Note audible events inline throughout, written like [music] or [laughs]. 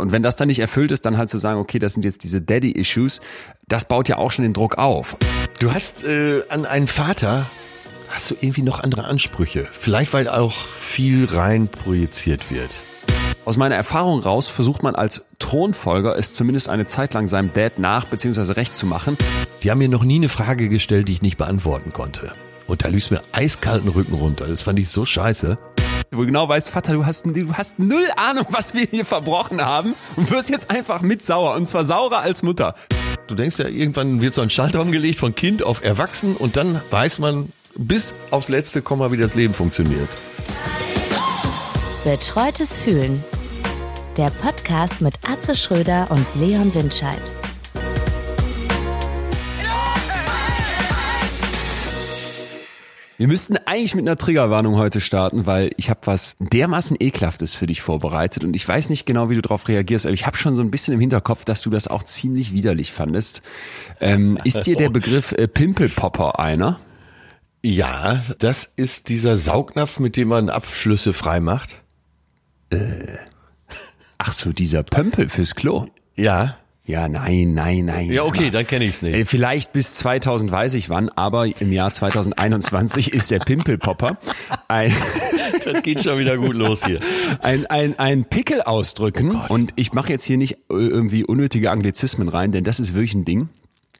Und wenn das dann nicht erfüllt ist, dann halt zu sagen, okay, das sind jetzt diese Daddy-Issues, das baut ja auch schon den Druck auf. Du hast äh, an einen Vater, hast du irgendwie noch andere Ansprüche. Vielleicht, weil auch viel rein projiziert wird. Aus meiner Erfahrung raus versucht man als Thronfolger es zumindest eine Zeit lang seinem Dad nach bzw. recht zu machen. Die haben mir noch nie eine Frage gestellt, die ich nicht beantworten konnte. Und da lief mir eiskalten Rücken runter. Das fand ich so scheiße. Wo du genau weißt, Vater, du hast, du hast null Ahnung, was wir hier verbrochen haben und wirst jetzt einfach mit sauer und zwar saurer als Mutter. Du denkst ja, irgendwann wird so ein Schalter umgelegt von Kind auf Erwachsen und dann weiß man bis aufs letzte Komma, wie das Leben funktioniert. Betreutes Fühlen. Der Podcast mit Atze Schröder und Leon Windscheid. Wir müssten eigentlich mit einer Triggerwarnung heute starten, weil ich habe was dermaßen ekelhaftes für dich vorbereitet und ich weiß nicht genau, wie du darauf reagierst, aber ich habe schon so ein bisschen im Hinterkopf, dass du das auch ziemlich widerlich fandest. Ähm, ist dir der [laughs] Begriff äh, Pimpelpopper einer? Ja, das ist dieser Saugnapf, mit dem man Abflüsse freimacht. Äh, ach so, dieser Pömpel fürs Klo. Ja. Ja, nein, nein, nein. Ja, okay, dann kenne ich es nicht. Äh, Vielleicht bis 2000 weiß ich wann, aber im Jahr 2021 ist der Pimpelpopper ein, [laughs] Das geht schon wieder gut los hier. ein, ein, ein Pickel ausdrücken. Oh und ich mache jetzt hier nicht äh, irgendwie unnötige Anglizismen rein, denn das ist wirklich ein Ding.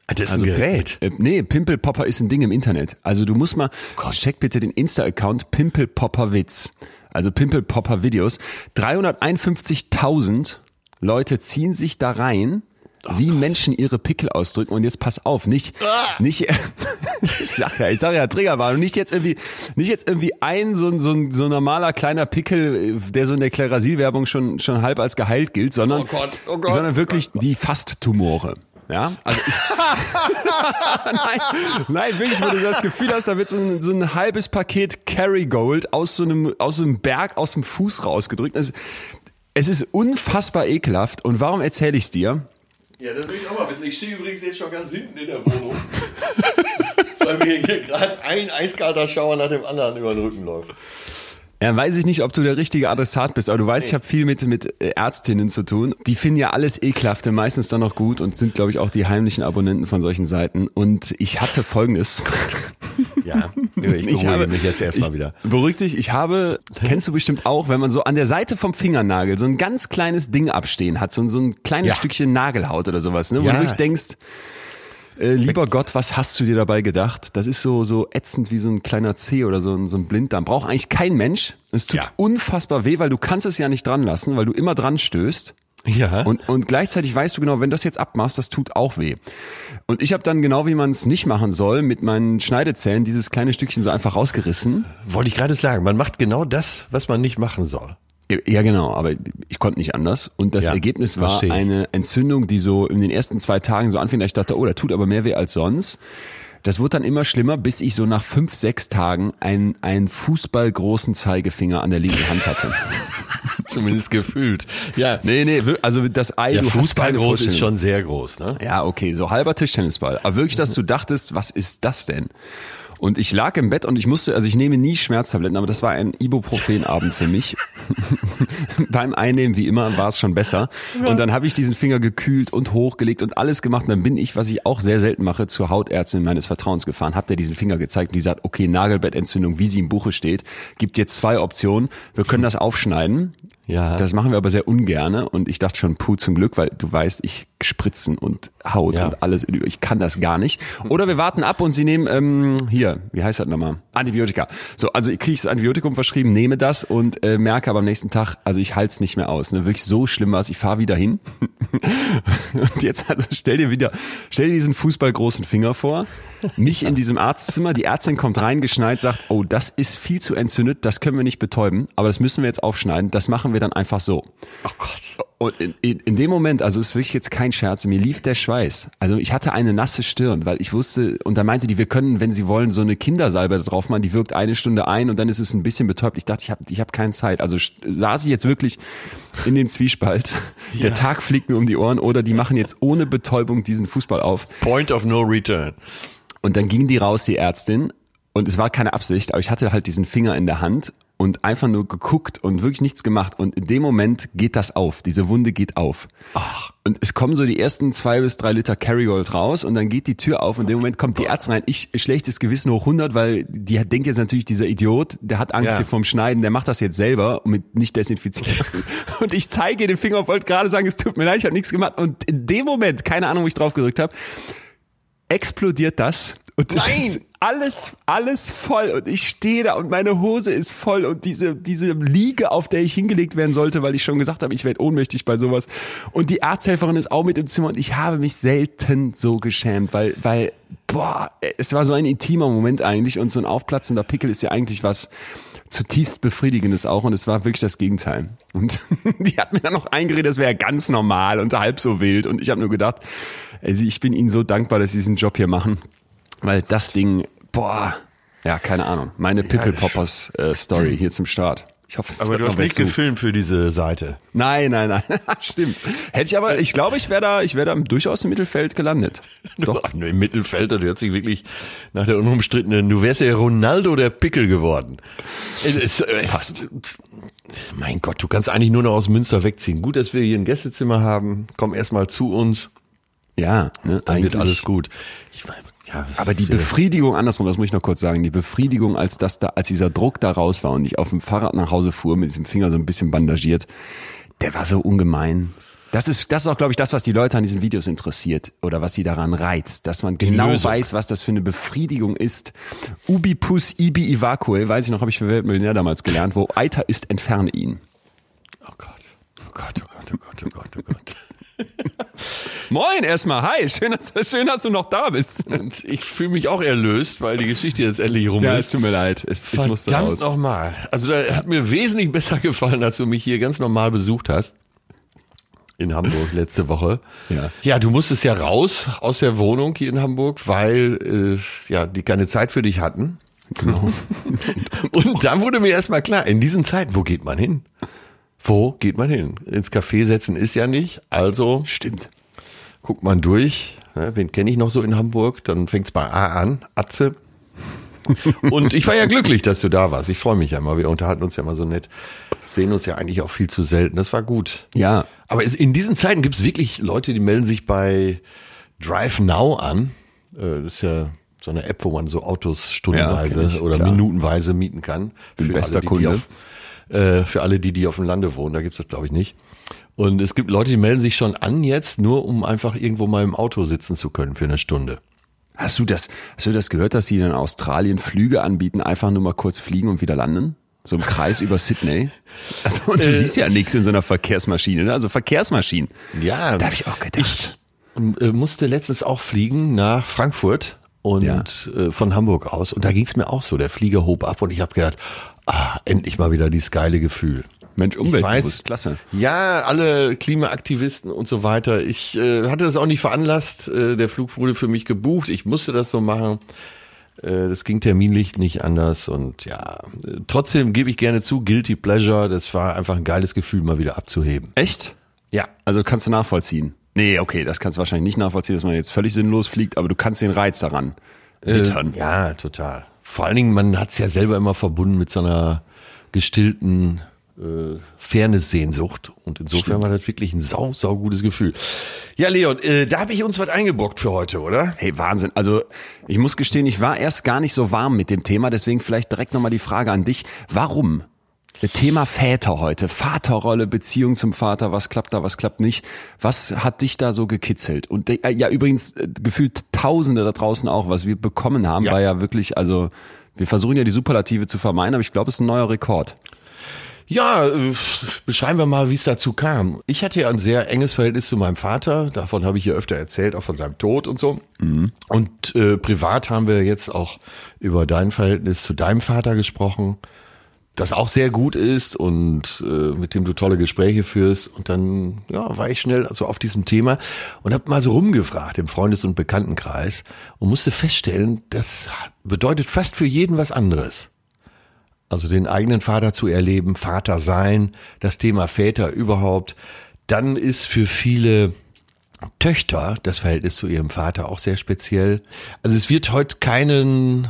Das ist Also ein Gerät. Äh, nee, Pimpelpopper ist ein Ding im Internet. Also du musst mal, check bitte den Insta-Account Pimpelpopper Witz. Also Pimpelpopper Videos. 351.000 Leute ziehen sich da rein, wie Menschen ihre Pickel ausdrücken. Und jetzt pass auf, nicht, nicht, [laughs] ich sag ja, ich sag ja, Triggerwarnung, nicht jetzt irgendwie, nicht jetzt irgendwie ein so ein, so so normaler kleiner Pickel, der so in der Klerasil-Werbung schon, schon halb als geheilt gilt, sondern, Oh Gott, oh Gott, sondern wirklich die Fasttumore. Ja, also ich, [laughs] [laughs] nein, nein, wirklich, wo du das Gefühl hast, da wird so ein, so ein halbes Paket Kerrygold aus so einem, aus so einem Berg, aus dem Fuß rausgedrückt. Es, es ist unfassbar ekelhaft. Und warum erzähle ich es dir? Ja, das will ich auch mal wissen. Ich stehe übrigens jetzt schon ganz hinten in der Wohnung. [laughs] Weil mir hier gerade ein eiskalter Schauer nach dem anderen über den Rücken läuft. Ja, weiß ich nicht, ob du der richtige Adressat bist, aber du weißt, ich habe viel mit, mit äh, Ärztinnen zu tun. Die finden ja alles Ekelhafte meistens dann noch gut und sind, glaube ich, auch die heimlichen Abonnenten von solchen Seiten. Und ich hatte folgendes. [laughs] Ja, ich beruhige habe- mich jetzt erstmal ich, wieder. Beruhig dich, ich habe, kennst du bestimmt auch, wenn man so an der Seite vom Fingernagel so ein ganz kleines Ding abstehen hat, so, ein- so ein kleines Ja. Stückchen Nagelhaut oder sowas, ne, wo Ja. du denkst, äh, lieber Gott, was hast du dir dabei gedacht? Das ist so, so ätzend wie so ein kleiner Zeh oder so ein, so ein Blinddarm. Braucht eigentlich kein Mensch. Es tut Ja. unfassbar weh, weil du kannst es ja nicht dran lassen, weil du immer dran stößt. Ja. Und, und gleichzeitig weißt du genau, wenn du das jetzt abmachst, das tut auch weh. Und ich habe dann genau, wie man es nicht machen soll, mit meinen Schneidezähnen dieses kleine Stückchen so einfach rausgerissen. wollte ich gerade sagen, man macht genau das, was man nicht machen soll. Ja, genau, aber ich konnte nicht anders. Und das Ja, Ergebnis war eine Entzündung, die so in den ersten zwei Tagen so anfing, dass ich dachte, oh, das tut aber mehr weh als sonst. Das wurde dann immer schlimmer, bis ich so nach fünf, sechs Tagen einen, einen fußballgroßen Zeigefinger an der linken Hand hatte. [laughs] Zumindest gefühlt. Ja, nee, nee, also das Ei, hast Fußball groß ist schon sehr groß, ne? Ja, okay, so halber Tischtennisball. Aber wirklich, dass du dachtest, was ist das denn? Und ich lag im Bett und ich musste, also ich nehme nie Schmerztabletten, aber das war ein Ibuprofen-Abend für mich. [laughs] Beim Einnehmen, wie immer, war es schon besser. Und dann habe ich diesen Finger gekühlt und hochgelegt und alles gemacht. Und dann bin ich, was ich auch sehr selten mache, zur Hautärztin meines Vertrauens gefahren, hab der diesen Finger gezeigt und die sagt, okay, Nagelbettentzündung, wie sie im Buche steht, gibt jetzt zwei Optionen. Wir können das aufschneiden. Ja. Das machen wir aber sehr ungerne und ich dachte schon, puh, zum Glück, weil du weißt, ich spritzen und Haut Ja. und alles, ich kann das gar nicht. Oder wir warten ab und sie nehmen, ähm, hier, wie heißt das nochmal? Antibiotika. So, also ich kriege das Antibiotikum verschrieben, nehme das und äh, merke aber am nächsten Tag, also ich halte es nicht mehr aus. Ne? Wirklich so schlimm war es, ich fahre wieder hin. [laughs] und jetzt, also stell dir wieder, stell dir diesen fußballgroßen Finger vor, mich in diesem Arztzimmer, die Ärztin kommt rein, geschneit, sagt, oh, das ist viel zu entzündet, das können wir nicht betäuben, aber das müssen wir jetzt aufschneiden, das machen wir dann einfach so. Oh Gott. Und in, in, in dem Moment, also es ist wirklich jetzt kein Scherz, mir lief der Schweiß. Also ich hatte eine nasse Stirn, weil ich wusste, und da meinte die, wir können, wenn Sie wollen, so eine Kindersalbe da drauf machen, die wirkt eine Stunde ein und dann ist es ein bisschen betäubt. Ich dachte, ich habe ich hab keine Zeit. Also saß ich jetzt wirklich in dem Zwiespalt. [laughs] Der Tag fliegt mir um die Ohren oder die machen jetzt ohne Betäubung diesen Fußball auf. Point of no return. Und dann ging die raus, die Ärztin, und es war keine Absicht, aber ich hatte halt diesen Finger in der Hand und einfach nur geguckt und wirklich nichts gemacht. Und in dem Moment geht das auf. Diese Wunde geht auf. Ach. Und es kommen so die ersten zwei bis drei Liter Kerrygold raus und dann geht die Tür auf und in dem Moment kommt die Ärztin rein. Ich schlechtes Gewissen hoch 100, weil die denkt jetzt natürlich, dieser Idiot, der hat Angst Ja. hier vorm Schneiden, der macht das jetzt selber mit nicht desinfizieren. [laughs] und ich zeige ihr den Finger und wollte gerade sagen, es tut mir leid, ich habe nichts gemacht. Und in dem Moment, keine Ahnung, wo ich drauf gedrückt habe, explodiert das und es Nein! ist alles, alles voll und ich stehe da und meine Hose ist voll und diese, diese Liege, auf der ich hingelegt werden sollte, weil ich schon gesagt habe, ich werde ohnmächtig bei sowas und die Arzthelferin ist auch mit im Zimmer und ich habe mich selten so geschämt, weil, weil, boah, es war so ein intimer Moment eigentlich und so ein aufplatzender Pickel ist ja eigentlich was zutiefst befriedigendes auch und es war wirklich das Gegenteil. Und [laughs] die hat mir dann noch eingeredet, das wäre ganz normal und halb so wild und ich habe nur gedacht, also ich bin ihnen so dankbar, dass sie diesen Job hier machen, weil das Ding, boah, ja, keine Ahnung, meine Pickle Poppers äh, Story hier zum Start. Ich hoffe, es Aber du hast nicht zu. gefilmt für diese Seite. Nein, nein, nein, [laughs] stimmt. Hätte ich aber, ich glaube, ich wäre da, ich wäre da durchaus im Mittelfeld gelandet. [laughs] Doch. Ach, nur im Mittelfeld, du hört sich wirklich nach der unumstrittenen, du wärst ja Ronaldo der Pickel geworden. Es, äh, Fast. Mein Gott, du kannst eigentlich nur noch aus Münster wegziehen. Gut, dass wir hier ein Gästezimmer haben. Komm erstmal zu uns, Ja, ne, dann wird eigentlich. alles gut. Ich ja, Aber die Befriedigung, andersrum, das muss ich noch kurz sagen, die Befriedigung, als das da, als dieser Druck da raus war und ich auf dem Fahrrad nach Hause fuhr, mit diesem Finger so ein bisschen bandagiert, der war so ungemein. Das ist, das ist auch, glaube ich, das, was die Leute an diesen Videos interessiert oder was sie daran reizt, dass man genau weiß, was das für eine Befriedigung ist. Ubi pus ibi ivacue, weiß ich noch, habe ich für Weltmillionär damals gelernt, wo Eiter ist, entferne ihn. Oh Gott. Oh Gott, oh Gott, oh Gott, oh Gott, oh Gott. [laughs] Moin erstmal, hi, schön, dass, schön, dass du noch da bist. Und ich fühle mich auch erlöst, weil die Geschichte jetzt endlich rum Ja, ist. es tut mir leid, es, es musste Verdammt raus. nochmal. Also da hat mir wesentlich besser gefallen, als du mich hier ganz normal besucht hast. In Hamburg [laughs] letzte Woche. Ja. Ja, du musstest ja raus aus der Wohnung hier in Hamburg, weil äh, ja die keine Zeit für dich hatten. Genau. [laughs] Und dann wurde mir erstmal klar, in diesen Zeiten, wo geht man hin? Wo geht man hin? Ins Café setzen ist ja nicht, also Stimmt. guckt man durch. Ja, wen kenne ich noch so in Hamburg? Dann fängt's bei A an, Atze. [laughs] Und ich war ja glücklich, dass du da warst. Ich freue mich ja immer. Wir unterhalten uns ja immer so nett. Sehen uns ja eigentlich auch viel zu selten. Das war gut. Ja, Aber es, in diesen Zeiten gibt es wirklich Leute, die melden sich bei Drive Now an. Äh, Das ist ja so eine App, wo man so Autos stundenweise ich, oder klar. minutenweise mieten kann. Bin Für bester alle, die, die Kunde. auf, äh, für alle, die, die auf dem Lande wohnen. Da gibt's das, glaube ich, nicht. Und es gibt Leute, die melden sich schon an jetzt, nur um einfach irgendwo mal im Auto sitzen zu können für eine Stunde. Hast du das, hast du das gehört, dass sie in Australien Flüge anbieten, einfach nur mal kurz fliegen und wieder landen? So im Kreis über Sydney. [laughs] Also, und du Äh, siehst ja nichts in so einer Verkehrsmaschine, ne? Also Verkehrsmaschinen. Ja, Da habe ich auch gedacht. Und, äh, musste letztens auch fliegen nach Frankfurt und Ja. äh, von Hamburg aus. Und da ging es mir auch so. Der Flieger hob ab und ich habe gedacht, ah, endlich mal wieder dieses geile Gefühl. Mensch, Umweltbewusst, klasse. Ja, alle Klimaaktivisten und so weiter. Ich äh, hatte das auch nicht veranlasst. Äh, der Flug wurde für mich gebucht. Ich musste das so machen. Äh, das ging terminlich nicht anders. Und ja, äh, trotzdem gebe ich gerne zu, Guilty Pleasure. Das war einfach ein geiles Gefühl, mal wieder abzuheben. Echt? Ja. Also kannst du nachvollziehen. Nee, okay, das kannst du wahrscheinlich nicht nachvollziehen, dass man jetzt völlig sinnlos fliegt, aber du kannst den Reiz daran wittern. Äh, ja, total. Vor allen Dingen, man hat es ja selber immer verbunden mit so einer gestillten äh, Fairness-Sehnsucht. Und insofern war das wirklich ein sau, sau gutes Gefühl. Ja, Leon, äh, da habe ich uns was eingebrockt für heute, oder? Hey, Wahnsinn. Also ich muss gestehen, ich war erst gar nicht so warm mit dem Thema, deswegen vielleicht direkt nochmal die Frage an dich. Warum? Thema Väter heute, Vaterrolle, Beziehung zum Vater, was klappt da, was klappt nicht. Was hat dich da so gekitzelt? Und äh, ja, übrigens äh, gefühlt Tausende da draußen auch, was wir bekommen haben, Ja. war ja wirklich, also wir versuchen ja die Superlative zu vermeiden, aber ich glaube, es ist ein neuer Rekord. Ja, äh, beschreiben wir mal, wie es dazu kam. Ich hatte ja ein sehr enges Verhältnis zu meinem Vater. Davon habe ich ja öfter erzählt, auch von seinem Tod und so. Und äh, privat haben wir jetzt auch über dein Verhältnis zu deinem Vater gesprochen, das auch sehr gut ist und äh, mit dem du tolle Gespräche führst. Und dann ja, war ich schnell also auf diesem Thema und habe mal so rumgefragt im Freundes- und Bekanntenkreis und musste feststellen, das bedeutet fast für jeden was anderes. Also den eigenen Vater zu erleben, Vater sein, das Thema Väter überhaupt. Dann ist für viele Töchter das Verhältnis zu ihrem Vater auch sehr speziell. Also es wird heute keinen,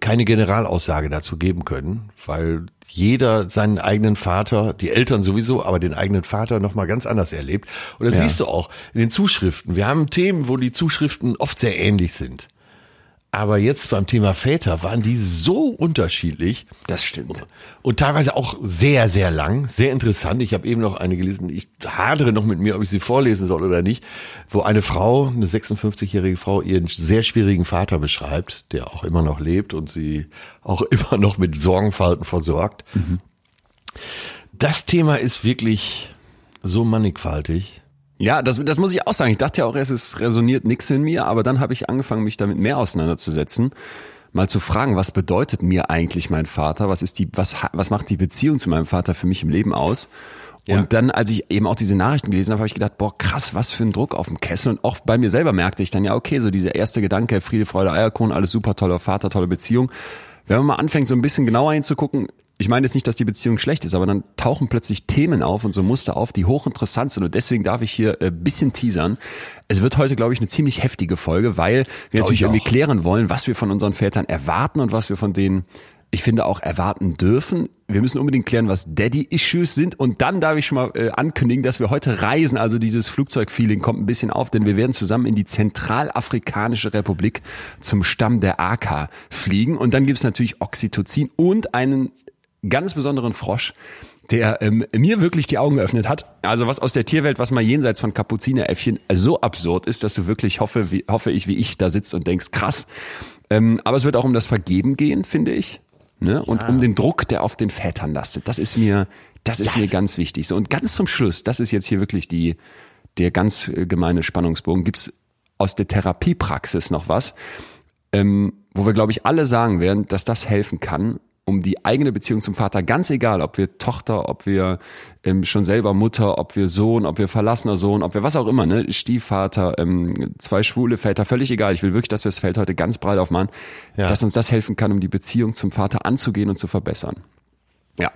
keine Generalaussage dazu geben können, weil jeder seinen eigenen Vater, die Eltern sowieso, aber den eigenen Vater nochmal ganz anders erlebt. Und das Ja. siehst du auch in den Zuschriften. Wir haben Themen, wo die Zuschriften oft sehr ähnlich sind. Aber jetzt beim Thema Väter waren die so unterschiedlich. Das stimmt. Und teilweise auch sehr, sehr lang, sehr interessant. Ich habe eben noch eine gelesen, ich hadere noch mit mir, ob ich sie vorlesen soll oder nicht, wo eine Frau, eine 56-jährige Frau, ihren sehr schwierigen Vater beschreibt, der auch immer noch lebt und sie auch [laughs] immer noch mit Sorgenfalten versorgt. Das Thema ist wirklich so mannigfaltig. Ja, das, das muss ich auch sagen. Ich dachte ja auch erst, es resoniert nichts in mir, aber dann habe ich angefangen, mich damit mehr auseinanderzusetzen. Mal zu fragen, was bedeutet mir eigentlich mein Vater? Was ist die, was, was macht die Beziehung zu meinem Vater für mich im Leben aus? Und Ja. dann, als ich eben auch diese Nachrichten gelesen habe, habe ich gedacht, boah, krass, was für ein Druck auf dem Kessel. Und auch bei mir selber merkte ich dann, ja, okay, so dieser erste Gedanke, Friede, Freude, Eierkuchen, alles super, toller Vater, tolle Beziehung. Wenn man mal anfängt, so ein bisschen genauer hinzugucken, ich meine jetzt nicht, dass die Beziehung schlecht ist, aber dann tauchen plötzlich Themen auf und so Muster auf, die hochinteressant sind. Und deswegen darf ich hier ein bisschen teasern. Es wird heute, glaube ich, eine ziemlich heftige Folge, weil wir natürlich ich irgendwie klären wollen, was wir von unseren Vätern erwarten und was wir von denen, ich finde, auch erwarten dürfen. Wir müssen unbedingt klären, was Daddy-Issues sind. Und dann darf ich schon mal äh, ankündigen, dass wir heute reisen. Also dieses Flugzeugfeeling kommt ein bisschen auf, denn wir werden zusammen in die Zentralafrikanische Republik zum Stamm der AK fliegen. Und dann gibt's natürlich Oxytocin und einen ganz besonderen Frosch, der ähm, mir wirklich die Augen geöffnet hat. Also was aus der Tierwelt, was mal jenseits von Kapuzineräffchen so absurd ist, dass du wirklich hoffe, wie, hoffe ich, wie ich da sitzt und denkst, krass. Ähm, aber es wird auch um das Vergeben gehen, finde ich. Ne? Und um den Druck, der auf den Vätern lastet. Das ist mir, das ist mir ganz wichtig. So, und ganz zum Schluss, das ist jetzt hier wirklich die, der ganz äh, gemeine Spannungsbogen, gibt's aus der Therapiepraxis noch was, ähm, wo wir, glaube ich, alle sagen werden, dass das helfen kann, um die eigene Beziehung zum Vater, ganz egal, ob wir Tochter, ob wir ähm, schon selber Mutter, ob wir Sohn, ob wir verlassener Sohn, ob wir was auch immer, ne, Stiefvater, ähm, zwei schwule Väter, völlig egal. Ich will wirklich, dass wir das Feld heute ganz breit aufmachen, Ja. dass uns das helfen kann, um die Beziehung zum Vater anzugehen und zu verbessern. Ja.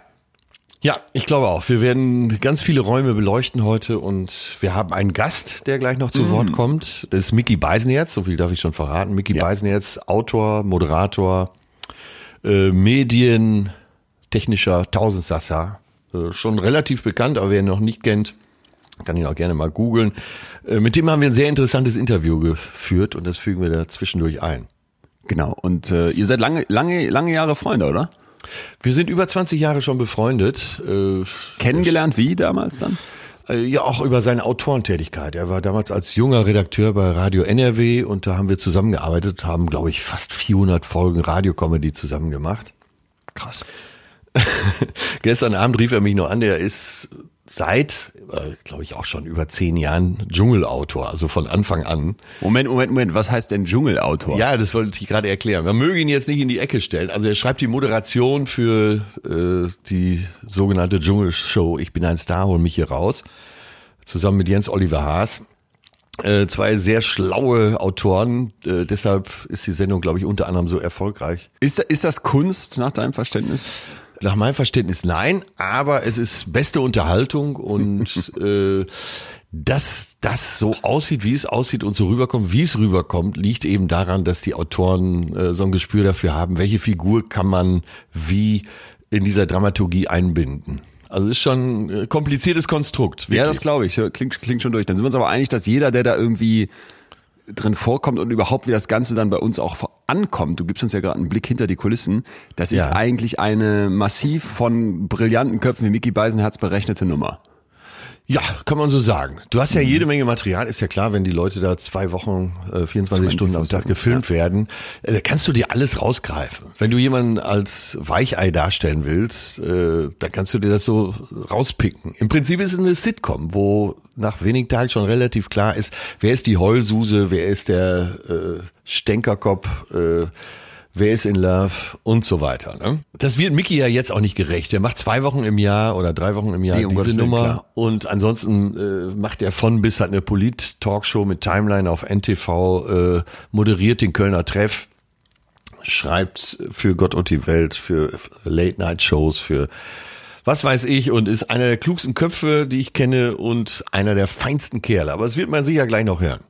Ja, ich glaube auch. Wir werden ganz viele Räume beleuchten heute und wir haben einen Gast, der gleich noch zu Wort kommt. Das ist Mickey Beisenherz, so viel darf ich schon verraten. Mickey Ja. Beisenherz, Autor, Moderator, äh, Medien, technischer Tausendsassa. Äh, schon relativ bekannt, aber wer ihn noch nicht kennt, kann ihn auch gerne mal googeln. Äh, mit dem haben wir ein sehr interessantes Interview geführt und das fügen wir da zwischendurch ein. Genau. Und äh, ihr seid lange, lange, lange Jahre Freunde, oder? Wir sind über 20 Jahre schon befreundet. Äh, Kennengelernt wie damals dann? Äh, Ja, auch über seine Autorentätigkeit. Er war damals als junger Redakteur bei Radio NRW und da haben wir zusammengearbeitet, haben, glaube ich, fast 400 Folgen Radiocomedy zusammen gemacht. Krass. [laughs] Gestern Abend rief er mich noch an, der ist seit, äh, glaube ich, auch schon über zehn Jahren Dschungelautor, also von Anfang an. Moment, Moment, Moment. Was heißt denn Dschungelautor? Ja, das wollte ich gerade erklären. Man möge ihn jetzt nicht in die Ecke stellen. Also er schreibt die Moderation für äh, die sogenannte Dschungelshow Ich bin ein Star, hol mich hier raus. Zusammen mit Jens Oliver Haas. Äh, zwei sehr schlaue Autoren. Äh, deshalb ist die Sendung, glaube ich, unter anderem so erfolgreich. Ist, ist das Kunst nach deinem Verständnis? Nach meinem Verständnis nein, aber es ist beste Unterhaltung und [laughs] äh, dass das so aussieht, wie es aussieht und so rüberkommt, wie es rüberkommt, liegt eben daran, dass die Autoren äh, so ein Gespür dafür haben, welche Figur kann man wie in dieser Dramaturgie einbinden. Also ist schon ein äh, kompliziertes Konstrukt. Ja, das wirklich. glaube ich. Klingt, klingt schon durch. Dann sind wir uns aber einig, dass jeder, der da irgendwie drin vorkommt und überhaupt wie das Ganze dann bei uns auch ankommt, du gibst uns ja gerade einen Blick hinter die Kulissen, das ist Ja. eigentlich eine massiv von brillanten Köpfen wie Mickey Beisenherz berechnete Nummer. Ja, kann man so sagen. Du hast ja jede Menge Material, ist ja klar, wenn die Leute da zwei Wochen, äh, 24 Stunden am Tag 24, gefilmt werden, äh, kannst du dir alles rausgreifen. Wenn du jemanden als Weichei darstellen willst, äh, dann kannst du dir das so rauspicken. Im Prinzip ist es eine Sitcom, wo nach wenigen Tagen schon relativ klar ist, wer ist die Heulsuse, wer ist der äh, Stänkerkopf, äh, Wer ist in Love und so weiter. Ne? Das wird Mickey ja jetzt auch nicht gerecht. Er macht zwei Wochen im Jahr oder drei Wochen im Jahr Nee, um diese Nummer klar. und ansonsten äh, macht er von bis hat eine Polit-Talkshow mit Timeline auf NTV, äh, moderiert den Kölner Treff, schreibt für Gott und die Welt, für Late-Night-Shows, für was weiß ich und ist einer der klugsten Köpfe, die ich kenne und einer der feinsten Kerle. Aber es wird man sicher gleich noch hören.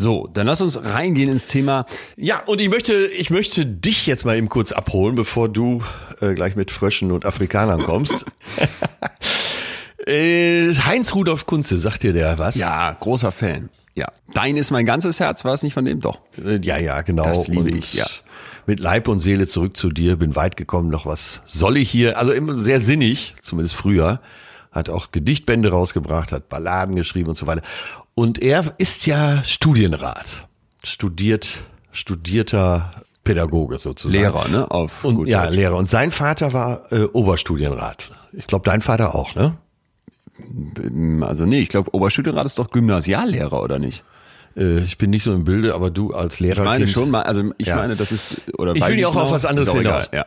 So, dann lass uns reingehen ins Thema. Ja, und ich möchte, ich möchte dich jetzt mal eben kurz abholen, bevor du äh, gleich mit Fröschen und Afrikanern kommst. [laughs] äh, Heinz Rudolf Kunze, sagt dir der was? Ja, großer Fan. Ja, dein ist mein ganzes Herz, war es nicht von dem? Doch. Äh, Ja, ja, genau. Das liebe Und ich, ja. Mit Leib und Seele zurück zu dir, bin weit gekommen, noch was soll ich hier? Also immer sehr sinnig, zumindest früher. Hat auch Gedichtbände rausgebracht, hat Balladen geschrieben und so weiter. Und er ist ja Studienrat. Studiert, studierter Pädagoge sozusagen. Lehrer, ne? Auf Und, ja, Deutsch. Lehrer. Und sein Vater war äh, Oberstudienrat. Ich glaube, dein Vater auch, ne? Also nee, ich glaube, Oberstudienrat ist doch Gymnasiallehrer, oder nicht? Äh, ich bin nicht so im Bilde, aber du als Lehrer. Ich meine Kind- schon mal, also ich Ja. meine, das ist, oder Ich will ja auch genau, auf was anderes hinaus. Ja.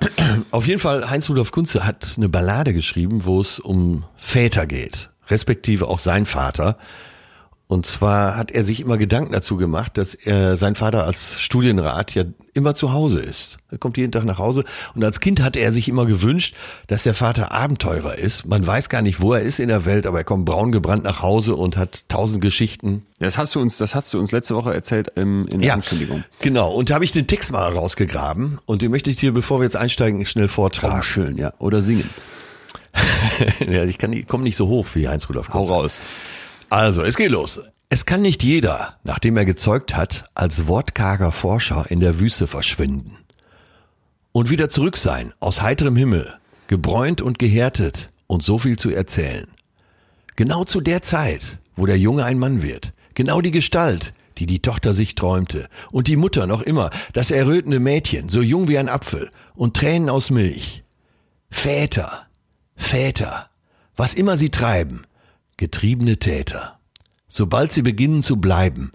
Auf jeden Fall, Heinz Rudolf Kunze hat eine Ballade geschrieben, wo es um Väter geht, respektive auch sein Vater. Und zwar hat er sich immer Gedanken dazu gemacht, dass er sein Vater als Studienrat ja immer zu Hause ist. Er kommt jeden Tag nach Hause und als Kind hatte er sich immer gewünscht, dass der Vater Abenteurer ist. Man weiß gar nicht, wo er ist in der Welt, aber er kommt braun gebrannt nach Hause und hat tausend Geschichten. Das hast du uns, das hast du uns letzte Woche erzählt ähm, in der Ankündigung. genau. Und da habe ich den Text mal rausgegraben und den möchte ich dir, bevor wir jetzt einsteigen, schnell vortragen. Oh, schön, ja. Oder singen. [laughs] ja, ich kann, ich komme nicht so hoch wie Heinz Rudolf Hau raus. Also, es geht los. Es kann nicht jeder, nachdem er gezeugt hat, als wortkarger Forscher in der Wüste verschwinden. Und wieder zurück sein, aus heiterem Himmel, gebräunt und gehärtet und so viel zu erzählen. Genau zu der Zeit, wo der Junge ein Mann wird. Genau die Gestalt, die die Tochter sich träumte. Und die Mutter noch immer, das errötende Mädchen, so jung wie ein Apfel und Tränen aus Milch. Väter, Väter, was immer sie treiben, getriebene Täter. Sobald sie beginnen zu bleiben,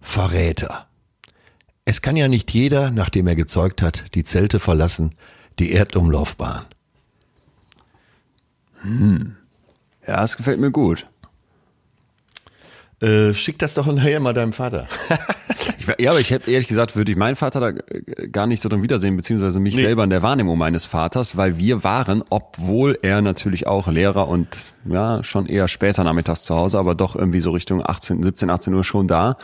Verräter. Es kann ja nicht jeder, nachdem er gezeugt hat, die Zelte verlassen, die Erdumlaufbahn. Ja, das gefällt mir gut. Äh, schick das doch nachher mal deinem Vater. [laughs] Ja, aber ich hätte ehrlich gesagt, würde ich meinen Vater da äh, gar nicht so drin wiedersehen, beziehungsweise mich Nee. selber in der Wahrnehmung meines Vaters, weil wir waren, obwohl er natürlich auch Lehrer und ja, schon eher später nachmittags zu Hause, aber doch irgendwie so Richtung 18, 17, 18 Uhr schon da,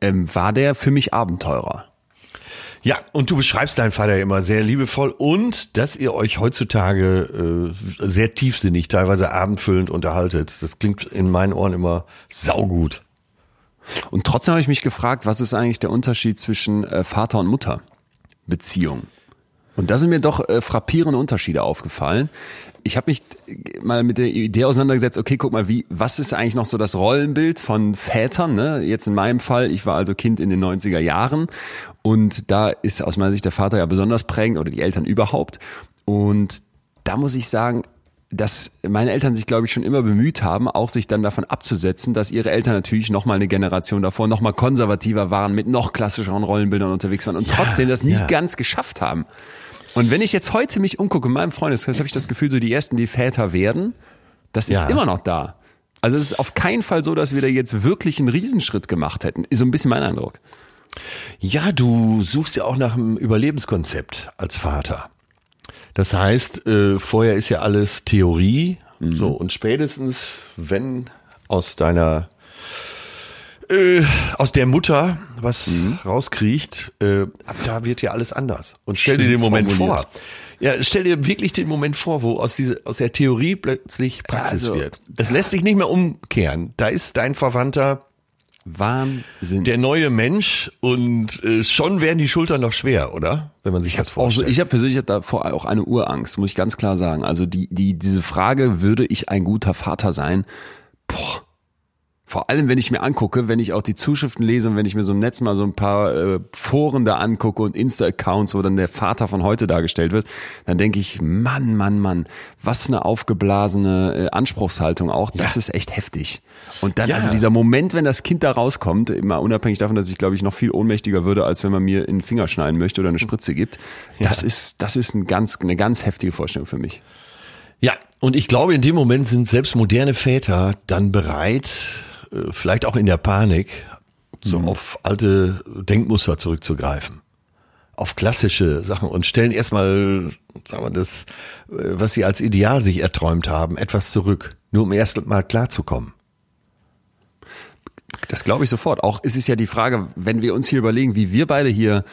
ähm, war der für mich Abenteurer. Ja, und du beschreibst deinen Vater immer sehr liebevoll und dass ihr euch heutzutage äh, sehr tiefsinnig, teilweise abendfüllend unterhaltet. Das klingt in meinen Ohren immer saugut. Und trotzdem habe ich mich gefragt, was ist eigentlich der Unterschied zwischen äh, Vater und Mutter Beziehung? Und da sind mir doch äh, frappierende Unterschiede aufgefallen. Ich habe mich mal mit der Idee auseinandergesetzt, okay, guck mal, wie, was ist eigentlich noch so das Rollenbild von Vätern? Ne? Jetzt in meinem Fall, ich war also Kind in den 90er Jahren und da ist aus meiner Sicht der Vater ja besonders prägend oder die Eltern überhaupt. Und da muss ich sagen, dass meine Eltern sich, glaube ich, schon immer bemüht haben, auch sich dann davon abzusetzen, dass ihre Eltern natürlich noch mal eine Generation davor noch mal konservativer waren, mit noch klassischeren Rollenbildern unterwegs waren und trotzdem das nie ja. ganz geschafft haben. Und wenn ich jetzt heute mich umgucke, in meinem Freundeskreis, habe ich das Gefühl, so die ersten, die Väter werden, das ist Ja. immer noch da. Also es ist auf keinen Fall so, dass wir da jetzt wirklich einen Riesenschritt gemacht hätten. Ist so ein bisschen mein Eindruck. Ja, du suchst ja auch nach einem Überlebenskonzept als Vater. Das heißt, äh, vorher ist ja alles Theorie, so und spätestens, wenn aus deiner äh, aus der Mutter was rauskriecht, äh, ab da wird ja alles anders. Und stell dir Schön den Moment formuliert. vor. Ja, stell dir wirklich den Moment vor, wo aus, diese, aus der Theorie plötzlich Praxis Also, wird. Das lässt sich nicht mehr umkehren. Da ist dein Verwandter Wahnsinn. der neue Mensch und äh, schon werden die Schultern noch schwer, oder? Wenn man sich das Also vorstellt. ich habe persönlich davor auch eine Urangst, muss ich ganz klar sagen. Also die, die, diese Frage, würde ich ein guter Vater sein? Boah. Vor allem, wenn ich mir angucke, wenn ich auch die Zuschriften lese und wenn ich mir so im Netz mal so ein paar äh, Foren da angucke und Insta-Accounts, wo dann der Vater von heute dargestellt wird, dann denke ich, Mann, Mann, Mann, was eine aufgeblasene äh, Anspruchshaltung auch. Das Ja. ist echt heftig. Und dann, Ja. also dieser Moment, wenn das Kind da rauskommt, immer unabhängig davon, dass ich, glaube ich, noch viel ohnmächtiger würde, als wenn man mir in den Finger schneiden möchte oder eine Spritze gibt, das ist, das ist ein ganz, eine ganz heftige Vorstellung für mich. ja, und ich glaube, in dem Moment sind selbst moderne Väter dann bereit, vielleicht auch in der Panik, so auf alte Denkmuster zurückzugreifen. Auf klassische Sachen und stellen erstmal, sagen wir das, äh, was sie als Ideal sich erträumt haben, etwas zurück, nur um erst mal klarzukommen. Das glaube ich sofort. Auch es ist ja die Frage, wenn wir uns hier überlegen, wie wir beide hier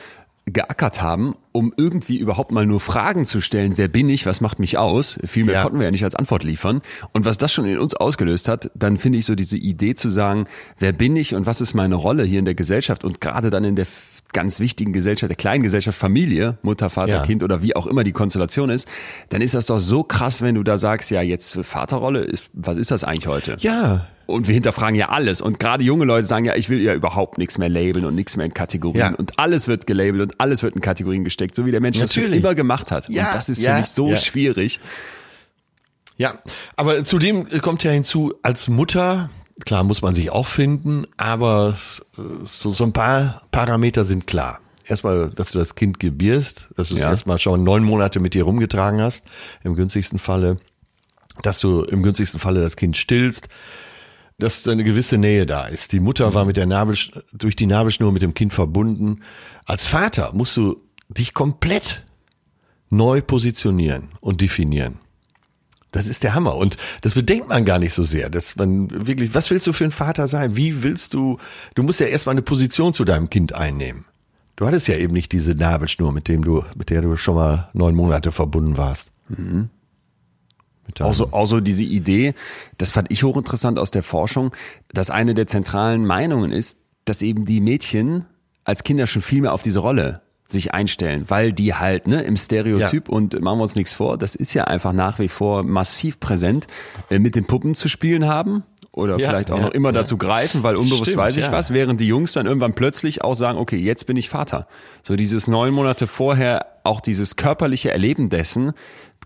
geackert haben, um irgendwie überhaupt mal nur Fragen zu stellen, wer bin ich, was macht mich aus? Viel mehr Ja. konnten wir ja nicht als Antwort liefern. Und was das schon in uns ausgelöst hat, dann finde ich so diese Idee zu sagen, wer bin ich und was ist meine Rolle hier in der Gesellschaft und gerade dann in der ganz wichtigen Gesellschaft, der kleinen Gesellschaft Familie, Mutter, Vater, Ja. Kind oder wie auch immer die Konstellation ist, dann ist das doch so krass, wenn du da sagst, ja, jetzt Vaterrolle, ist, was ist das eigentlich heute? Ja, Und wir hinterfragen ja alles. Und gerade junge Leute sagen ja, ich will ja überhaupt nichts mehr labeln und nichts mehr in Kategorien. Ja. Und alles wird gelabelt und alles wird in Kategorien gesteckt, so wie der Mensch das Natürlich. immer gemacht hat. Ja, und das ist ja, für mich so ja. schwierig. Ja, aber zudem kommt ja hinzu, als Mutter, klar muss man sich auch finden, aber äh, so, so ein paar Parameter sind klar. Erstmal, dass du das Kind gebierst, dass du es Ja. erstmal schon neun Monate mit dir rumgetragen hast, im günstigsten Falle, dass du im günstigsten Falle das Kind stillst, dass da eine gewisse Nähe da ist. Die Mutter war mit der Nabel, durch die Nabelschnur mit dem Kind verbunden. Als Vater musst du dich komplett neu positionieren und definieren. Das ist der Hammer. Und das bedenkt man gar nicht so sehr, dass man wirklich, was willst du für ein Vater sein? Wie willst du, du musst ja erstmal eine Position zu deinem Kind einnehmen. Du hattest ja eben nicht diese Nabelschnur, mit dem du, mit der du schon mal neun Monate verbunden warst. Deinem- Auch so, auch so diese Idee, das fand ich hochinteressant aus der Forschung, dass eine der zentralen Meinungen ist, dass eben die Mädchen als Kinder schon viel mehr auf diese Rolle sich einstellen, weil die halt ne, im Stereotyp und machen wir uns nichts vor, das ist ja einfach nach wie vor massiv präsent, äh, mit den Puppen zu spielen haben oder Ja, vielleicht auch ja, noch immer ja. dazu greifen, weil unbewusst Stimmt, weiß ich ja. was, während die Jungs dann irgendwann plötzlich auch sagen, okay, jetzt bin ich Vater. So dieses neun Monate vorher auch dieses körperliche Erleben dessen,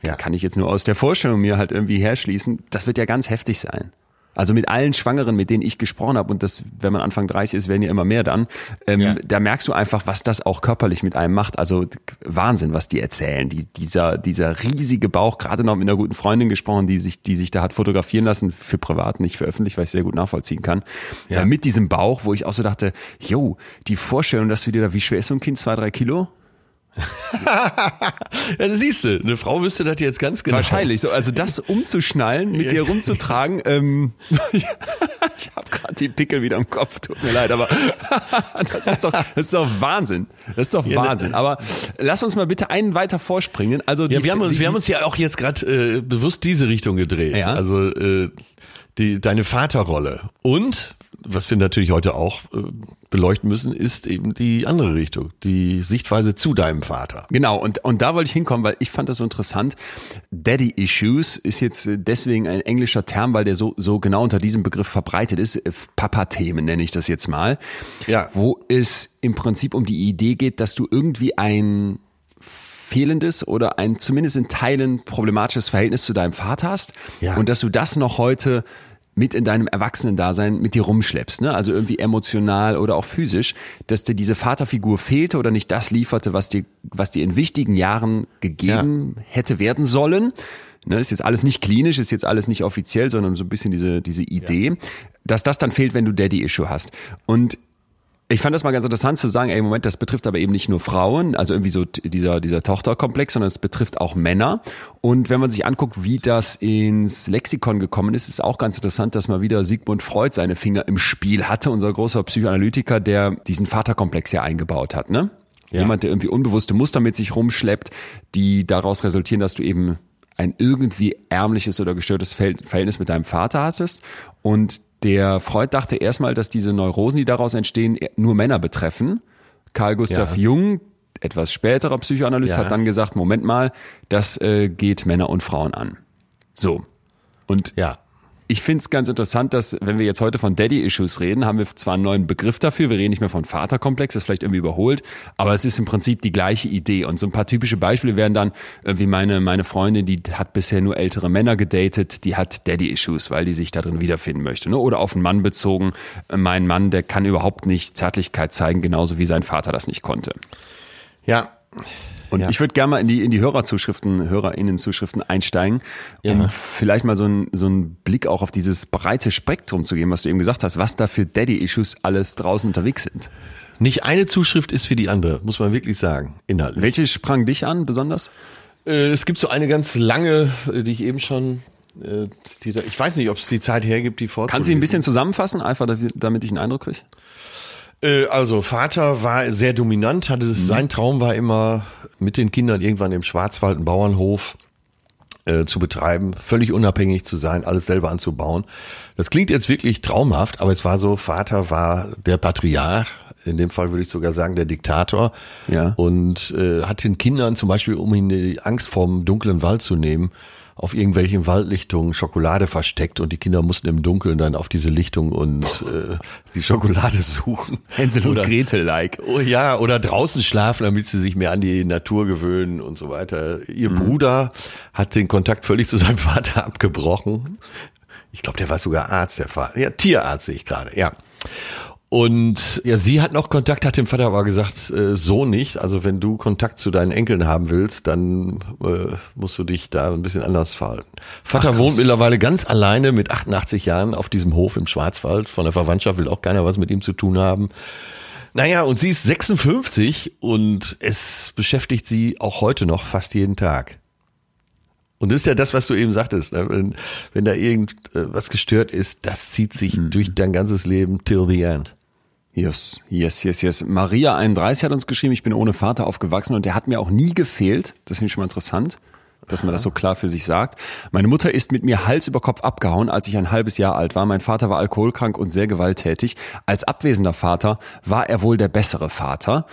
Ja. kann ich jetzt nur aus der Vorstellung mir halt irgendwie herschließen, das wird ja ganz heftig sein. Also mit allen Schwangeren, mit denen ich gesprochen habe, und das, wenn man Anfang 30 ist, werden ja immer mehr dann, ähm, Ja. da merkst du einfach, was das auch körperlich mit einem macht. Also Wahnsinn, was die erzählen. Die, dieser, dieser riesige Bauch, gerade noch mit einer guten Freundin gesprochen, die sich, die sich da hat fotografieren lassen, für privat, nicht für öffentlich, weil ich sehr gut nachvollziehen kann. Ja. Äh, mit diesem Bauch, wo ich auch so dachte, yo, die Vorstellung, dass du dir da, wie schwer ist so ein Kind? Zwei, drei Kilo? [laughs] Ja, das siehst du. Eine Frau wüsste das jetzt ganz genau. Wahrscheinlich. So, also das umzuschnallen, mit dir rumzutragen. Ähm, [laughs] [laughs] ich habe gerade die Pickel wieder im Kopf. Tut mir leid, aber das ist doch, das ist doch Wahnsinn. Das ist doch ne- Wahnsinn. Aber lass uns mal bitte einen weiter vorspringen. Also Ja, die- wir haben uns, die- wir haben uns ja auch jetzt gerade äh, bewusst diese Richtung gedreht. Ja. Also äh, die, deine Vaterrolle. Und was wir natürlich heute auch äh, beleuchten müssen, ist eben die andere Richtung, die Sichtweise zu deinem Vater. Genau, und, und da wollte ich hinkommen, weil ich fand das so interessant. Daddy Issues ist jetzt äh, deswegen ein englischer Term, weil der so, so genau unter diesem Begriff verbreitet ist. Äh, Papa-Themen nenne ich das jetzt mal. Ja. Wo es im Prinzip um die Idee geht, dass du irgendwie ein fehlendes oder ein zumindest in Teilen problematisches Verhältnis zu deinem Vater hast Ja. und dass du das noch heute mit in deinem Erwachsenendasein mit dir rumschleppst, ne? Also irgendwie emotional oder auch physisch, dass dir diese Vaterfigur fehlte oder nicht das lieferte, was dir, was dir in wichtigen Jahren gegeben hätte werden sollen. Ne, ist jetzt alles nicht klinisch, ist jetzt alles nicht offiziell, sondern so ein bisschen diese, diese Idee, dass das dann fehlt, wenn du Daddy-Issue hast. Und ich fand das mal ganz interessant zu sagen, ey, Moment, das betrifft aber eben nicht nur Frauen, also irgendwie so dieser, dieser Tochterkomplex, sondern es betrifft auch Männer. Und wenn man sich anguckt, wie das ins Lexikon gekommen ist, ist auch ganz interessant, dass mal wieder Sigmund Freud seine Finger im Spiel hatte, unser großer Psychoanalytiker, der diesen Vaterkomplex ja eingebaut hat, ne? Ja. Jemand, der irgendwie unbewusste Muster mit sich rumschleppt, die daraus resultieren, dass du eben ein irgendwie ärmliches oder gestörtes Verhält- Verhältnis mit deinem Vater hattest. Und der Freud dachte erstmal, dass diese Neurosen, die daraus entstehen, nur Männer betreffen. Carl Gustav Ja. Jung, etwas späterer Psychoanalyst, Ja. hat dann gesagt, Moment mal, das äh, geht Männer und Frauen an. So. Und Ja. Ich finde es ganz interessant, dass, wenn wir jetzt heute von Daddy-Issues reden, haben wir zwar einen neuen Begriff dafür, wir reden nicht mehr von Vaterkomplex, das ist vielleicht irgendwie überholt, aber es ist im Prinzip die gleiche Idee. Und so ein paar typische Beispiele wären dann, äh, wie meine, meine Freundin, die hat bisher nur ältere Männer gedatet, die hat Daddy-Issues, weil die sich da drin wiederfinden möchte. Ne? Oder auf einen Mann bezogen, äh, mein Mann, der kann überhaupt nicht Zärtlichkeit zeigen, genauso wie sein Vater das nicht konnte. Ja. Und Ja. ich würde gerne mal in die, in die Hörerzuschriften, HörerInnen-Zuschriften einsteigen, um Ja. vielleicht mal so einen so einen Blick auch auf dieses breite Spektrum zu geben, was du eben gesagt hast, was da für Daddy-Issues alles draußen unterwegs sind. Nicht eine Zuschrift ist für die andere, muss man wirklich sagen, inhaltlich. Welche sprang dich an besonders? Äh, Es gibt so eine ganz lange, äh, die ich eben schon äh, zitiert. Ich weiß nicht, ob es die Zeit hergibt, die vorzulesen. Kannst du ein bisschen zusammenfassen, einfach damit ich einen Eindruck kriege? Äh, also Vater war sehr dominant, hatte mhm. sein Traum war immer mit den Kindern irgendwann im Schwarzwald einen Bauernhof äh, zu betreiben, völlig unabhängig zu sein, alles selber anzubauen. Das klingt jetzt wirklich traumhaft, aber es war so, Vater war der Patriarch, in dem Fall würde ich sogar sagen der Diktator ja. und äh, hat den Kindern zum Beispiel, um ihnen die Angst vorm dunklen Wald zu nehmen, auf irgendwelchen Waldlichtungen Schokolade versteckt und die Kinder mussten im Dunkeln dann auf diese Lichtung und äh, die Schokolade [laughs] suchen. Hänsel und Gretel-like. Oh ja, oder draußen schlafen, damit sie sich mehr an die Natur gewöhnen und so weiter. Ihr mhm. Bruder hat den Kontakt völlig zu seinem [laughs] Vater abgebrochen. Ich glaube, der war sogar Arzt, der Vater. Ja, Tierarzt sehe ich gerade, ja. Und ja, sie hat noch Kontakt, hat dem Vater aber gesagt, äh, so nicht. Also wenn du Kontakt zu deinen Enkeln haben willst, dann äh, musst du dich da ein bisschen anders verhalten. Vater Ach, wohnt mittlerweile ganz alleine mit 88 Jahren auf diesem Hof im Schwarzwald. Von der Verwandtschaft will auch keiner was mit ihm zu tun haben. Naja, und sie ist 56 und es beschäftigt sie auch heute noch fast jeden Tag. Und das ist ja das, was du eben sagtest. Ne? Wenn, wenn da irgendwas gestört ist, das zieht sich mhm. durch dein ganzes Leben till the end. Yes, yes, yes, yes. Maria 31 hat uns geschrieben, ich bin ohne Vater aufgewachsen und der hat mir auch nie gefehlt. Das finde ich schon mal interessant, dass man das so klar für sich sagt. Meine Mutter ist mit mir Hals über Kopf abgehauen, als ich ein halbes Jahr alt war. Mein Vater war alkoholkrank und sehr gewalttätig. Als abwesender Vater war er wohl der bessere Vater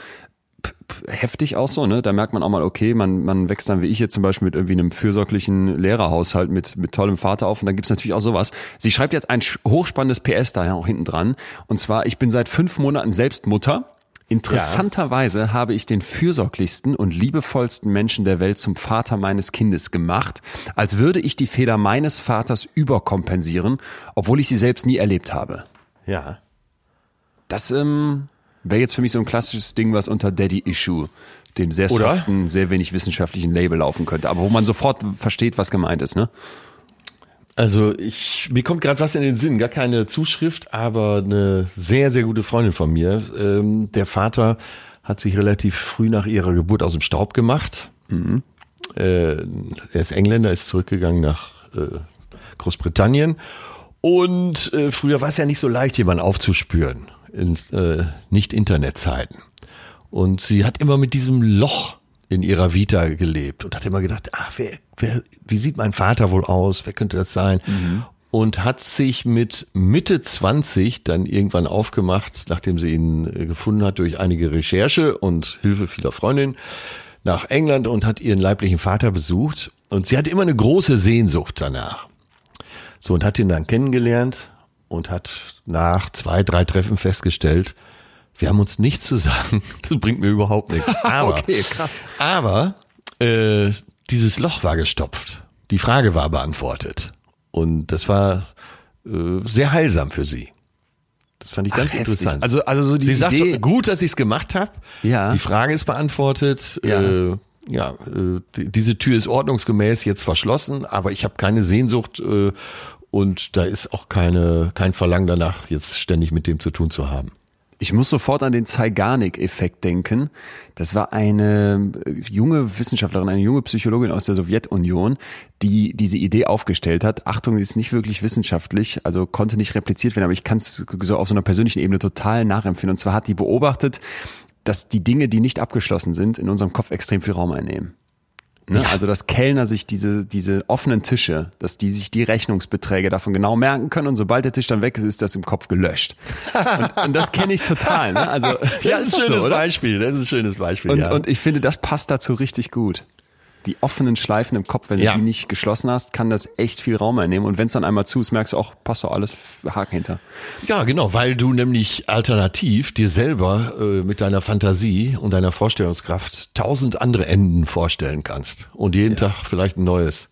heftig auch so, ne? Da merkt man auch mal, okay, man, man wächst dann wie ich jetzt zum Beispiel mit irgendwie einem fürsorglichen Lehrerhaushalt mit, mit tollem Vater auf und dann gibt's natürlich auch sowas. Sie schreibt jetzt ein hochspannendes PS da ja auch hinten dran. Und zwar, ich bin seit fünf Monaten selbst Mutter. Interessanterweise ja. habe ich den fürsorglichsten und liebevollsten Menschen der Welt zum Vater meines Kindes gemacht, als würde ich die Fehler meines Vaters überkompensieren, obwohl ich sie selbst nie erlebt habe. Ja. Das ähm, Wäre jetzt für mich so ein klassisches Ding, was unter Daddy Issue, dem sehr soften, sehr wenig wissenschaftlichen Label laufen könnte, aber wo man sofort versteht, was gemeint ist, ne? Also ich, mir kommt gerade was in den Sinn, gar keine Zuschrift, aber eine sehr, sehr gute Freundin von mir. Ähm, der Vater hat sich relativ früh nach ihrer Geburt aus dem Staub gemacht. Mhm. Äh, er ist Engländer, ist zurückgegangen nach äh, Großbritannien. Und äh, früher war es ja nicht so leicht, jemanden aufzuspüren in äh, Nicht-Internet-Zeiten. Und sie hat immer mit diesem Loch in ihrer Vita gelebt und hat immer gedacht, ach, wer, wer, wie sieht mein Vater wohl aus? Wer könnte das sein? Mhm. Und hat sich mit Mitte 20 dann irgendwann aufgemacht, nachdem sie ihn äh, gefunden hat durch einige Recherche und Hilfe vieler Freundinnen, nach England und hat ihren leiblichen Vater besucht. Und sie hatte immer eine große Sehnsucht danach. So, und hat ihn dann kennengelernt und hat nach zwei, drei Treffen festgestellt, wir haben uns nichts zu sagen. [laughs] Das bringt mir überhaupt nichts. Aber, okay, krass. Aber äh, dieses Loch war gestopft. Die Frage war beantwortet. Und das war äh, sehr heilsam für sie. Das fand ich ganz Ach, interessant. Also, also so die Sie sagt so, gut, dass ich es gemacht habe. Ja. Die Frage ist beantwortet. Ja. Äh, ja, äh, diese Tür ist ordnungsgemäß jetzt verschlossen, aber ich habe keine Sehnsucht äh, und da ist auch keine, kein Verlangen danach, jetzt ständig mit dem zu tun zu haben. Ich muss sofort an den Zeigarnik-Effekt denken. Das war eine junge Wissenschaftlerin, eine junge Psychologin aus der Sowjetunion, die diese Idee aufgestellt hat. Achtung, ist nicht wirklich wissenschaftlich, also konnte nicht repliziert werden, aber ich kann es so auf so einer persönlichen Ebene total nachempfinden. Und zwar hat die beobachtet, dass die Dinge, die nicht abgeschlossen sind, in unserem Kopf extrem viel Raum einnehmen. Ne? Ja. Also dass Kellner sich diese, diese offenen Tische, dass die sich die Rechnungsbeträge davon genau merken können und sobald der Tisch dann weg ist, ist das im Kopf gelöscht. Und, und das kenne ich total. Ne? Also, das ja, ist ein schönes so, Beispiel. Das ist ein schönes Beispiel. Und, ja. und ich finde, das passt dazu richtig gut die offenen Schleifen im Kopf, wenn ja. du die nicht geschlossen hast, kann das echt viel Raum einnehmen. Und wenn es dann einmal zu ist, merkst du auch, passt doch alles, Haken hinter. Ja, genau, weil du nämlich alternativ dir selber äh, mit deiner Fantasie und deiner Vorstellungskraft tausend andere Enden vorstellen kannst. Und jeden ja. Tag vielleicht ein neues.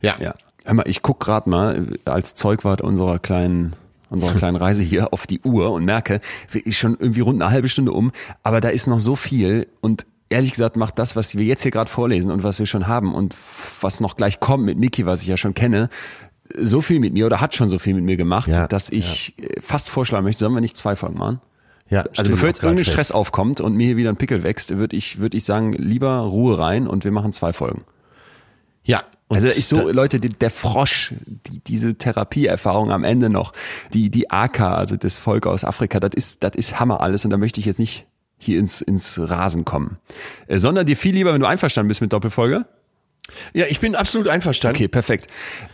Ja. ja. Hör mal, ich guck gerade mal als Zeugwart unserer kleinen unserer [laughs] kleinen Reise hier auf die Uhr und merke, ich schon irgendwie rund eine halbe Stunde um, aber da ist noch so viel und ehrlich gesagt macht das, was wir jetzt hier gerade vorlesen und was wir schon haben und was noch gleich kommt mit Miki, was ich ja schon kenne, so viel mit mir oder hat schon so viel mit mir gemacht, ja, dass ich ja. fast vorschlagen möchte, sollen wir nicht zwei Folgen machen? Ja, also bevor jetzt irgendein Stress aufkommt und mir hier wieder ein Pickel wächst, würde ich, würde ich sagen, lieber Ruhe rein und wir machen zwei Folgen. Ja. Also ich so, Leute, die, der Frosch, die, diese Therapieerfahrung am Ende noch, die, die Aka, also das Volk aus Afrika, das ist, das ist Hammer alles und da möchte ich jetzt nicht hier ins, ins Rasen kommen. Äh, sondern dir viel lieber, wenn du einverstanden bist mit Doppelfolge. Ja, ich bin absolut einverstanden. Okay, perfekt.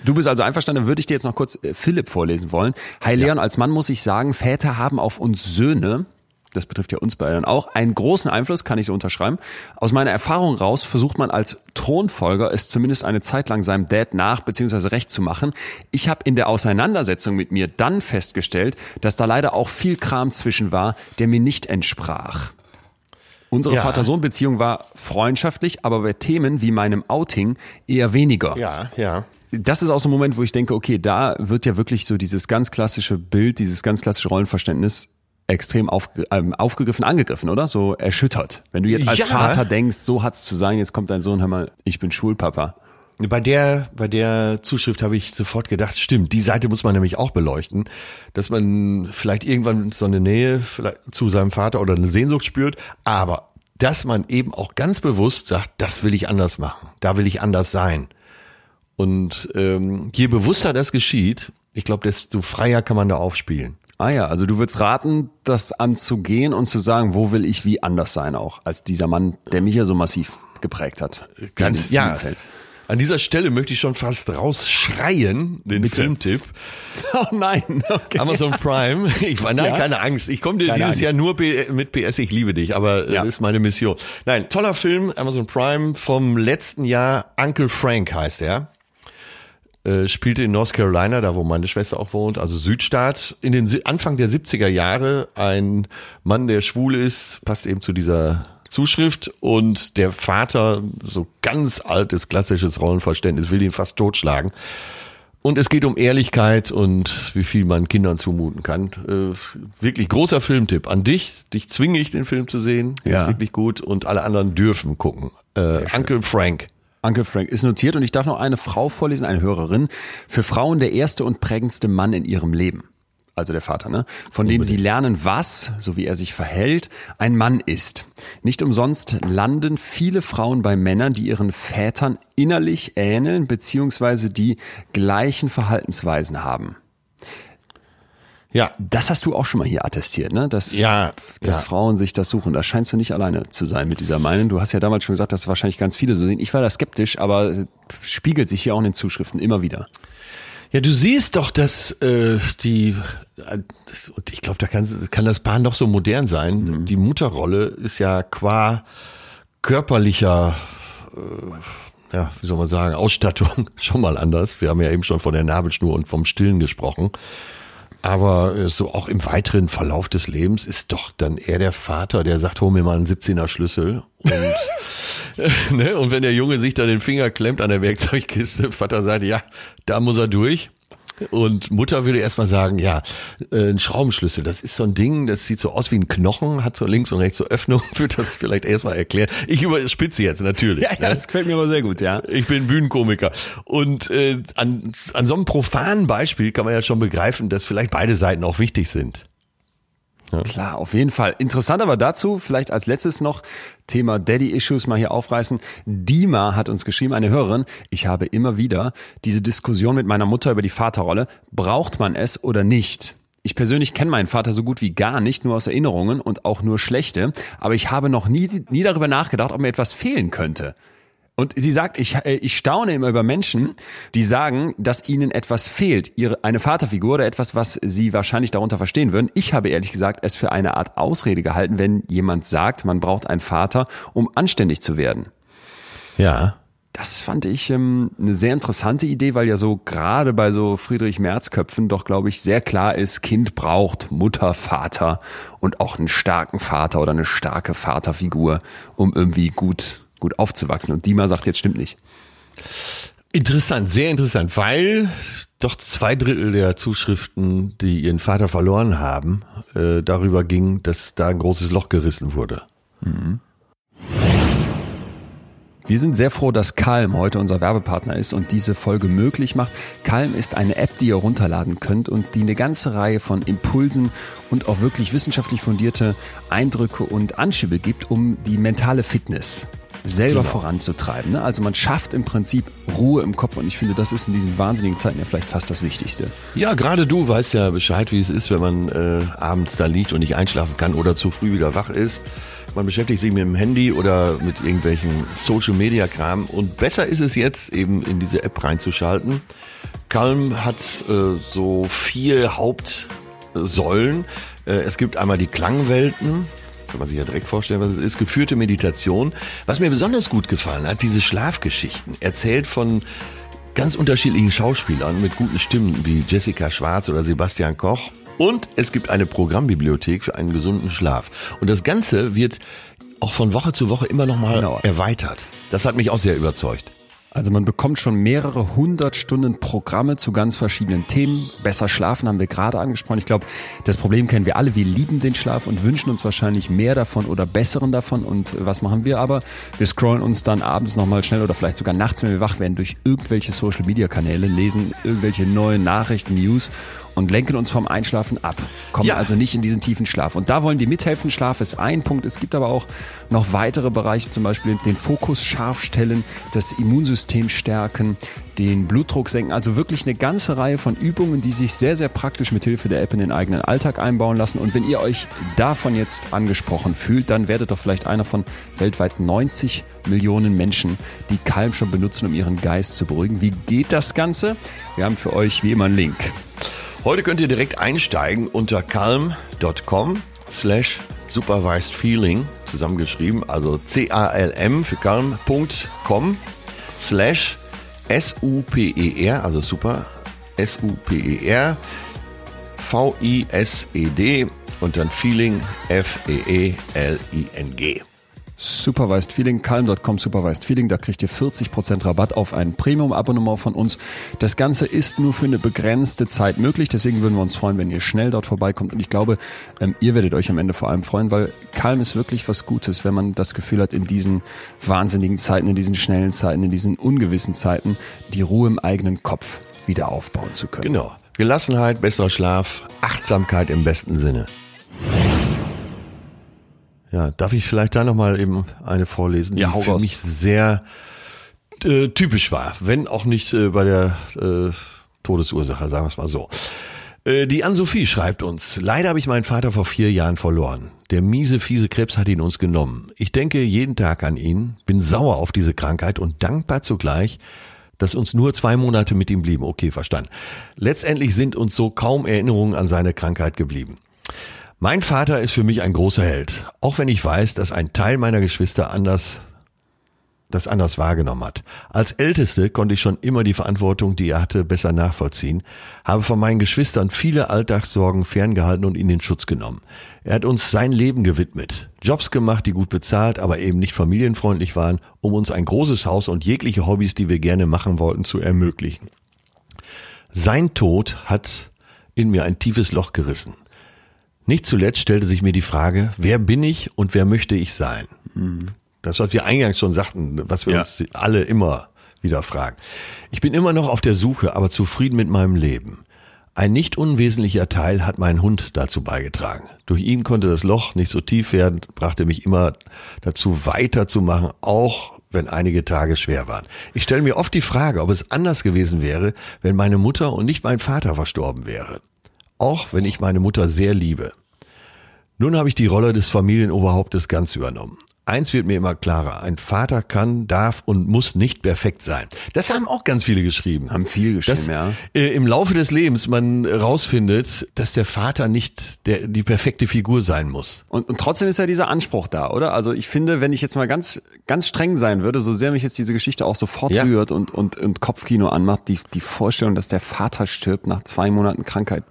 Du bist also einverstanden, dann würde ich dir jetzt noch kurz äh, Philipp vorlesen wollen. Hi Leon, als Mann muss ich sagen, Väter haben auf uns Söhne das betrifft ja uns beide dann auch, einen großen Einfluss, kann ich so unterschreiben. Aus meiner Erfahrung raus versucht man als Thronfolger es zumindest eine Zeit lang seinem Dad nach bzw. recht zu machen. Ich habe in der Auseinandersetzung mit mir dann festgestellt, dass da leider auch viel Kram zwischen war, der mir nicht entsprach. Unsere Ja. Vater-Sohn-Beziehung war freundschaftlich, aber bei Themen wie meinem Outing eher weniger Ja, ja. das ist auch so ein Moment, wo ich denke, okay, da wird ja wirklich so dieses ganz klassische Bild, dieses ganz klassische Rollenverständnis extrem aufge ähm, aufgegriffen, angegriffen, oder? So erschüttert. Wenn du jetzt als Ja. Vater denkst, so hat's zu sein, jetzt kommt dein Sohn, hör mal, ich bin Schulpapa. Bei der, bei der Zuschrift habe ich sofort gedacht, stimmt, die Seite muss man nämlich auch beleuchten, dass man vielleicht irgendwann so eine Nähe vielleicht zu seinem Vater oder eine Sehnsucht spürt, aber dass man eben auch ganz bewusst sagt, das will ich anders machen, da will ich anders sein. Und ähm, je bewusster das geschieht, ich glaube, desto freier kann man da aufspielen. Ah ja, also du würdest raten, das anzugehen und zu sagen, wo will ich wie anders sein auch, als dieser Mann, der mich ja so massiv geprägt hat. Ganz, ja. Fällen. An dieser Stelle möchte ich schon fast rausschreien, den Bitte. Filmtipp. [laughs] Oh nein, okay. Amazon Prime. Ich war, nein, Ja. keine Angst. Ich komme dir Keine dieses Angst. Jahr nur mit PS Ich liebe dich, aber Ja. das ist meine Mission. Nein, toller Film, Amazon Prime vom letzten Jahr. Uncle Frank heißt er. Äh, spielte in North Carolina, da wo meine Schwester auch wohnt, also Südstaat. In den Anfang der 70er Jahre ein Mann, der schwul ist, passt eben zu dieser Zuschrift und der Vater, so ganz altes klassisches Rollenverständnis, will ihn fast totschlagen. Und es geht um Ehrlichkeit und wie viel man Kindern zumuten kann. Äh, wirklich großer Filmtipp an dich. Dich zwinge ich, den Film zu sehen. Ja. Ist wirklich gut. Und alle anderen dürfen gucken. Äh, Uncle Frank. Uncle Frank ist notiert und ich darf noch eine Frau vorlesen, eine Hörerin. Für Frauen der erste und prägendste Mann in ihrem Leben. Also der Vater, ne? Von dem sie lernen, was, so wie er sich verhält, ein Mann ist. Nicht umsonst landen viele Frauen bei Männern, die ihren Vätern innerlich ähneln, beziehungsweise die gleichen Verhaltensweisen haben. Ja. Das hast du auch schon mal hier attestiert, ne? Dass, Ja, dass ja. Frauen sich das suchen. Da scheinst du nicht alleine zu sein mit dieser Meinung. Du hast ja damals schon gesagt, dass wahrscheinlich ganz viele so sehen. Ich war da skeptisch, aber spiegelt sich hier auch in den Zuschriften immer wieder. Ja, du siehst doch, dass äh, die, äh, das- und ich glaube, da kann, kann das Paar noch so modern sein. Die Mutterrolle ist ja qua körperlicher, äh, ja, wie soll man sagen, Ausstattung [laughs] schon mal anders. Wir haben ja eben schon von der Nabelschnur und vom Stillen gesprochen. Aber äh, so auch im weiteren Verlauf des Lebens ist doch dann eher der Vater, der sagt, hol mir mal einen 17er Schlüssel. Und, [laughs] ne, und wenn der Junge sich dann den Finger klemmt an der Werkzeugkiste, Vater sagt, ja, da muss er durch. Und Mutter würde erstmal sagen, ja, äh, ein Schraubenschlüssel, das ist so ein Ding, das sieht so aus wie ein Knochen, hat so links und rechts so Öffnungen, [laughs] würde das vielleicht erstmal erklären. Ich überspitze jetzt natürlich. Ja, ja, ne? das gefällt mir aber sehr gut, ja. Ich bin Bühnenkomiker. Und äh, an, an so einem profanen Beispiel kann man ja schon begreifen, dass vielleicht beide Seiten auch wichtig sind. Klar, auf jeden Fall. Interessant aber dazu, vielleicht als letztes noch Thema Daddy Issues mal hier aufreißen. Dima hat uns geschrieben, eine Hörerin, ich habe immer wieder diese Diskussion mit meiner Mutter über die Vaterrolle. Braucht man es oder nicht? Ich persönlich kenne meinen Vater so gut wie gar nicht, nur aus Erinnerungen und auch nur schlechte. Aber ich habe noch nie, nie darüber nachgedacht, ob mir etwas fehlen könnte. Und sie sagt, ich, äh, ich staune immer über Menschen, die sagen, dass ihnen etwas fehlt, ihre, eine Vaterfigur oder etwas, was sie wahrscheinlich darunter verstehen würden. Ich habe ehrlich gesagt es für eine Art Ausrede gehalten, wenn jemand sagt, man braucht einen Vater, um anständig zu werden. Ja. Das fand ich ähm, eine sehr interessante Idee, weil ja so gerade bei so Friedrich Merz Köpfen doch, glaube ich, sehr klar ist, Kind braucht Mutter, Vater und auch einen starken Vater oder eine starke Vaterfigur, um irgendwie gut, gut aufzuwachsen. Und Dima sagt, jetzt stimmt nicht. Interessant, sehr interessant, weil doch zwei Drittel der Zuschriften, die ihren Vater verloren haben, äh, darüber ging, dass da ein großes Loch gerissen wurde. Wir sind sehr froh, dass Calm heute unser Werbepartner ist und diese Folge möglich macht. Calm ist eine App, die ihr runterladen könnt und die eine ganze Reihe von Impulsen und auch wirklich wissenschaftlich fundierte Eindrücke und Anschiebe gibt, um die mentale Fitness selber voranzutreiben. Ne? Also man schafft im Prinzip Ruhe im Kopf und ich finde, das ist in diesen wahnsinnigen Zeiten ja vielleicht fast das Wichtigste. Ja, gerade du weißt ja Bescheid, wie es ist, wenn man äh, abends da liegt und nicht einschlafen kann oder zu früh wieder wach ist. Man beschäftigt sich mit dem Handy oder mit irgendwelchen Social Media Kram und besser ist es jetzt eben in diese App reinzuschalten. Calm hat äh, so vier Hauptsäulen. Äh, es gibt einmal die Klangwelten, kann man sich ja direkt vorstellen, was es ist, geführte Meditation. Was mir besonders gut gefallen hat, diese Schlafgeschichten, erzählt von ganz unterschiedlichen Schauspielern mit guten Stimmen wie Jessica Schwarz oder Sebastian Koch. Und es gibt eine Programmbibliothek für einen gesunden Schlaf. Und das Ganze wird auch von Woche zu Woche immer noch mal Genau. erweitert. Das hat mich auch sehr überzeugt. Also man bekommt schon mehrere hundert Stunden Programme zu ganz verschiedenen Themen. Besser schlafen haben wir gerade angesprochen. Ich glaube, das Problem kennen wir alle. Wir lieben den Schlaf und wünschen uns wahrscheinlich mehr davon oder besseren davon. Und was machen wir aber? Wir scrollen uns dann abends nochmal schnell oder vielleicht sogar nachts, wenn wir wach werden, durch irgendwelche Social-Media-Kanäle, lesen irgendwelche neuen Nachrichten, News und lenken uns vom Einschlafen ab. Kommen Ja. also nicht in diesen tiefen Schlaf. Und da wollen die mithelfen. Schlaf ist ein Punkt. Es gibt aber auch noch weitere Bereiche, zum Beispiel den Fokus scharf stellen, das Immunsystem stärken, den Blutdruck senken. Also wirklich eine ganze Reihe von Übungen, die sich sehr, sehr praktisch mit Hilfe der App in den eigenen Alltag einbauen lassen. Und wenn ihr euch davon jetzt angesprochen fühlt, dann werdet doch vielleicht einer von weltweit 90 Millionen Menschen, die Calm schon benutzen, um ihren Geist zu beruhigen. Wie geht das Ganze? Wir haben für euch wie immer einen Link. Heute könnt ihr direkt einsteigen unter calm.com slash supervised feeling zusammengeschrieben, also C-A-L-M für calm.com slash S-U-P-E-R, also super, S-U-P-E-R, V-I-S-E-D und dann Feeling, F-E-E-L-I-N-G. Supervised Feeling, calm.com Supervised Feeling, da kriegt ihr 40% Rabatt auf ein Premium-Abonnement von uns. Das Ganze ist nur für eine begrenzte Zeit möglich, deswegen würden wir uns freuen, wenn ihr schnell dort vorbeikommt. Und ich glaube, ähm, ihr werdet euch am Ende vor allem freuen, weil Calm ist wirklich was Gutes, wenn man das Gefühl hat, in diesen wahnsinnigen Zeiten, in diesen schnellen Zeiten, in diesen ungewissen Zeiten, die Ruhe im eigenen Kopf wieder aufbauen zu können. Genau. Gelassenheit, besserer Schlaf, Achtsamkeit im besten Sinne. Ja, darf ich vielleicht da nochmal eben eine vorlesen, die Ja, für raus. mich sehr äh, typisch war, wenn auch nicht äh, bei der äh, Todesursache, sagen wir es mal so. Äh, Die Ann-Sophie schreibt uns, leider habe ich meinen Vater vor vier Jahren verloren. Der miese, fiese Krebs hat ihn uns genommen. Ich denke jeden Tag an ihn, bin sauer auf diese Krankheit und dankbar zugleich, dass uns nur zwei Monate mit ihm blieben. Okay, verstanden. Letztendlich sind uns so kaum Erinnerungen an seine Krankheit geblieben. Mein Vater ist für mich ein großer Held, auch wenn ich weiß, dass ein Teil meiner Geschwister anders das anders wahrgenommen hat. Als Älteste konnte ich schon immer die Verantwortung, die er hatte, besser nachvollziehen, habe von meinen Geschwistern viele Alltagssorgen ferngehalten und ihnen in Schutz genommen. Er hat uns sein Leben gewidmet, Jobs gemacht, die gut bezahlt, aber eben nicht familienfreundlich waren, um uns ein großes Haus und jegliche Hobbys, die wir gerne machen wollten, zu ermöglichen. Sein Tod hat in mir ein tiefes Loch gerissen. Nicht zuletzt stellte sich mir die Frage, wer bin ich und wer möchte ich sein? Das, was wir eingangs schon sagten, was wir Ja. uns alle immer wieder fragen. Ich bin immer noch auf der Suche, aber zufrieden mit meinem Leben. Ein nicht unwesentlicher Teil hat mein Hund dazu beigetragen. Durch ihn konnte das Loch nicht so tief werden, brachte mich immer dazu weiterzumachen, auch wenn einige Tage schwer waren. Ich stelle mir oft die Frage, ob es anders gewesen wäre, wenn meine Mutter und nicht mein Vater verstorben wäre. Auch wenn ich meine Mutter sehr liebe. Nun habe ich die Rolle des Familienoberhauptes ganz übernommen. Eins wird mir immer klarer, ein Vater kann, darf und muss nicht perfekt sein. Das haben auch ganz viele geschrieben. Haben viel geschrieben, dass, ja. äh, im Laufe des Lebens man rausfindet, dass der Vater nicht der, die perfekte Figur sein muss. Und, und trotzdem ist ja dieser Anspruch da, oder? Also ich finde, wenn ich jetzt mal ganz, ganz streng sein würde, so sehr mich jetzt diese Geschichte auch sofort Ja. rührt und, und, und Kopfkino anmacht, die, die Vorstellung, dass der Vater stirbt nach zwei Monaten Krankheit.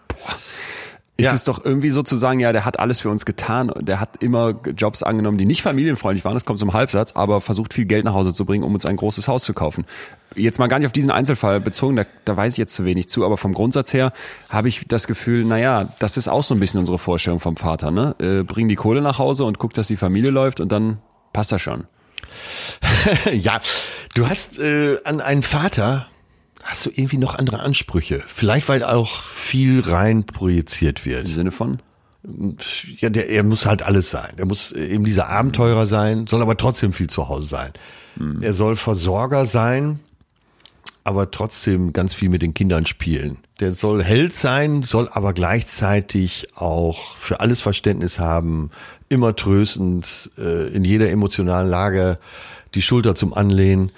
Ist Ja. es doch irgendwie so zu sagen, ja, der hat alles für uns getan, der hat immer Jobs angenommen, die nicht familienfreundlich waren, das kommt zum Halbsatz, aber versucht viel Geld nach Hause zu bringen, um uns ein großes Haus zu kaufen. Jetzt mal gar nicht auf diesen Einzelfall bezogen, da, da weiß ich jetzt zu wenig zu, aber vom Grundsatz her habe ich das Gefühl, naja, das ist auch so ein bisschen unsere Vorstellung vom Vater, ne? Äh, bring die Kohle nach Hause und guck, dass die Familie läuft und dann passt das schon. [laughs] ja, du hast äh, an einen Vater hast du irgendwie noch andere Ansprüche. Vielleicht weil auch viel rein projiziert Im wird. Sinne von? ja, der, er muss halt alles sein. Er muss eben dieser Abenteurer sein, soll aber trotzdem viel zu Hause sein. Mhm. Er soll Versorger sein, aber trotzdem ganz viel mit den Kindern spielen. Der soll Held sein, soll aber gleichzeitig auch für alles Verständnis haben, immer tröstend, äh, in jeder emotionalen Lage die Schulter zum Anlehnen.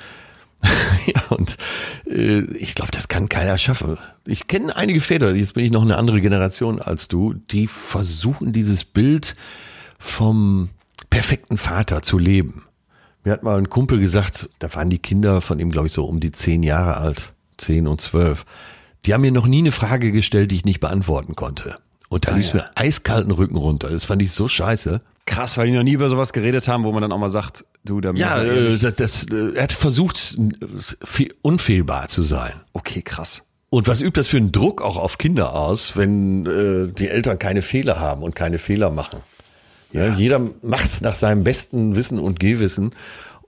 [laughs] ja, und äh, ich glaube, das kann keiner schaffen. Ich kenne einige Väter, jetzt bin ich noch eine andere Generation als du, die versuchen dieses Bild vom perfekten Vater zu leben. Mir hat mal ein Kumpel gesagt, da waren die Kinder von ihm, glaube ich, so um die zehn Jahre alt, zehn und zwölf. Die haben mir noch nie eine Frage gestellt, die ich nicht beantworten konnte. Und da ah, ließ ja. mir eiskalten Rücken runter. Das fand ich so scheiße. Krass, weil die noch nie über sowas geredet haben, wo man dann auch mal sagt, du, da Ja, äh, das, das, äh, er hat versucht, unfehlbar zu sein. Okay, krass. Und was übt das für einen Druck auch auf Kinder aus, wenn äh, die Eltern keine Fehler haben und keine Fehler machen? Ja, ja. Jeder macht's nach seinem besten Wissen und Gehwissen.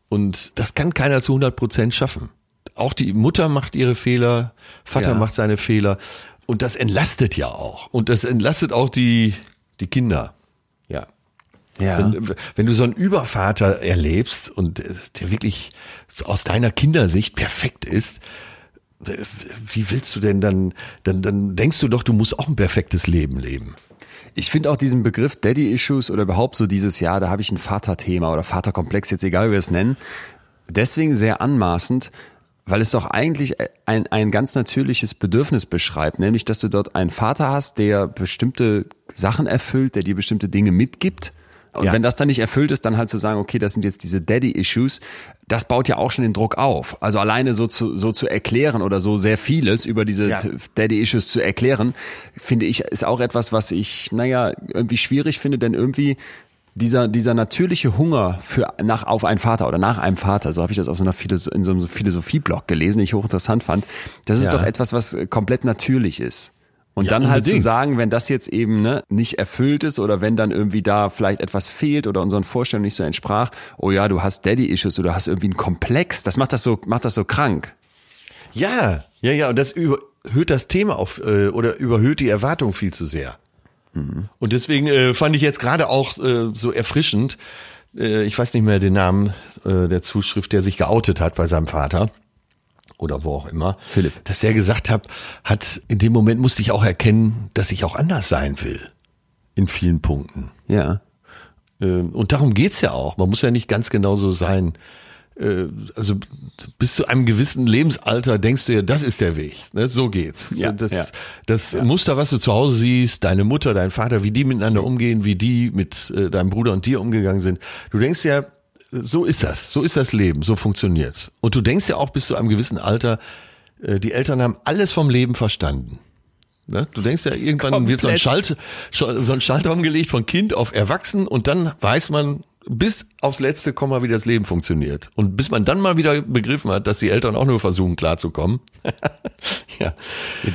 Und das kann keiner zu 100 Prozent schaffen. Auch die Mutter macht ihre Fehler, Vater ja. macht seine Fehler. Und das entlastet ja auch. Und das entlastet auch die, die Kinder. Ja. Ja. Wenn, wenn du so einen Übervater erlebst und der wirklich aus deiner Kindersicht perfekt ist, wie willst du denn dann, dann, dann denkst du doch, du musst auch ein perfektes Leben leben. Ich finde auch diesen Begriff Daddy Issues oder überhaupt so dieses Jahr, da habe ich ein Vaterthema oder Vaterkomplex, jetzt egal wie wir es nennen, deswegen sehr anmaßend, weil es doch eigentlich ein, ein ganz natürliches Bedürfnis beschreibt, nämlich dass du dort einen Vater hast, der bestimmte Sachen erfüllt, der dir bestimmte Dinge mitgibt und ja. wenn das dann nicht erfüllt ist, dann halt zu sagen, okay, das sind jetzt diese Daddy-Issues, das baut ja auch schon den Druck auf. Also alleine so zu, so zu erklären oder so sehr vieles über diese ja. Daddy-Issues zu erklären, finde ich, ist auch etwas, was ich, naja, irgendwie schwierig finde, denn irgendwie dieser, dieser natürliche Hunger für, nach, auf einen Vater oder nach einem Vater, so habe ich das auf so einer Philosoph in so einem Philosophie-Blog gelesen, den ich hochinteressant fand. Das ist ja. doch etwas, was komplett natürlich ist. Und ja, dann halt zu sagen, wenn das jetzt eben ne, nicht erfüllt ist oder wenn dann irgendwie da vielleicht etwas fehlt oder unseren Vorstellungen nicht so entsprach, oh ja, du hast Daddy-Issues oder du hast irgendwie einen Komplex, das macht das so, macht das so krank. Ja, ja, ja, und das überhöht das Thema auf äh, oder überhöht die Erwartung viel zu sehr. Mhm. Und deswegen äh, fand ich jetzt gerade auch äh, so erfrischend, äh, ich weiß nicht mehr den Namen äh, der Zuschrift, der sich geoutet hat bei seinem Vater oder wo auch immer, Philipp, dass der gesagt hat, hat in dem Moment musste ich auch erkennen, dass ich auch anders sein will. In vielen Punkten. Ja. Ähm, und darum geht's ja auch. Man muss ja nicht ganz genau so sein. Äh, also bis zu einem gewissen Lebensalter denkst du ja, das ist der Weg. Ne? So geht's. Ja, das ja. das ja. Muster, was du zu Hause siehst, deine Mutter, dein Vater, wie die miteinander umgehen, wie die mit äh, deinem Bruder und dir umgegangen sind. Du denkst ja, so ist das, so ist das Leben, so funktioniert's. Und du denkst ja auch bis zu einem gewissen Alter, äh, die Eltern haben alles vom Leben verstanden. Ne? Du denkst ja, irgendwann Komplett. wird so ein, Schalt, so ein Schalter umgelegt von Kind auf Erwachsen und dann weiß man bis aufs letzte Komma, wie das Leben funktioniert. Und bis man dann mal wieder begriffen hat, dass die Eltern auch nur versuchen, klarzukommen. [laughs] ja.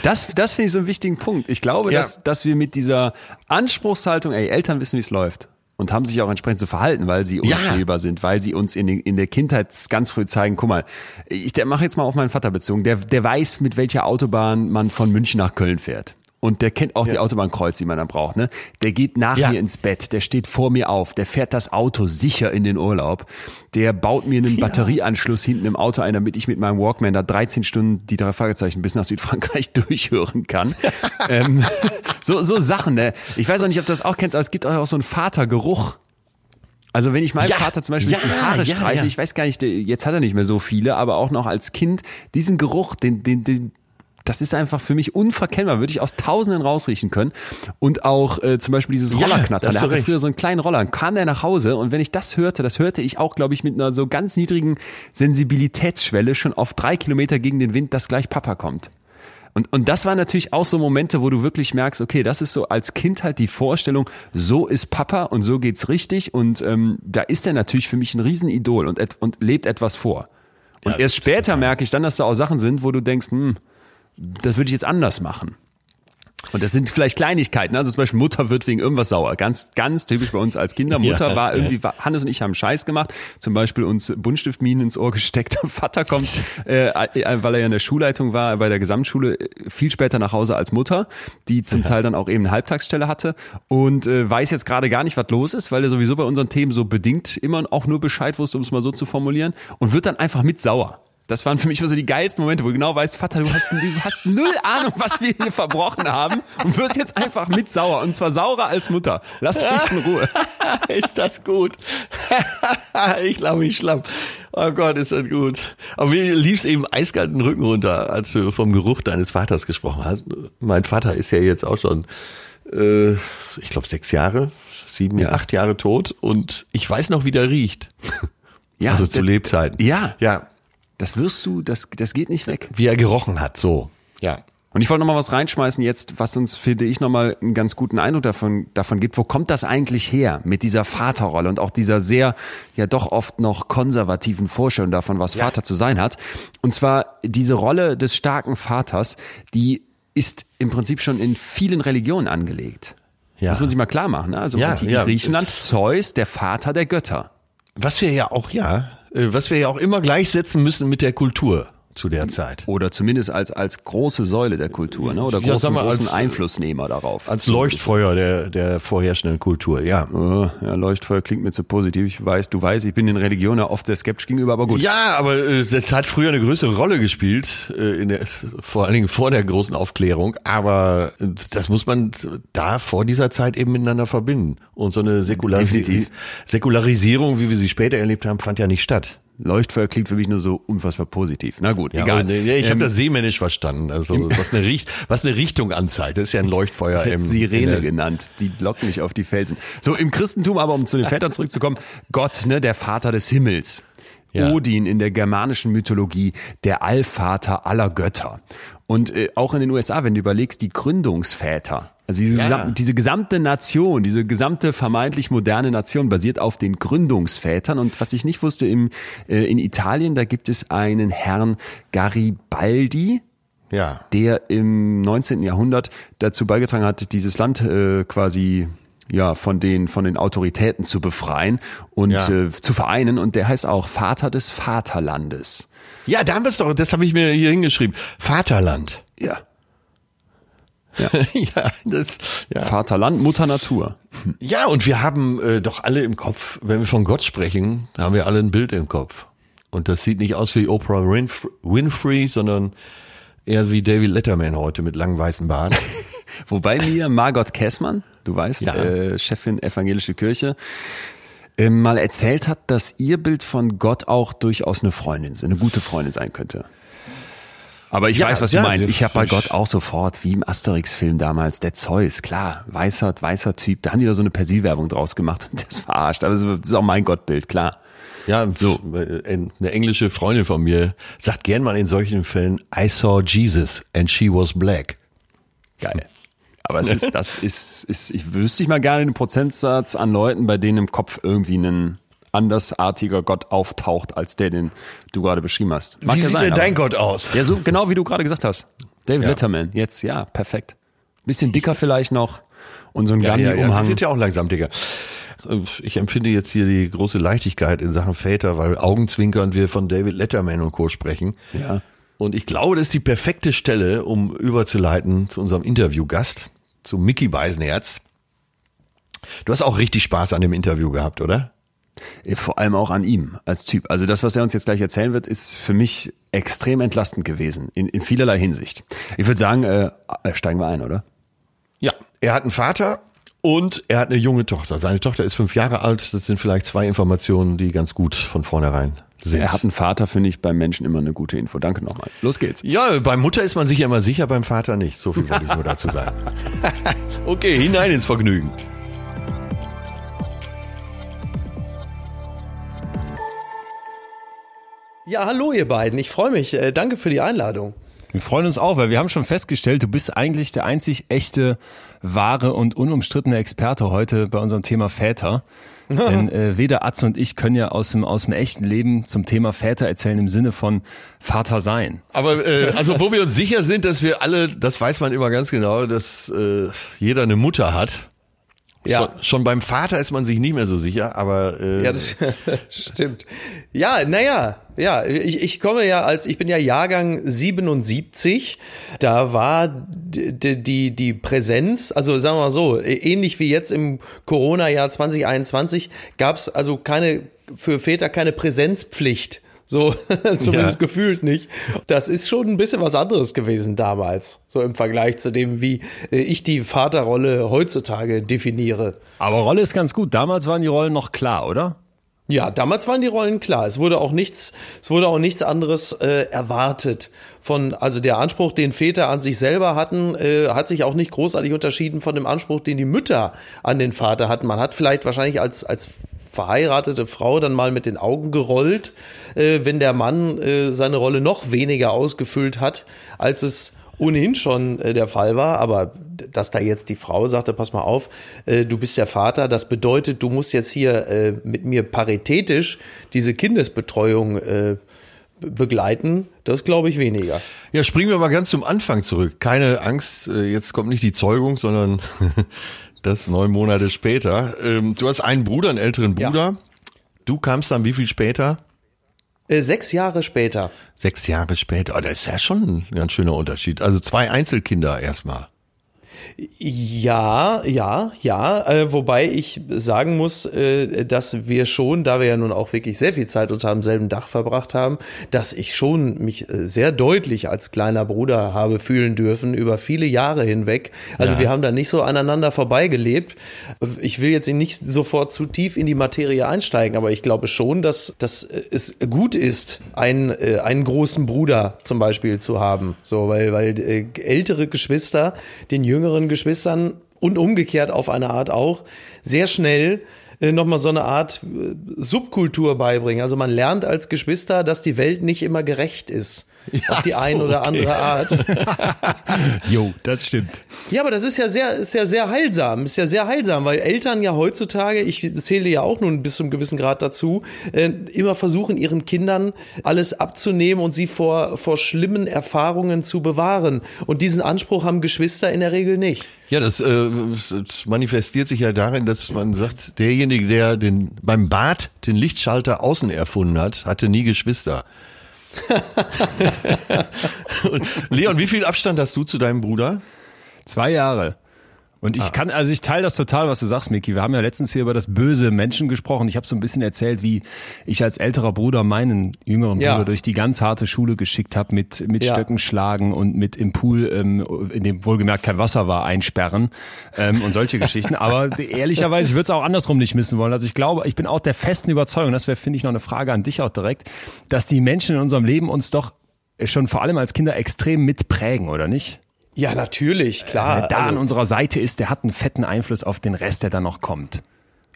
Das, das finde ich so einen wichtigen Punkt. Ich glaube, ja. dass, dass wir mit dieser Anspruchshaltung, ey, Eltern wissen, wie es läuft und haben sich auch entsprechend zu verhalten, weil sie unfehlbar ja. sind, weil sie uns in, den, in der Kindheit ganz früh zeigen, guck mal, ich mache jetzt mal auf meinen Vater bezogen, der, der weiß, mit welcher Autobahn man von München nach Köln fährt und der kennt auch ja. die Autobahnkreuz, die man dann braucht. Ne? Der geht nach ja. mir ins Bett, der steht vor mir auf, der fährt das Auto sicher in den Urlaub, der baut mir einen ja. Batterieanschluss hinten im Auto ein, damit ich mit meinem Walkman da 13 Stunden die drei Fragezeichen bis nach Südfrankreich [laughs] durchhören kann. [laughs] ähm, so, so Sachen. Ne? Ich weiß auch nicht, ob du das auch kennst, aber es gibt auch so einen Vatergeruch. Also wenn ich meinem ja, Vater zum Beispiel ja, die Haare ja, streiche, ich weiß gar nicht, jetzt hat er nicht mehr so viele, aber auch noch als Kind, diesen Geruch, den, den, den, das ist einfach für mich unverkennbar, würde ich aus Tausenden rausriechen können. Und auch äh, zum Beispiel dieses Rollerknatter. Ja, der hatte früher so einen kleinen Roller, kam der nach Hause und wenn ich das hörte, das hörte ich auch, glaube ich, mit einer so ganz niedrigen Sensibilitätsschwelle schon auf drei Kilometer gegen den Wind, dass gleich Papa kommt. Und, und das waren natürlich auch so Momente, wo du wirklich merkst, okay, das ist so als Kind halt die Vorstellung, so ist Papa und so geht's richtig. Und ähm, da ist er natürlich für mich ein Riesenidol und, und lebt etwas vor. Und ja, erst später merke ich dann, dass da auch Sachen sind, wo du denkst, hm, das würde ich jetzt anders machen. Und das sind vielleicht Kleinigkeiten. Also zum Beispiel Mutter wird wegen irgendwas sauer. Ganz, ganz typisch bei uns als Kinder. Mutter [laughs] Ja, war irgendwie, war, Hannes und ich haben Scheiß gemacht. Zum Beispiel uns Buntstiftminen ins Ohr gesteckt. Vater kommt, [laughs] äh, äh, weil er ja in der Schulleitung war, bei der Gesamtschule, äh, viel später nach Hause als Mutter, die zum Teil dann auch eben eine Halbtagsstelle hatte und äh, weiß jetzt gerade gar nicht, was los ist, weil er sowieso bei unseren Themen so bedingt immer auch nur Bescheid wusste, um es mal so zu formulieren und wird dann einfach mit sauer. Das waren für mich immer so die geilsten Momente, wo du genau weißt, Vater, du hast, du hast null Ahnung, was wir hier verbrochen haben und wirst jetzt einfach mit sauer. Und zwar saurer als Mutter. Lass mich in Ruhe. [laughs] ist das gut? [laughs] ich glaube, ich schlapp. Oh Gott, ist das gut. Aber mir lief's eben eiskalt den Rücken runter, als du vom Geruch deines Vaters gesprochen hast. Mein Vater ist ja jetzt auch schon, äh, ich glaube, sechs Jahre, sieben, Ja. acht Jahre tot. Und ich weiß noch, wie der riecht. Ja, also zu Lebzeiten. Ja. Ja. Das wirst du, das, das geht nicht weg. Wie er gerochen hat, so. Ja. Und ich wollte noch mal was reinschmeißen jetzt, was uns, finde ich, noch mal einen ganz guten Eindruck davon, davon gibt. Wo kommt das eigentlich her mit dieser Vaterrolle und auch dieser sehr, ja doch oft noch konservativen Vorstellung davon, was Vater zu sein hat? Und zwar diese Rolle des starken Vaters, die ist im Prinzip schon in vielen Religionen angelegt. Ja. Muss man sich mal klar machen. Ne? Also Ja, antiken ja. Griechenland Zeus, der Vater der Götter. Was wir ja auch, ja, was wir ja auch immer gleichsetzen müssen mit der Kultur zu der Zeit. Oder zumindest als, als große Säule der Kultur, ne? oder Ja, großen, mal, großen als- Einflussnehmer darauf. Als Leuchtfeuer der, der vorherrschenden Kultur, ja. Oh, ja, Leuchtfeuer klingt mir zu positiv. Ich weiß, du weißt, ich bin den Religionen ja oft sehr skeptisch gegenüber, aber gut. Ja, aber äh, es hat früher eine größere Rolle gespielt, äh, in der, vor allen Dingen vor der großen Aufklärung. Aber äh, das muss man da vor dieser Zeit eben miteinander verbinden. Und so eine Säkularisi Definitiv. Säkularisierung, wie wir sie später erlebt haben, fand ja nicht statt. Leuchtfeuer klingt für mich nur so unfassbar positiv. Na gut, Ja, egal. aber, nee, ich Ähm, habe das seemännisch verstanden. Also was eine, Richt was eine Richtung anzeigt. Das ist ja ein Leuchtfeuer im Sirene genannt. Die locken mich auf die Felsen. So, im Christentum aber, um zu den Vätern zurückzukommen, Gott, ne, der Vater des Himmels. Ja. Odin in der germanischen Mythologie, der Allvater aller Götter. Und äh, auch in den USA, wenn du überlegst, die Gründungsväter. Also diese, Ja. gesam diese gesamte Nation, diese gesamte vermeintlich moderne Nation basiert auf den Gründungsvätern. Und was ich nicht wusste, im, äh, in Italien, da gibt es einen Herrn Garibaldi, Ja. der im 19. Jahrhundert dazu beigetragen hat, dieses Land äh, quasi ja von den von den Autoritäten zu befreien und Ja. äh, zu vereinen und der heißt auch Vater des Vaterlandes. Ja, da haben wir es doch, das habe ich mir hier hingeschrieben. Vaterland. Ja. [laughs] ja, das, ja. Vaterland, Mutter Natur. Ja, und wir haben äh, doch alle im Kopf, wenn wir von Gott sprechen, haben wir alle ein Bild im Kopf. Und das sieht nicht aus wie Oprah Winf Winfrey, sondern eher wie David Letterman heute mit langem weißen Bart. [laughs] Wobei mir Margot Kessmann, du weißt, Ja. äh, Chefin evangelische Kirche, äh, mal erzählt hat, dass ihr Bild von Gott auch durchaus eine Freundin, eine gute Freundin sein könnte. Aber ich Ja, weiß, was ja, du meinst. Ich habe bei Gott auch sofort, wie im Asterix-Film damals, der Zeus, klar, weißer, weißer Typ. Da haben die da so eine Persilwerbung draus gemacht. [laughs] Das verarscht. Aber das ist auch mein Gottbild, klar. Ja, so. Eine englische Freundin von mir sagt gern mal in solchen Fällen, I saw Jesus and she was black. Geil. Aber es ist, [laughs] das ist, ist, ich wüsste ich mal gerne den Prozentsatz an Leuten, bei denen im Kopf irgendwie ein andersartiger Gott auftaucht, als der, den du gerade beschrieben hast. Mag Wie ja sieht sein, denn dein Gott aus? Ja, so genau wie du gerade gesagt hast. David Ja. Letterman, jetzt, ja, perfekt. Bisschen dicker vielleicht noch und so ein Ja, ja, ja, Gandhi-Umhang. wird ja auch langsam, Digga. Ich empfinde jetzt hier die große Leichtigkeit in Sachen Väter, weil augenzwinkernd wir von David Letterman und Co. sprechen. Ja. Und ich glaube, das ist die perfekte Stelle, um überzuleiten zu unserem Interviewgast, zu Mickey Beisenherz. Du hast auch richtig Spaß an dem Interview gehabt, oder? Vor allem auch an ihm als Typ. Also das, was er uns jetzt gleich erzählen wird, ist für mich extrem entlastend gewesen, in, in vielerlei Hinsicht. Ich würde sagen, äh, steigen wir ein, oder? Ja. Er hat einen Vater und er hat eine junge Tochter. Seine Tochter ist fünf Jahre alt. Das sind vielleicht zwei Informationen, die ganz gut von vornherein sind. Er hat einen Vater, finde ich beim Menschen immer eine gute Info. Danke nochmal. Los geht's. Ja, bei Mutter ist man sich ja immer sicher, beim Vater nicht. So viel wollte ich nur dazu sagen. [laughs] [laughs] okay, hinein ins Vergnügen. Ja, hallo ihr beiden. Ich freue mich. Äh, danke für die Einladung. Wir freuen uns auch, weil wir haben schon festgestellt, du bist eigentlich der einzig echte, wahre und unumstrittene Experte heute bei unserem Thema Väter. [laughs] Denn äh, weder Atze und ich können ja aus dem, aus dem echten Leben zum Thema Väter erzählen im Sinne von Vater sein. Aber äh, also wo wir uns sicher sind, dass wir alle, das weiß man immer ganz genau, dass äh, jeder eine Mutter hat. Ja. Schon, schon beim Vater ist man sich nicht mehr so sicher, aber äh, Ja, das [laughs] stimmt. Ja, naja, ja, ich, ich komme ja als, ich bin ja Jahrgang 77, da war die, die, die Präsenz, also sagen wir mal so, ähnlich wie jetzt im Corona-Jahr 2021, gab es also keine, für Väter keine Präsenzpflicht. So, [laughs] zumindest Ja. gefühlt nicht. Das ist schon ein bisschen was anderes gewesen damals. So im Vergleich zu dem, wie äh, ich die Vaterrolle heutzutage definiere. Aber Rolle ist ganz gut. Damals waren die Rollen noch klar, oder? Ja, damals waren die Rollen klar. Es wurde auch nichts, es wurde auch nichts anderes äh, erwartet. Von, also der Anspruch, den Väter an sich selber hatten, äh, hat sich auch nicht großartig unterschieden von dem Anspruch, den die Mütter an den Vater hatten. Man hat vielleicht wahrscheinlich als, als verheiratete Frau dann mal mit den Augen gerollt, äh, wenn der Mann äh, seine Rolle noch weniger ausgefüllt hat, als es ohnehin schon äh, der Fall war, aber dass da jetzt die Frau sagte, pass mal auf, äh, du bist der Vater, das bedeutet, du musst jetzt hier äh, mit mir paritätisch diese Kindesbetreuung äh, be- begleiten, das glaube ich weniger. ja, springen wir mal ganz zum Anfang zurück. Keine Angst, jetzt kommt nicht die Zeugung, sondern [laughs] das neun Monate später. Ähm, du hast einen Bruder, einen älteren Ja. Bruder. Du kamst dann wie viel später? Äh, sechs Jahre später. Sechs Jahre später. Oh, das ist ja schon ein ganz schöner Unterschied. Also zwei Einzelkinder erstmal. Ja, ja, ja, äh, wobei ich sagen muss, äh, dass wir schon, da wir ja nun auch wirklich sehr viel Zeit unter dem selben Dach verbracht haben, dass ich schon mich äh, sehr deutlich als kleiner Bruder habe fühlen dürfen über viele Jahre hinweg. Also Ja. wir haben da nicht so aneinander vorbeigelebt. Ich will jetzt nicht sofort zu tief in die Materie einsteigen, aber ich glaube schon, dass, dass äh, es gut ist, einen, äh, einen großen Bruder zum Beispiel zu haben. So, weil, weil ältere Geschwister den jüngeren Geschwistern und umgekehrt auf eine Art auch sehr schnell äh, nochmal so eine Art äh, Subkultur beibringen. Also man lernt als Geschwister, dass die Welt nicht immer gerecht ist. [laughs] auf die so, eine oder okay. andere Art. [laughs] Jo, das stimmt. Ja, aber das ist ja sehr, ist ja sehr heilsam, ist ja sehr heilsam, weil Eltern ja heutzutage, ich zähle ja auch nun bis zum gewissen Grad dazu, äh, immer versuchen, ihren Kindern alles abzunehmen und sie vor, vor schlimmen Erfahrungen zu bewahren. Und diesen Anspruch haben Geschwister in der Regel nicht. Ja, das, äh, das manifestiert sich ja darin, dass man sagt, derjenige, der den beim Bad den Lichtschalter außen erfunden hat, hatte nie Geschwister. [laughs] Leon, wie viel Abstand hast du zu deinem Bruder? Zwei Jahre. Und ich kann, also ich teile das total, was du sagst, Miki. Wir haben ja letztens hier über das böse Menschen gesprochen. Ich habe so ein bisschen erzählt, wie ich als älterer Bruder meinen jüngeren Ja. Bruder durch die ganz harte Schule geschickt habe mit mit Ja. Stöcken schlagen und mit im Pool, ähm, in dem wohlgemerkt kein Wasser war, einsperren ähm, und solche Geschichten. [laughs] Aber ehrlicherweise, ich würde es auch andersrum nicht missen wollen. Also ich glaube, ich bin auch der festen Überzeugung, das wäre, finde ich, noch eine Frage an dich auch direkt, dass die Menschen in unserem Leben uns doch schon vor allem als Kinder extrem mitprägen, oder nicht? Ja, natürlich, klar. Also wer da Also- an unserer Seite ist, der hat einen fetten Einfluss auf den Rest, der dann noch kommt.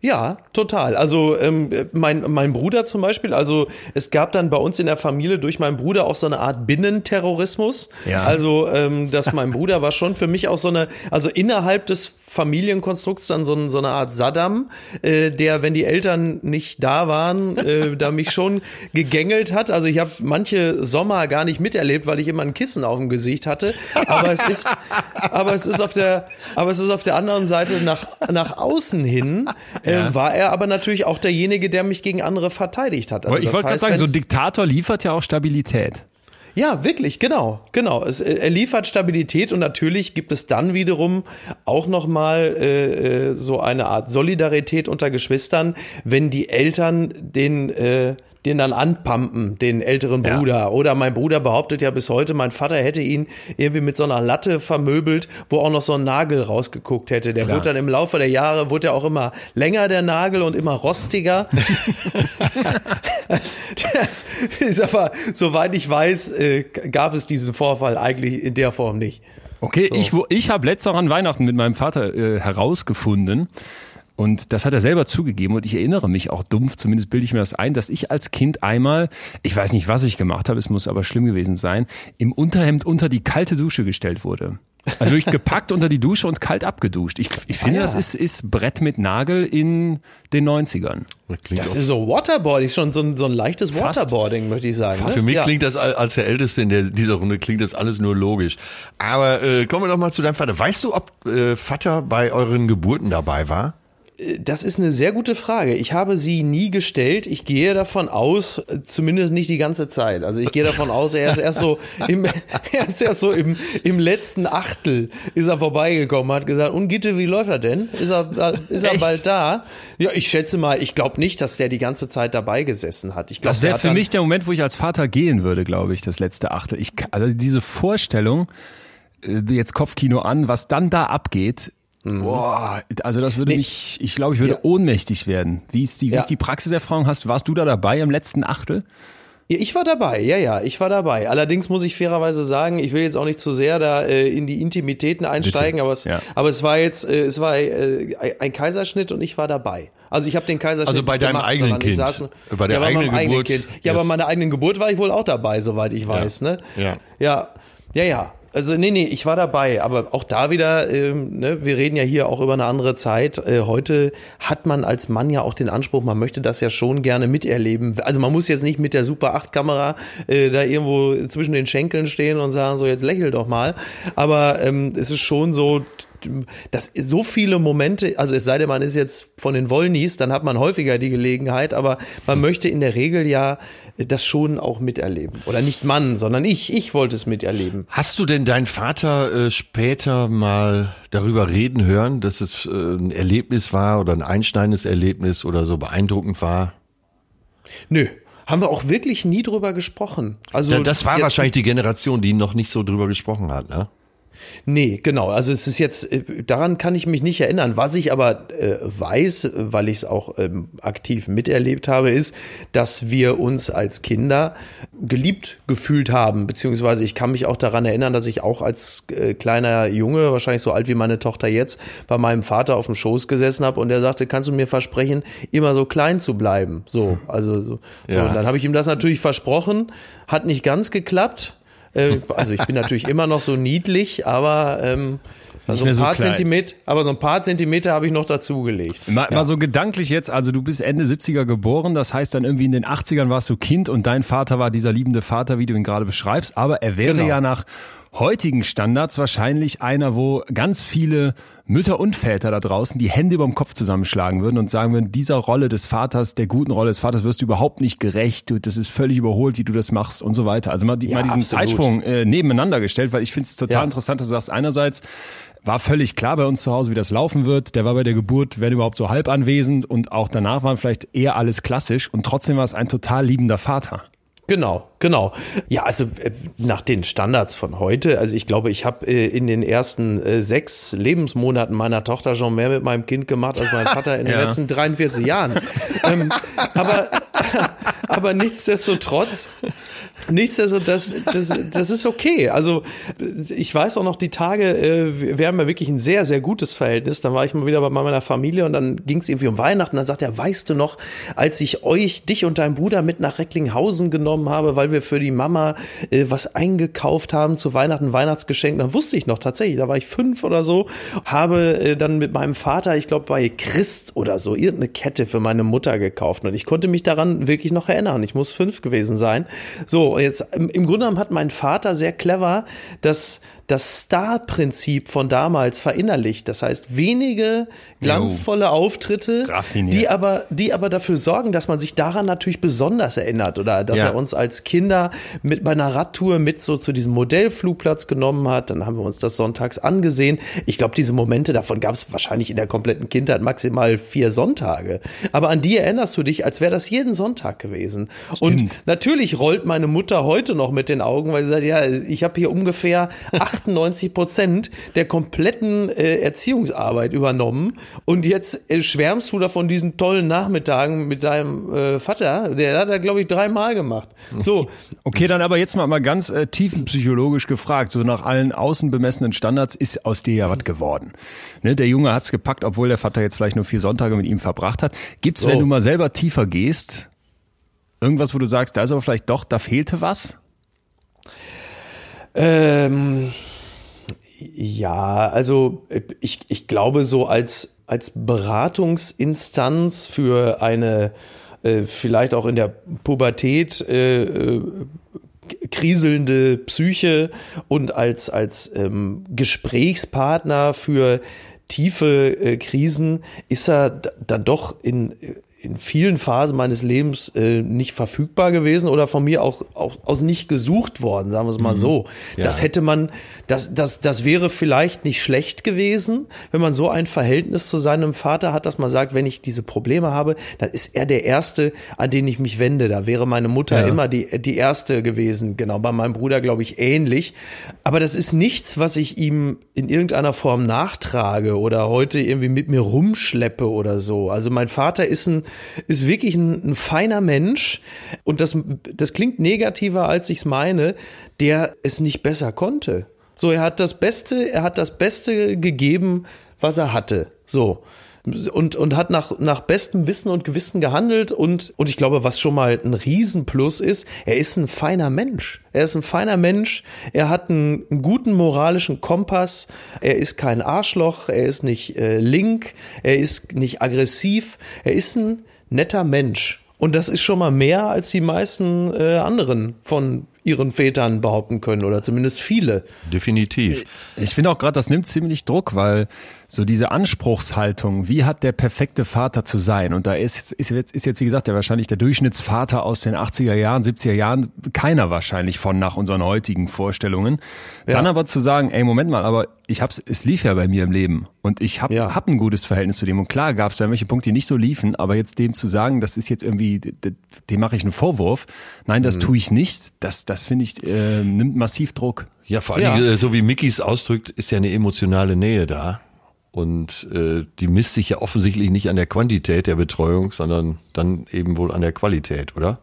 Ja, total. Also ähm, mein, mein Bruder zum Beispiel, also es gab dann bei uns in der Familie durch meinen Bruder auch so eine Art Binnenterrorismus. Ja. Also, ähm, dass mein Bruder war schon für mich auch so eine, also innerhalb des Familienkonstrukts dann so, so eine Art Saddam, äh, der, wenn die Eltern nicht da waren, äh, da mich schon [laughs] gegängelt hat. Also ich habe manche Sommer gar nicht miterlebt, weil ich immer ein Kissen auf dem Gesicht hatte. Aber es ist, [laughs] aber es ist auf der, aber es ist auf der anderen Seite nach, nach außen hin, Ja. äh, war er aber natürlich auch derjenige, der mich gegen andere verteidigt hat. Also ich wollte gerade sagen, so ein Diktator liefert ja auch Stabilität. Ja, wirklich, genau, genau. Es, äh, er liefert Stabilität und natürlich gibt es dann wiederum auch noch mal äh, äh, so eine Art Solidarität unter Geschwistern, wenn die Eltern den äh, den dann anpumpen, den älteren Ja. Bruder. Oder mein Bruder behauptet ja bis heute, mein Vater hätte ihn irgendwie mit so einer Latte vermöbelt, wo auch noch so ein Nagel rausgeguckt hätte. Der Klar. wurde dann im Laufe der Jahre, wurde ja auch immer länger, der Nagel, und immer rostiger. [laughs] Das ist aber, soweit ich weiß, äh, gab es diesen Vorfall eigentlich in der Form nicht. Okay, ich, wo- ich habe letztes Jahr an Weihnachten mit meinem Vater äh, herausgefunden, Und das hat er selber zugegeben und ich erinnere mich auch dumpf, zumindest bilde ich mir das ein, dass ich als Kind einmal, ich weiß nicht, was ich gemacht habe, es muss aber schlimm gewesen sein, im Unterhemd unter die kalte Dusche gestellt wurde. Also wirklich gepackt [laughs] unter die Dusche und kalt abgeduscht. Ich, ich finde, Ah, ja. das ist, ist Brett mit Nagel in den 90ern. Das klingt Das ist so Waterboarding, ist schon so ein, so ein leichtes Fast. Waterboarding, möchte ich sagen. ne? Für mich ja. klingt das al- als der Älteste in der, dieser Runde klingt das alles nur logisch. Aber äh, kommen wir doch mal zu deinem Vater. Weißt du, ob äh, Vater bei euren Geburten dabei war? Das ist eine sehr gute Frage. Ich habe sie nie gestellt. Ich gehe davon aus, zumindest nicht die ganze Zeit. Also ich gehe davon aus, er ist erst so im, [laughs] er ist erst so im, im letzten Achtel ist er vorbeigekommen, hat gesagt, und Gitte, wie läuft das denn? Ist er, ist er Echt? bald da? Ja, ich schätze mal, ich glaube nicht, dass der die ganze Zeit dabei gesessen hat. Ich glaub, Das wäre für mich der Moment, wo ich als Vater gehen würde, glaube ich, das letzte Achtel. Ich, also diese Vorstellung, äh, jetzt Kopfkino an, was dann da abgeht, boah, also das würde mich, ich glaube, ich würde Ja. ohnmächtig werden. Wie ist die, wie Ja. ist die Praxiserfahrung? Hast, warst du da dabei im letzten Achtel? Ja, ich war dabei, ja, ja, ich war dabei. Allerdings muss ich fairerweise sagen, ich will jetzt auch nicht zu sehr da äh, in die Intimitäten einsteigen, aber es, Ja. aber es war jetzt, äh, es war äh, ein Kaiserschnitt und ich war dabei. Also ich habe den Kaiserschnitt Also bei deinem gemacht, eigenen Kind. saß- Bei der ja, eigenen meinem eigenen Geburt Kind. Ja, bei jetzt. meiner eigenen Geburt war ich wohl auch dabei, soweit ich weiß, ne? Ja. Ja, ja, ja. Also nee, nee, ich war dabei, aber auch da wieder, ähm, ne, wir reden ja hier auch über eine andere Zeit. Äh, heute hat man als Mann ja auch den Anspruch, man möchte das ja schon gerne miterleben. Also man muss jetzt nicht mit der Super 8 Kamera äh, da irgendwo zwischen den Schenkeln stehen und sagen, so jetzt lächel doch mal. Aber ähm, es ist schon so, dass so viele Momente, also es sei denn, man ist jetzt von den Wollnies, dann hat man häufiger die Gelegenheit, aber man möchte in der Regel ja das schon auch miterleben. Oder nicht Mann, sondern ich, ich wollte es miterleben. Hast du denn deinen Vater äh, später mal darüber reden hören, dass es äh, ein Erlebnis war oder ein einschneidendes Erlebnis oder so beeindruckend war? Nö. Haben wir auch wirklich nie drüber gesprochen. Also das war wahrscheinlich die Generation, die noch nicht so drüber gesprochen hat, ne? Nee, genau. Also es ist jetzt, äh, daran kann ich mich nicht erinnern. Was ich aber äh, weiß, weil ich es auch ähm, aktiv miterlebt habe, ist, dass wir uns als Kinder geliebt gefühlt haben. Beziehungsweise ich kann mich auch daran erinnern, dass ich auch als äh, kleiner Junge, wahrscheinlich so alt wie meine Tochter jetzt, bei meinem Vater auf dem Schoß gesessen habe und der sagte, kannst du mir versprechen, immer so klein zu bleiben? So, also so. so. Ja. Und dann habe ich ihm das natürlich versprochen, hat nicht ganz geklappt. Äh, Also ich bin natürlich immer noch so niedlich, aber ähm, so mehr ein so paar klein. Zentimeter, aber so ein paar Zentimeter habe ich noch dazugelegt. Mal, mal so gedanklich jetzt, also du bist Ende 70er geboren, das heißt dann irgendwie in den 80ern warst du Kind und dein Vater war dieser liebende Vater, wie du ihn gerade beschreibst, aber er wäre Genau. ja nach heutigen Standards wahrscheinlich einer, wo ganz viele Mütter und Väter da draußen die Hände über dem Kopf zusammenschlagen würden und sagen würden, dieser Rolle des Vaters, der guten Rolle des Vaters wirst du überhaupt nicht gerecht, du, das ist völlig überholt, wie du das machst und so weiter. Also mal, die, Ja, mal diesen absolut. Zeitsprung äh, nebeneinander gestellt, weil ich finde es total Ja. interessant, dass du sagst, einerseits war völlig klar bei uns zu Hause, wie das laufen wird. Der war bei der Geburt, wenn überhaupt, so halb anwesend und auch danach waren vielleicht eher alles klassisch und trotzdem war es ein total liebender Vater. Genau, genau. Ja, also äh, nach den Standards von heute, also ich glaube, ich habe äh, in den ersten äh, sechs Lebensmonaten meiner Tochter schon mehr mit meinem Kind gemacht als mein Vater in [laughs] den Ja. letzten 43 Jahren. ähm, aber, [laughs] aber nichtsdestotrotz, nichtsdestotrotz, das, das, das ist okay. Also ich weiß auch noch die Tage, äh, wir haben ja wirklich ein sehr, sehr gutes Verhältnis. Dann war ich mal wieder bei meiner Familie und dann ging es irgendwie um Weihnachten. Dann sagt er, weißt du noch, als ich euch, dich und deinen Bruder mit nach Recklinghausen genommen habe, weil wir für die Mama äh, was eingekauft haben zu Weihnachten, Weihnachtsgeschenk. Dann wusste ich noch tatsächlich, da war ich fünf oder so, habe äh, dann mit meinem Vater, ich glaube bei Christ oder so, irgendeine Kette für meine Mutter gekauft. Und ich konnte mich daran wirklich noch erinnern. Ich muss fünf gewesen sein. So, jetzt im, im Grunde genommen hat mein Vater sehr clever das, das Star-Prinzip von damals verinnerlicht. Das heißt, wenige glanzvolle Auftritte, Raffiniert. die aber, die aber dafür sorgen, dass man sich daran natürlich besonders erinnert oder dass Ja. er uns als Kinder mit bei einer Radtour mit so zu diesem Modellflugplatz genommen hat. Dann haben wir uns das sonntags angesehen. Ich glaube, diese Momente, davon gab es wahrscheinlich in der kompletten Kindheit maximal vier Sonntage. Aber an die erinnerst du dich, als wäre das jeden Sonntag gewesen. Und Stimmt. natürlich rollt meine Mutter heute noch mit den Augen, weil sie sagt, ja, ich habe hier ungefähr acht [laughs] 98 Prozent der kompletten äh, Erziehungsarbeit übernommen und jetzt äh, schwärmst du da von diesen tollen Nachmittagen mit deinem äh, Vater. Der hat er, glaube ich, dreimal gemacht. So. [laughs] Okay, dann aber jetzt mal, mal ganz äh, tiefenpsychologisch gefragt, so nach allen außen bemessenen Standards ist aus dir ja was geworden. Ne, der Junge hat's gepackt, obwohl der Vater jetzt vielleicht nur vier Sonntage mit ihm verbracht hat. Gibt's, So. wenn du mal selber tiefer gehst, irgendwas, wo du sagst, da ist aber vielleicht doch, da fehlte was? Ähm, ja, also ich, ich glaube so als, als Beratungsinstanz für eine äh, vielleicht auch in der Pubertät äh, äh, kriselnde Psyche und als, als ähm, Gesprächspartner für tiefe äh, Krisen ist er dann doch in, in vielen Phasen meines Lebens äh, nicht verfügbar gewesen oder von mir auch, auch aus nicht gesucht worden, sagen wir es mal so. Das hätte man, das, das, das wäre vielleicht nicht schlecht gewesen, wenn man so ein Verhältnis zu seinem Vater hat, dass man sagt, wenn ich diese Probleme habe, dann ist er der Erste, an den ich mich wende. Da wäre meine Mutter immer die, die Erste gewesen. Genau, bei meinem Bruder glaube ich ähnlich. Aber das ist nichts, was ich ihm in irgendeiner Form nachtrage oder heute irgendwie mit mir rumschleppe oder so. Also mein Vater ist ein, ist wirklich ein, ein feiner Mensch und das, das klingt negativer, als ich es meine, der es nicht besser konnte. So, er hat das Beste, er hat das Beste gegeben, was er hatte. So. Und, und hat nach, nach bestem Wissen und Gewissen gehandelt und, und ich glaube, was schon mal ein Riesenplus ist, er ist ein feiner Mensch. Er ist ein feiner Mensch, er hat einen, einen guten moralischen Kompass, er ist kein Arschloch, er ist nicht äh, link, er ist nicht aggressiv, er ist ein netter Mensch. Und das ist schon mal mehr, als die meisten äh, anderen von ihren Vätern behaupten können oder zumindest viele. Definitiv. Ich finde auch gerade, das nimmt ziemlich Druck, weil so diese Anspruchshaltung, wie hat der perfekte Vater zu sein? Und da ist, ist, jetzt, ist jetzt, wie gesagt, ja wahrscheinlich der Durchschnittsvater aus den 80er Jahren, 70er Jahren, keiner wahrscheinlich von nach unseren heutigen Vorstellungen. Dann aber zu sagen, ey, Moment mal, aber ich hab's, es lief ja bei mir im Leben und ich hab, Ja. hab ein gutes Verhältnis zu dem. Und klar gab es da irgendwelche Punkte, die nicht so liefen, aber jetzt dem zu sagen, das ist jetzt irgendwie, dem mache ich einen Vorwurf. Nein, das tue ich nicht. Das, das finde ich, äh, nimmt massiv Druck. Ja, vor allem, Ja. äh, so wie Mickys ausdrückt, ist ja eine emotionale Nähe da. Und äh, die misst sich ja offensichtlich nicht an der Quantität der Betreuung, sondern dann eben wohl an der Qualität, oder?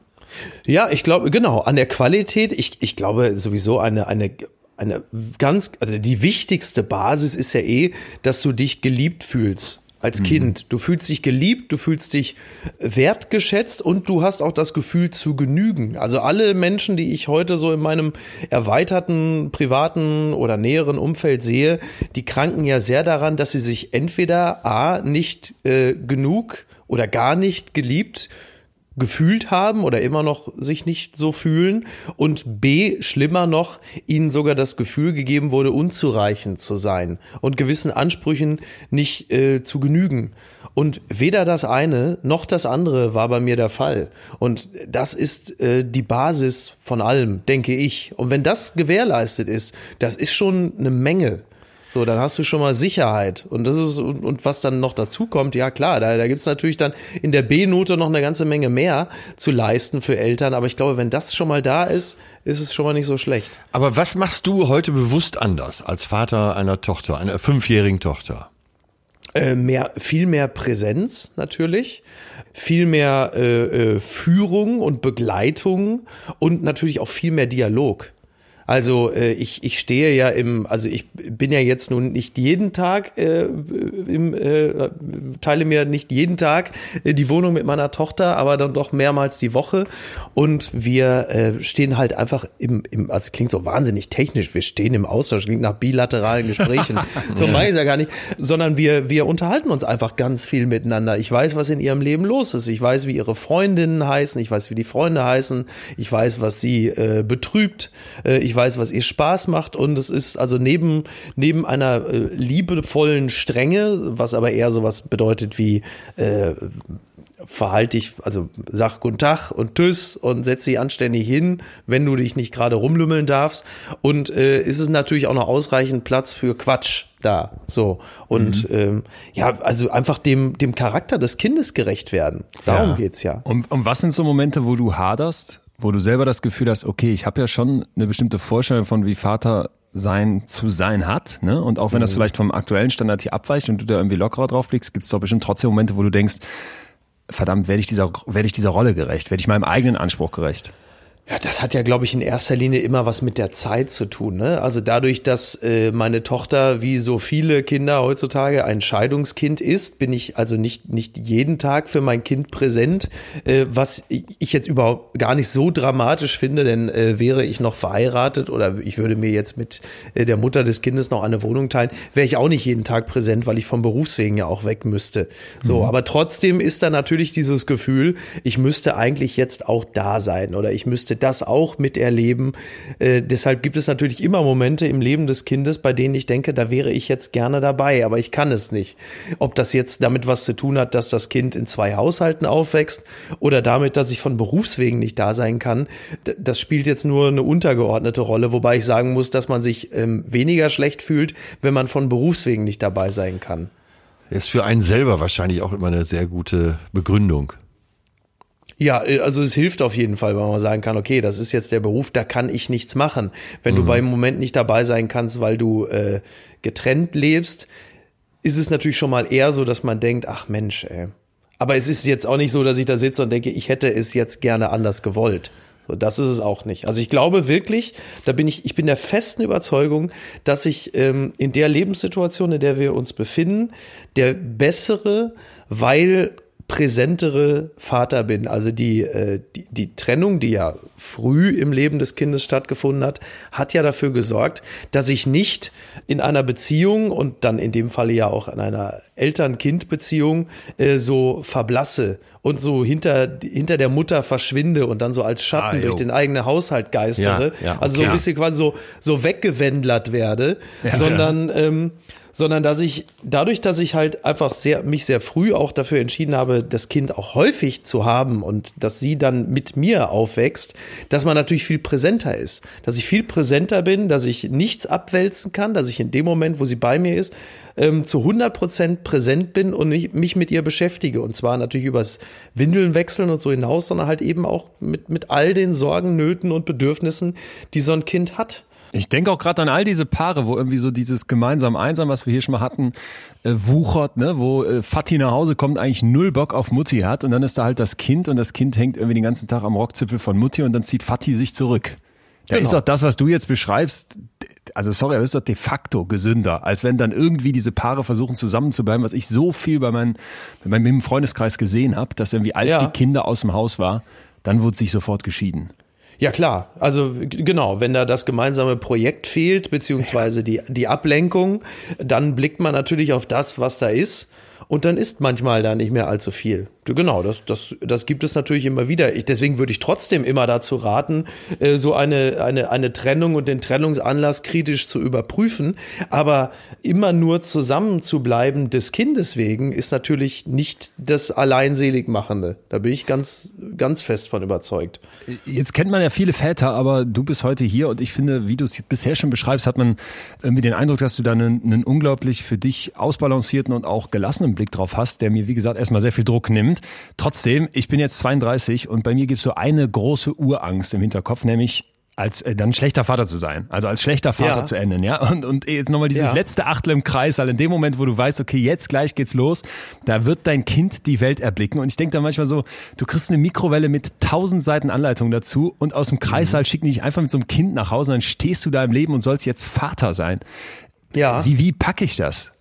Ja, ich glaube, genau, an der Qualität, ich, ich glaube sowieso eine, eine, eine ganz, also die wichtigste Basis ist ja eh, dass du dich geliebt fühlst als Kind. Du fühlst dich geliebt, du fühlst dich wertgeschätzt und du hast auch das Gefühl zu genügen. Also alle Menschen, die ich heute so in meinem erweiterten privaten oder näheren Umfeld sehe, die kranken ja sehr daran, dass sie sich entweder A, nicht äh, genug oder gar nicht geliebt gefühlt haben oder immer noch sich nicht so fühlen und B, schlimmer noch, ihnen sogar das Gefühl gegeben wurde, unzureichend zu sein und gewissen Ansprüchen nicht äh, zu genügen. Und weder das eine noch das andere war bei mir der Fall. Und das ist äh, die Basis von allem, denke ich. Und wenn das gewährleistet ist, das ist schon eine Menge. So, dann hast du schon mal Sicherheit. Und das ist, und, und was dann noch dazu kommt, ja klar, da, da gibt's natürlich dann in der B-Note noch eine ganze Menge mehr zu leisten für Eltern. Aber ich glaube, wenn das schon mal da ist, ist es schon mal nicht so schlecht. Aber was machst du heute bewusst anders als Vater einer Tochter, einer fünfjährigen Tochter? Äh, mehr, viel mehr Präsenz natürlich, viel mehr äh, äh, Führung und Begleitung und natürlich auch viel mehr Dialog. Also äh, ich, ich stehe ja im, also ich bin ja jetzt nun nicht jeden Tag, äh, im, äh, teile mir nicht jeden Tag äh, die Wohnung mit meiner Tochter, aber dann doch mehrmals die Woche. Und wir äh, stehen halt einfach im, im, also klingt so wahnsinnig technisch, wir stehen im Austausch, klingt nach bilateralen Gesprächen. [laughs] so meine ich ja gar nicht, sondern wir, wir unterhalten uns einfach ganz viel miteinander. Ich weiß, was in ihrem Leben los ist. Ich weiß, wie ihre Freundinnen heißen, ich weiß, wie die Freunde heißen, ich weiß, was sie äh, betrübt, äh, ich weiß, was ihr Spaß macht und es ist also neben, neben einer äh, liebevollen Strenge, was aber eher sowas bedeutet wie äh, verhalte dich, also sag guten Tag und tschüss und setz dich anständig hin, wenn du dich nicht gerade rumlümmeln darfst. Und äh, ist es natürlich auch noch ausreichend Platz für Quatsch da. So. Und ähm, ja, also einfach dem, dem Charakter des Kindes gerecht werden. Darum Ja. geht's ja. Und, und was sind so Momente, wo du haderst, wo du selber das Gefühl hast, okay, ich habe ja schon eine bestimmte Vorstellung von, wie Vater sein zu sein hat, ne? Und auch wenn das vielleicht vom aktuellen Standard hier abweicht und du da irgendwie lockerer drauf blickst, gibt es doch bestimmt trotzdem Momente, wo du denkst, verdammt, werde ich dieser, werde ich dieser Rolle gerecht, werde ich meinem eigenen Anspruch gerecht. Ja, das hat ja, glaube ich, in erster Linie immer was mit der Zeit zu tun. Ne? Also dadurch, dass äh, meine Tochter wie so viele Kinder heutzutage ein Scheidungskind ist, bin ich also nicht, nicht jeden Tag für mein Kind präsent, äh, was ich jetzt überhaupt gar nicht so dramatisch finde, denn äh, wäre ich noch verheiratet oder ich würde mir jetzt mit äh, der Mutter des Kindes noch eine Wohnung teilen, wäre ich auch nicht jeden Tag präsent, weil ich vom Berufswegen ja auch weg müsste. So, aber trotzdem ist da natürlich dieses Gefühl, ich müsste eigentlich jetzt auch da sein oder ich müsste das auch miterleben. Äh, deshalb gibt es natürlich immer Momente im Leben des Kindes, bei denen ich denke, da wäre ich jetzt gerne dabei, aber ich kann es nicht. Ob das jetzt damit was zu tun hat, dass das Kind in zwei Haushalten aufwächst oder damit, dass ich von Berufswegen nicht da sein kann, das spielt jetzt nur eine untergeordnete Rolle, wobei ich sagen muss, dass man sich ähm, weniger schlecht fühlt, wenn man von Berufswegen nicht dabei sein kann. Ist für einen selber wahrscheinlich auch immer eine sehr gute Begründung. Ja, äh, also es hilft auf jeden Fall, wenn man sagen kann, okay, das ist jetzt der Beruf, da kann ich nichts machen. Wenn du beim Moment nicht dabei sein kannst, weil du äh, getrennt lebst, ist es natürlich schon mal eher so, dass man denkt, ach Mensch, ey. Aber es ist jetzt auch nicht so, dass ich da sitze und denke, ich hätte es jetzt gerne anders gewollt. So, das ist es auch nicht. Also ich glaube wirklich, da bin ich, ich bin der festen Überzeugung, dass ich ähm, in der Lebenssituation, in der wir uns befinden, der bessere, weil präsentere Vater bin. Also die, äh, die, die Trennung, die ja früh im Leben des Kindes stattgefunden hat, hat ja dafür gesorgt, dass ich nicht in einer Beziehung und dann in dem Falle ja auch in einer Eltern-Kind-Beziehung äh, so verblasse und so hinter, hinter der Mutter verschwinde und dann so als Schatten Ah, durch den eigenen Haushalt geistere. Ja, ja, also so okay. ein bisschen quasi so, so weggewendlert werde, sondern, ähm, sondern dass ich dadurch, dass ich halt einfach sehr, mich sehr früh auch dafür entschieden habe, das Kind auch häufig zu haben und dass sie dann mit mir aufwächst, dass man natürlich viel präsenter ist. Dass ich viel präsenter bin, dass ich nichts abwälzen kann, dass ich in dem Moment, wo sie bei mir ist, ähm, zu 100 Prozent präsent bin und mich, mich mit ihr beschäftige. Und zwar natürlich übers Windeln wechseln und so hinaus, sondern halt eben auch mit, mit all den Sorgen, Nöten und Bedürfnissen, die so ein Kind hat. Ich denke auch gerade an all diese Paare, wo irgendwie so dieses gemeinsam einsam, was wir hier schon mal hatten, äh, wuchert, ne, wo äh, Fatih nach Hause kommt, eigentlich null Bock auf Mutti hat und dann ist da halt das Kind und das Kind hängt irgendwie den ganzen Tag am Rockzipfel von Mutti und dann zieht Fatih sich zurück. Da Genau. ist doch das, was du jetzt beschreibst, also sorry, aber ist doch de facto gesünder, als wenn dann irgendwie diese Paare versuchen zusammenzubleiben, was ich so viel bei, meinen, bei meinem Freundeskreis gesehen habe, dass irgendwie als Ja. die Kinder aus dem Haus war, dann wurde sich sofort geschieden. Ja klar, also genau, wenn da das gemeinsame Projekt fehlt, beziehungsweise die, die Ablenkung, dann blickt man natürlich auf das, was da ist. Und dann ist manchmal da nicht mehr allzu viel. Genau, das, das, das gibt es natürlich immer wieder. Ich, deswegen würde ich trotzdem immer dazu raten, äh, so eine, eine, eine Trennung und den Trennungsanlass kritisch zu überprüfen. Aber immer nur zusammen zu bleiben des Kindes wegen ist natürlich nicht das Alleinseligmachende. Da bin ich ganz, ganz fest von überzeugt. Jetzt kennt man ja viele Väter, aber du bist heute hier und ich finde, wie du es bisher schon beschreibst, hat man irgendwie den Eindruck, dass du da einen, einen unglaublich für dich ausbalancierten und auch gelassenen Blick drauf hast, der mir, wie gesagt, erstmal sehr viel Druck nimmt. Trotzdem, ich bin jetzt 32 und bei mir gibt es so eine große Urangst im Hinterkopf, nämlich als äh, dann schlechter Vater zu sein, also als schlechter Vater Ja. zu enden, ja. Und, und jetzt nochmal dieses Ja. letzte Achtel im Kreis, weil in dem Moment, wo du weißt, okay, jetzt gleich geht's los, da wird dein Kind die Welt erblicken. Und ich denke da manchmal so, du kriegst eine Mikrowelle mit tausend Seiten Anleitung dazu und aus dem Kreissaal schicken die dich einfach mit so einem Kind nach Hause und dann stehst du da im Leben und sollst jetzt Vater sein. Ja. Wie, wie packe ich das?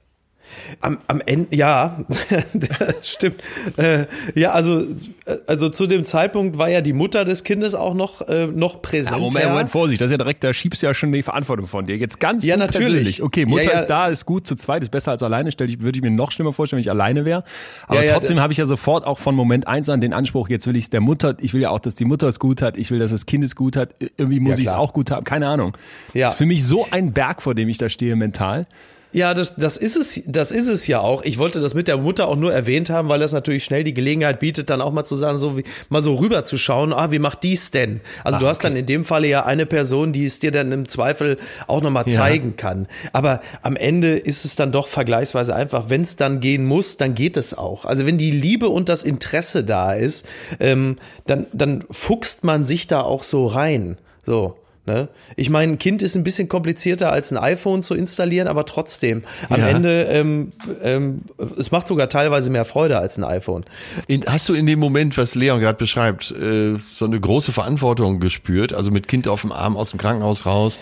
Am, am Ende, ja, [laughs] das stimmt. Äh, ja, also, äh, also zu dem Zeitpunkt war ja die Mutter des Kindes auch noch, äh, noch präsent. Ja, Moment, Moment, Vorsicht, das ist ja direkt, da schiebst du ja schon die Verantwortung von dir. Jetzt ganz Ja, natürlich. persönlich. Okay, Mutter Ja, ja. ist da, ist gut, zu zweit ist besser als alleine. Stell ich, würde ich mir noch schlimmer vorstellen, wenn ich alleine wäre. Aber trotzdem habe ich ja sofort auch von Moment eins an den Anspruch, jetzt will ich es der Mutter, ich will ja auch, dass die Mutter es gut hat, ich will, dass das Kind es gut hat, irgendwie muss ich es auch gut haben, keine Ahnung. Ja. Das ist für mich so ein Berg, vor dem ich da stehe mental. Ja, das, das ist es, das ist es ja auch. Ich wollte das mit der Mutter auch nur erwähnt haben, weil das natürlich schnell die Gelegenheit bietet, dann auch mal zu sagen, so wie, mal so rüber zu schauen, ah, wie macht dies denn? Also du hast dann in dem Falle ja eine Person, die es dir dann im Zweifel auch nochmal zeigen kann. Aber am Ende ist es dann doch vergleichsweise einfach. Wenn es dann gehen muss, dann geht es auch. Also wenn die Liebe und das Interesse da ist, ähm, dann, dann fuchst man sich da auch so rein. So. Ne? Ich meine, ein Kind ist ein bisschen komplizierter als ein iPhone zu installieren, aber trotzdem. Am Ja. Ende, ähm, ähm, es macht sogar teilweise mehr Freude als ein iPhone. In, hast du in dem Moment, was Leon gerade beschreibt, äh, so eine große Verantwortung gespürt? Also mit Kind auf dem Arm aus dem Krankenhaus raus.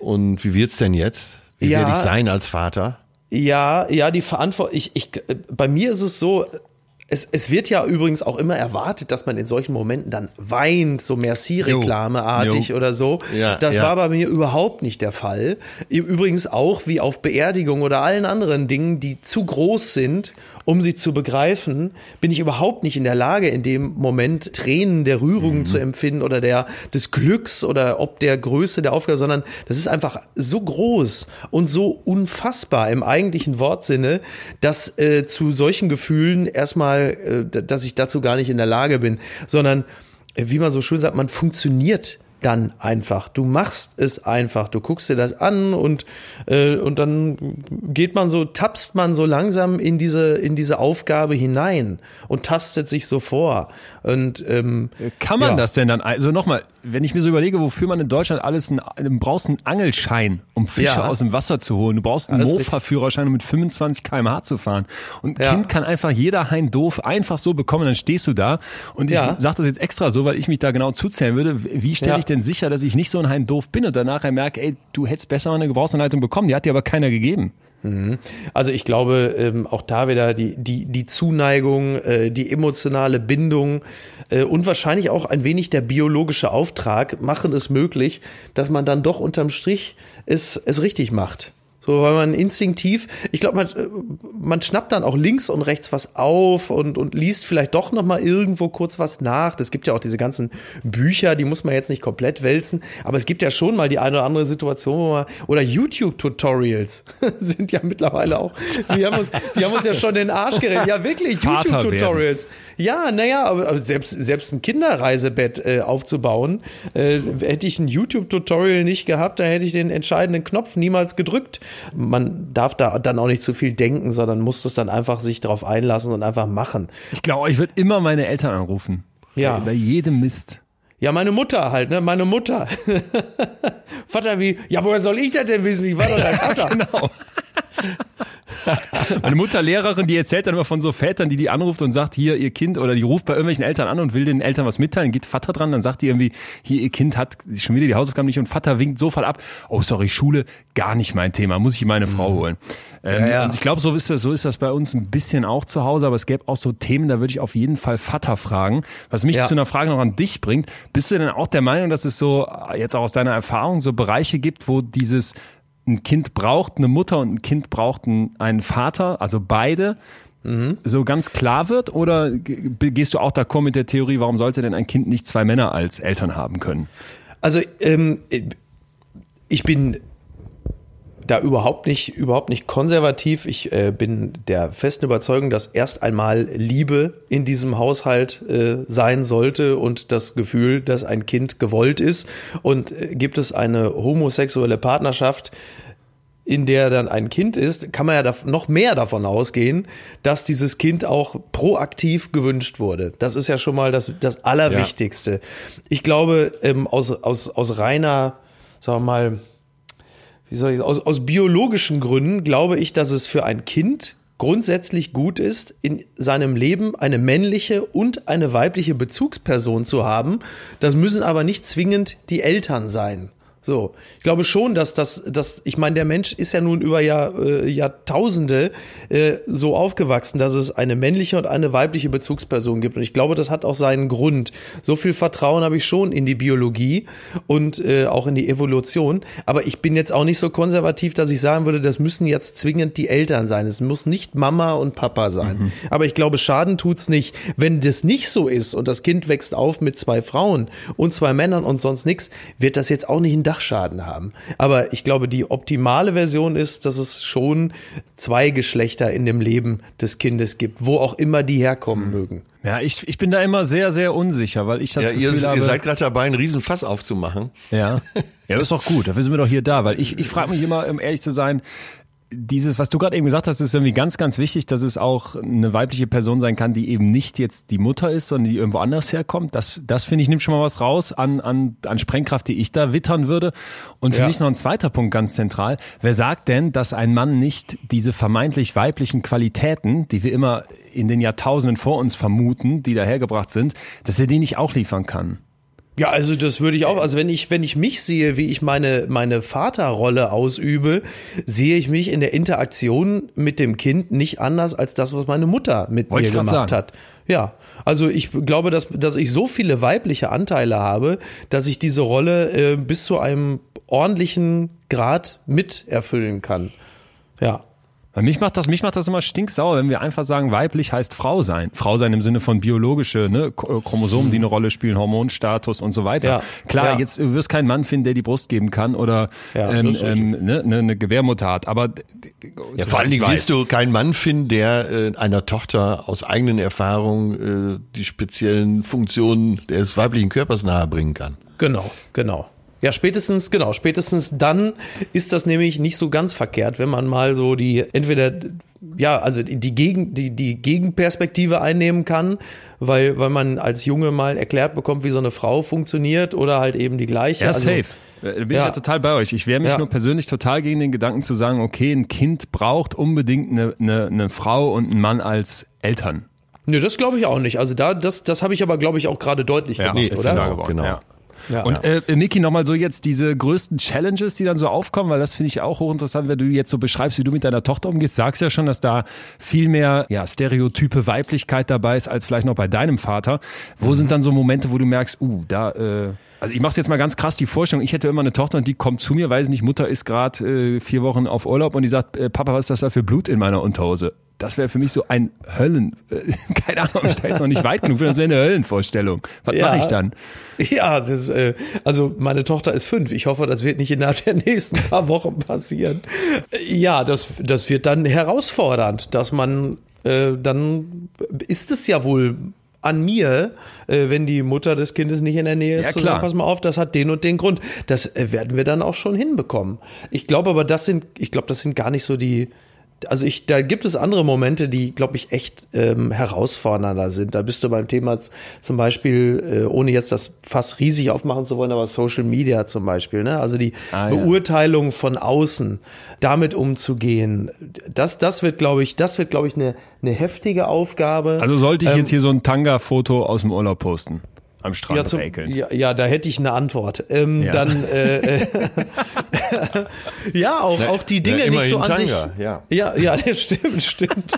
Und wie wird's denn jetzt? Wie Ja. werde ich sein als Vater? Ja, ja, die Verantwortung. Ich, ich, äh, bei mir ist es so. Es, es wird ja übrigens auch immer erwartet, dass man in solchen Momenten dann weint, so Merci-Reklame-artig oder so. Ja, das ja. war bei mir überhaupt nicht der Fall. Übrigens auch wie auf Beerdigung oder allen anderen Dingen, die zu groß sind, um sie zu begreifen, bin ich überhaupt nicht in der Lage, in dem Moment Tränen der Rührung Mhm. zu empfinden oder der, des Glücks oder ob der Größe der Aufgabe, sondern das ist einfach so groß und so unfassbar im eigentlichen Wortsinne, dass äh, zu solchen Gefühlen erstmal, äh, dass ich dazu gar nicht in der Lage bin, sondern wie man so schön sagt, man funktioniert dann einfach. Du machst es einfach. Du guckst dir das an und, äh, und dann geht man so, tapst man so langsam in diese, in diese Aufgabe hinein und tastet sich so vor. Und ähm, Kann man ja. das denn dann, also nochmal, wenn ich mir so überlege, wofür man in Deutschland alles, einen, du brauchst einen Angelschein, um Fische Ja. aus dem Wasser zu holen. Du brauchst einen Mofa-Führerschein, um mit 25 km/h zu fahren. Und ein Ja. Kind kann einfach jeder Hein doof einfach so bekommen, dann stehst du da. Und ich Ja. sage das jetzt extra so, weil ich mich da genau zuzählen würde. Wie stelle ich denn sicher, dass ich nicht so ein Hein doof bin und danach merke, ey, du hättest besser mal eine Gebrauchsanleitung bekommen, die hat dir aber keiner gegeben. Also ich glaube, ähm, auch da wieder die, die, die Zuneigung, äh, die emotionale Bindung äh, und wahrscheinlich auch ein wenig der biologische Auftrag machen es möglich, dass man dann doch unterm Strich es, es richtig macht. So, weil man instinktiv, ich glaube, man, man schnappt dann auch links und rechts was auf und, und liest vielleicht doch noch mal irgendwo kurz was nach. Das gibt ja auch diese ganzen Bücher, die muss man jetzt nicht komplett wälzen, aber es gibt ja schon mal die eine oder andere Situation, wo man, oder YouTube-Tutorials [laughs] sind ja mittlerweile auch, die haben uns, die haben uns ja schon den Arsch gerettet. Ja, wirklich. YouTube-Tutorials. Ja, naja, aber selbst, selbst ein Kinderreisebett äh, aufzubauen, äh, hätte ich ein YouTube-Tutorial nicht gehabt, da hätte ich den entscheidenden Knopf niemals gedrückt. Man darf da dann auch nicht zu viel denken, sondern muss es dann einfach sich darauf einlassen und einfach machen. Ich glaube, ich würde immer meine Eltern anrufen. Ja. Bei jedem Mist. Ja, meine Mutter halt, ne? Meine Mutter. [laughs] Vater, wie, ja, woher soll ich das denn wissen? Ich war doch dein [laughs] Vater. Genau. [laughs] Meine Mutter Lehrerin, die erzählt dann immer von so Vätern, die die anruft und sagt, hier ihr Kind oder die ruft bei irgendwelchen Eltern an und will den Eltern was mitteilen, geht Vater dran, dann sagt die irgendwie, hier ihr Kind hat schon wieder die Hausaufgaben nicht und Vater winkt sofort ab. Oh sorry, Schule, gar nicht mein Thema, muss ich meine Frau holen. Ähm, Ja, ja. Und ich glaube, so ist das, so ist das bei uns ein bisschen auch zu Hause, aber es gäbe auch so Themen, da würde ich auf jeden Fall Vater fragen. Was mich Ja. zu einer Frage noch an dich bringt, bist du denn auch der Meinung, dass es so äh, jetzt auch aus deiner Erfahrung so Bereiche gibt, wo dieses ein Kind braucht eine Mutter und ein Kind braucht einen, Vater, also beide, so ganz klar wird? Oder ge- gehst du auch d'accord mit der Theorie, warum sollte denn ein Kind nicht zwei Männer als Eltern haben können? Also, ähm, ich bin da überhaupt nicht, überhaupt nicht konservativ. Ich äh, bin der festen Überzeugung, dass erst einmal Liebe in diesem Haushalt äh, sein sollte und das Gefühl, dass ein Kind gewollt ist. Und äh, gibt es eine homosexuelle Partnerschaft, in der dann ein Kind ist, kann man ja noch mehr davon ausgehen, dass dieses Kind auch proaktiv gewünscht wurde. Das ist ja schon mal das, das Allerwichtigste. Ich glaube, ähm, aus, aus, aus reiner, sagen wir mal, wie soll ich, aus, aus biologischen Gründen glaube ich, dass es für ein Kind grundsätzlich gut ist, in seinem Leben eine männliche und eine weibliche Bezugsperson zu haben. Das müssen aber nicht zwingend die Eltern sein. So, ich glaube schon, dass das, dass ich meine, der Mensch ist ja nun über Jahr, äh, Jahrtausende äh, so aufgewachsen, dass es eine männliche und eine weibliche Bezugsperson gibt. Und ich glaube, das hat auch seinen Grund. So viel Vertrauen habe ich schon in die Biologie und äh, auch in die Evolution. Aber ich bin jetzt auch nicht so konservativ, dass ich sagen würde, das müssen jetzt zwingend die Eltern sein. Es muss nicht Mama und Papa sein. Aber ich glaube, Schaden tut's nicht. Wenn das nicht so ist und das Kind wächst auf mit zwei Frauen und zwei Männern und sonst nichts, wird das jetzt auch nicht einen Dachschaden haben. Aber ich glaube, die optimale Version ist, dass es schon zwei Geschlechter in dem Leben des Kindes gibt, wo auch immer die herkommen mögen. Ja, ich, ich bin da immer sehr, sehr unsicher, weil ich das Ja, ihr, Gefühl habe. ihr seid gerade dabei, einen riesen Fass aufzumachen. Ja. [laughs] Ja, ist doch gut. Dafür sind wir doch hier da, weil ich, ich frage mich immer, um ehrlich zu sein, dieses, was du gerade eben gesagt hast, ist irgendwie ganz, ganz wichtig, dass es auch eine weibliche Person sein kann, die eben nicht jetzt die Mutter ist, sondern die irgendwo anders herkommt. Das, das finde ich, nimmt schon mal was raus an, an, an Sprengkraft, die ich da wittern würde. Und für Ja. mich ist noch ein zweiter Punkt ganz zentral. Wer sagt denn, dass ein Mann nicht diese vermeintlich weiblichen Qualitäten, die wir immer in den Jahrtausenden vor uns vermuten, die dahergebracht sind, dass er die nicht auch liefern kann? Ja, also das würde ich auch, also wenn ich, wenn ich mich sehe, wie ich meine, meine Vaterrolle ausübe, sehe ich mich in der Interaktion mit dem Kind nicht anders als das, was meine Mutter mit Wollte mir gemacht sagen. hat. Ja, also ich glaube, dass, dass ich so viele weibliche Anteile habe, dass ich diese Rolle äh, bis zu einem ordentlichen Grad mit erfüllen kann. Ja. Weil mich macht das, mich macht das immer stinksauer, wenn wir einfach sagen, weiblich heißt Frau sein. Frau sein im Sinne von biologische, ne, K- Chromosomen, die eine Rolle spielen, Hormonstatus und so weiter. Ja, Klar, ja. jetzt du wirst keinen Mann finden, der die Brust geben kann oder Ja, ähm, ähm, ne, ne, eine Gebärmutter hat. Aber Ja, vor allen Dingen wirst du keinen Mann finden, der äh, einer Tochter aus eigenen Erfahrungen äh, die speziellen Funktionen des weiblichen Körpers nahebringen kann. Genau, genau. Ja, spätestens, genau, spätestens dann ist das nämlich nicht so ganz verkehrt, wenn man mal so die, entweder, ja, also die, Gegen, die, die Gegenperspektive einnehmen kann, weil, weil man als Junge mal erklärt bekommt, wie so eine Frau funktioniert oder halt eben die gleiche. Ja, also, safe. Da bin ich Ja. ja total bei euch. Ich wehre mich Ja. nur persönlich total gegen den Gedanken zu sagen, okay, ein Kind braucht unbedingt eine, eine, eine Frau und einen Mann als Eltern. Nö, das glaube ich auch nicht. Also da, das, das habe ich aber, glaube ich, auch gerade deutlich gemacht, nee, oder? klar. geworden, genau. Ja. Ja. Und äh, Miki, nochmal so jetzt diese größten Challenges, die dann so aufkommen, weil das finde ich auch hochinteressant, wenn du jetzt so beschreibst, wie du mit deiner Tochter umgehst, sagst ja schon, dass da viel mehr ja, stereotype Weiblichkeit dabei ist, als vielleicht noch bei deinem Vater. Wo sind dann so Momente, wo du merkst, uh, da, äh, also ich mach's jetzt mal ganz krass die Vorstellung, ich hätte immer eine Tochter und die kommt zu mir, weiß nicht, Mutter ist gerade äh, vier Wochen auf Urlaub und die sagt, äh, Papa, was ist das da für Blut in meiner Unterhose? Das wäre für mich so ein Höllen, äh, [laughs] keine Ahnung, ich da jetzt noch nicht weit genug bin, das wäre eine Höllenvorstellung. Was Ja. mache ich dann? Ja, das, äh, also meine Tochter ist fünf. Ich hoffe, das wird nicht innerhalb der nächsten paar Wochen passieren. Ja, das, das wird dann herausfordernd, dass man äh, dann ist es ja wohl an mir, äh, wenn die Mutter des Kindes nicht in der Nähe ist, Ja, zu klar. sagen, pass mal auf, das hat den und den Grund. Das werden wir dann auch schon hinbekommen. Ich glaube aber, das sind, ich glaube, das sind gar nicht so die, also ich, da gibt es andere Momente, die, glaube ich, echt ähm, herausfordernder sind. Da bist du beim Thema zum Beispiel, äh, ohne jetzt das fast riesig aufmachen zu wollen, aber Social Media zum Beispiel, ne? Also die Ah, ja. Beurteilung von außen, damit umzugehen, das, das wird, glaube ich, das wird, glaube ich, eine, eine heftige Aufgabe. Also sollte ich Ähm, jetzt hier so ein Tanga-Foto aus dem Urlaub posten? Am Strand ja, zum, räkelnd. ja, ja, da hätte ich eine Antwort. Ähm, Ja. Dann, äh, äh, [laughs] ja, auch, auch die Dinge ja, nicht so an sich. Tanga, ja. Ja, ja, [laughs] das stimmt, stimmt.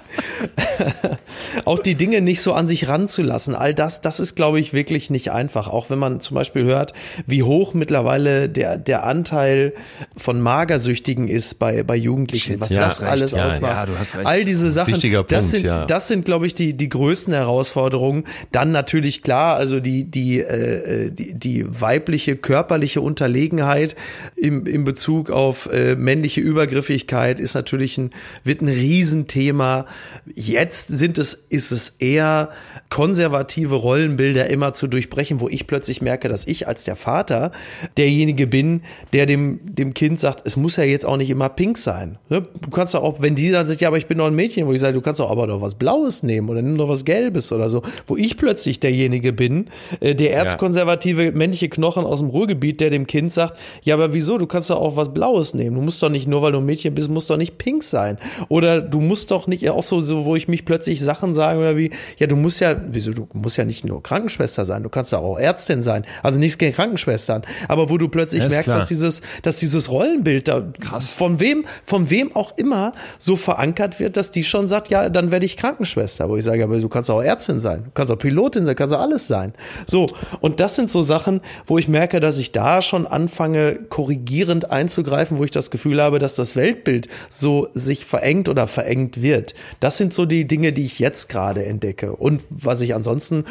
[laughs] auch die Dinge nicht so an sich ranzulassen. All das, das ist, glaube ich, wirklich nicht einfach. Auch wenn man zum Beispiel hört, wie hoch mittlerweile der, der Anteil von Magersüchtigen ist bei, bei Jugendlichen, was ja, das recht, alles ja, ausmacht. ja, du hast recht. All diese Sachen, Wichtiger das Punkt, sind, ja. das sind, glaube ich, die, die größten Herausforderungen. Dann natürlich klar, also die, die, äh, die, die weibliche körperliche Unterlegenheit im, im Bezug auf äh, männliche Übergriffigkeit ist natürlich ein, wird ein Riesenthema. Jetzt sind es, ist es eher konservative Rollenbilder immer zu durchbrechen, wo ich plötzlich merke, dass ich als der Vater derjenige bin, der dem, dem Kind sagt, es muss ja jetzt auch nicht immer pink sein. Ne? Du kannst doch auch, wenn die dann sagt, ja, aber ich bin doch ein Mädchen, wo ich sage, du kannst doch aber doch was Blaues nehmen oder nimm doch was Gelbes oder so, wo ich plötzlich derjenige bin, der erzkonservative männliche Knochen aus dem Ruhrgebiet, der dem Kind sagt, ja, aber wieso, du kannst doch auch was Blaues nehmen. Du musst doch nicht, nur weil du ein Mädchen bist, musst doch nicht pink sein. Oder du musst doch nicht, auch so, so wo ich mich plötzlich Sachen sage oder wie, ja, du musst ja, wieso, du musst ja nicht nur Krankenschwester sein, du kannst ja auch Ärztin sein. Also nichts gegen Krankenschwestern, aber wo du plötzlich merkst, klar. dass dieses, dass dieses Rollenbild da von wem, von wem auch immer so verankert wird, dass die schon sagt, ja, dann werde ich Krankenschwester. Wo ich sage, aber du kannst auch Ärztin sein, du kannst auch Pilotin sein, kannst auch alles sein. So, und das sind so Sachen, wo ich merke, dass ich da schon anfange, korrigierend einzugreifen, wo ich das Gefühl habe, dass das Weltbild so sich verengt oder verengt wird. Das sind so die Dinge, die ich jetzt gerade entdecke. Und was ich ansonsten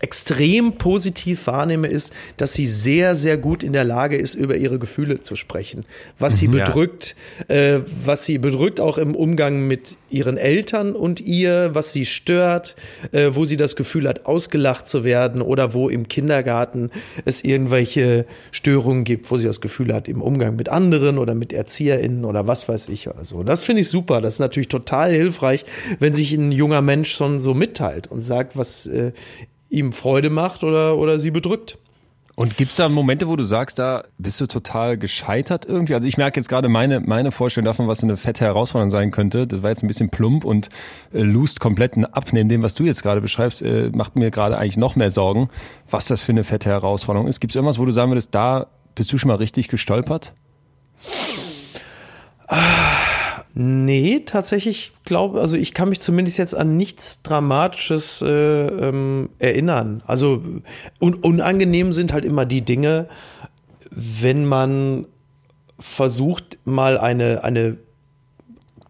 extrem positiv wahrnehme, ist, dass sie sehr, sehr gut in der Lage ist, über ihre Gefühle zu sprechen. Was sie bedrückt, äh, was sie bedrückt auch im Umgang mit ihren Eltern und ihr, was sie stört, äh, wo sie das Gefühl hat, ausgelacht zu werden oder wo im Kindergarten es irgendwelche Störungen gibt, wo sie das Gefühl hat, im Umgang mit anderen oder mit ErzieherInnen oder was weiß ich oder so. Und das finde ich super. Das ist natürlich total hilfreich, wenn sich ein junger Mensch schon so mitteilt und sagt, was äh, ihm Freude macht oder, oder sie bedrückt. Und gibt's da Momente, wo du sagst, da bist du total gescheitert irgendwie? Also ich merke jetzt gerade meine, meine Vorstellung davon, was eine fette Herausforderung sein könnte. Das war jetzt ein bisschen plump und äh, lust komplett ab. Neben dem, was du jetzt gerade beschreibst, äh, macht mir gerade eigentlich noch mehr Sorgen, was das für eine fette Herausforderung ist. Gibt's irgendwas, wo du sagen würdest, da bist du schon mal richtig gestolpert? Nee, tatsächlich glaube, also ich kann mich zumindest jetzt an nichts Dramatisches äh, ähm, erinnern. Also un unangenehm sind halt immer die Dinge, wenn man versucht, mal eine, eine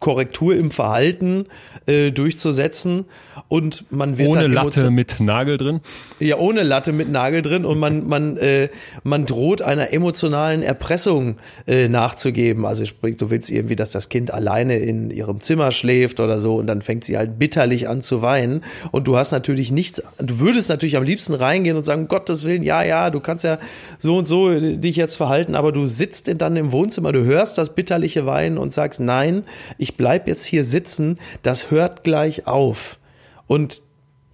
Korrektur im Verhalten äh, durchzusetzen. Und man wird Ohne Latte mit Nagel drin? ja, ohne Latte mit Nagel drin. Und man, man, äh, man droht einer emotionalen Erpressung äh, nachzugeben. Also sprich, du willst irgendwie, dass das Kind alleine in ihrem Zimmer schläft oder so. Und dann fängt sie halt bitterlich an zu weinen. Und du hast natürlich nichts, du würdest natürlich am liebsten reingehen und sagen, um Gottes Willen, ja, ja, du kannst ja so und so dich jetzt verhalten, aber du sitzt dann im Wohnzimmer, du hörst das bitterliche Weinen und sagst, nein, ich bleib jetzt hier sitzen, das hört gleich auf. Und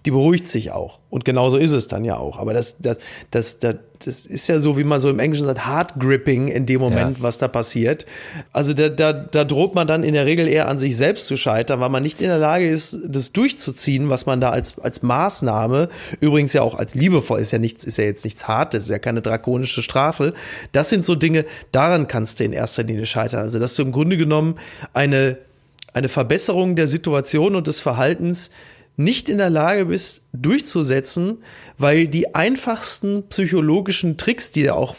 die beruhigt sich auch. Und genauso ist es dann ja auch. Aber das, das, das, das, das ist ja so, wie man so im Englischen sagt, hard gripping in dem Moment, Ja. was da passiert. Also da, da, da droht man dann in der Regel eher an sich selbst zu scheitern, weil man nicht in der Lage ist, das durchzuziehen, was man da als, als Maßnahme, übrigens ja auch als liebevoll, ist ja nichts, ist ja jetzt nichts Hartes, ist ja keine drakonische Strafe. Das sind so Dinge, daran kannst du in erster Linie scheitern. Also, dass du im Grunde genommen eine, eine Verbesserung der Situation und des Verhaltens nicht in der Lage bist durchzusetzen, weil die einfachsten psychologischen Tricks, die ja auch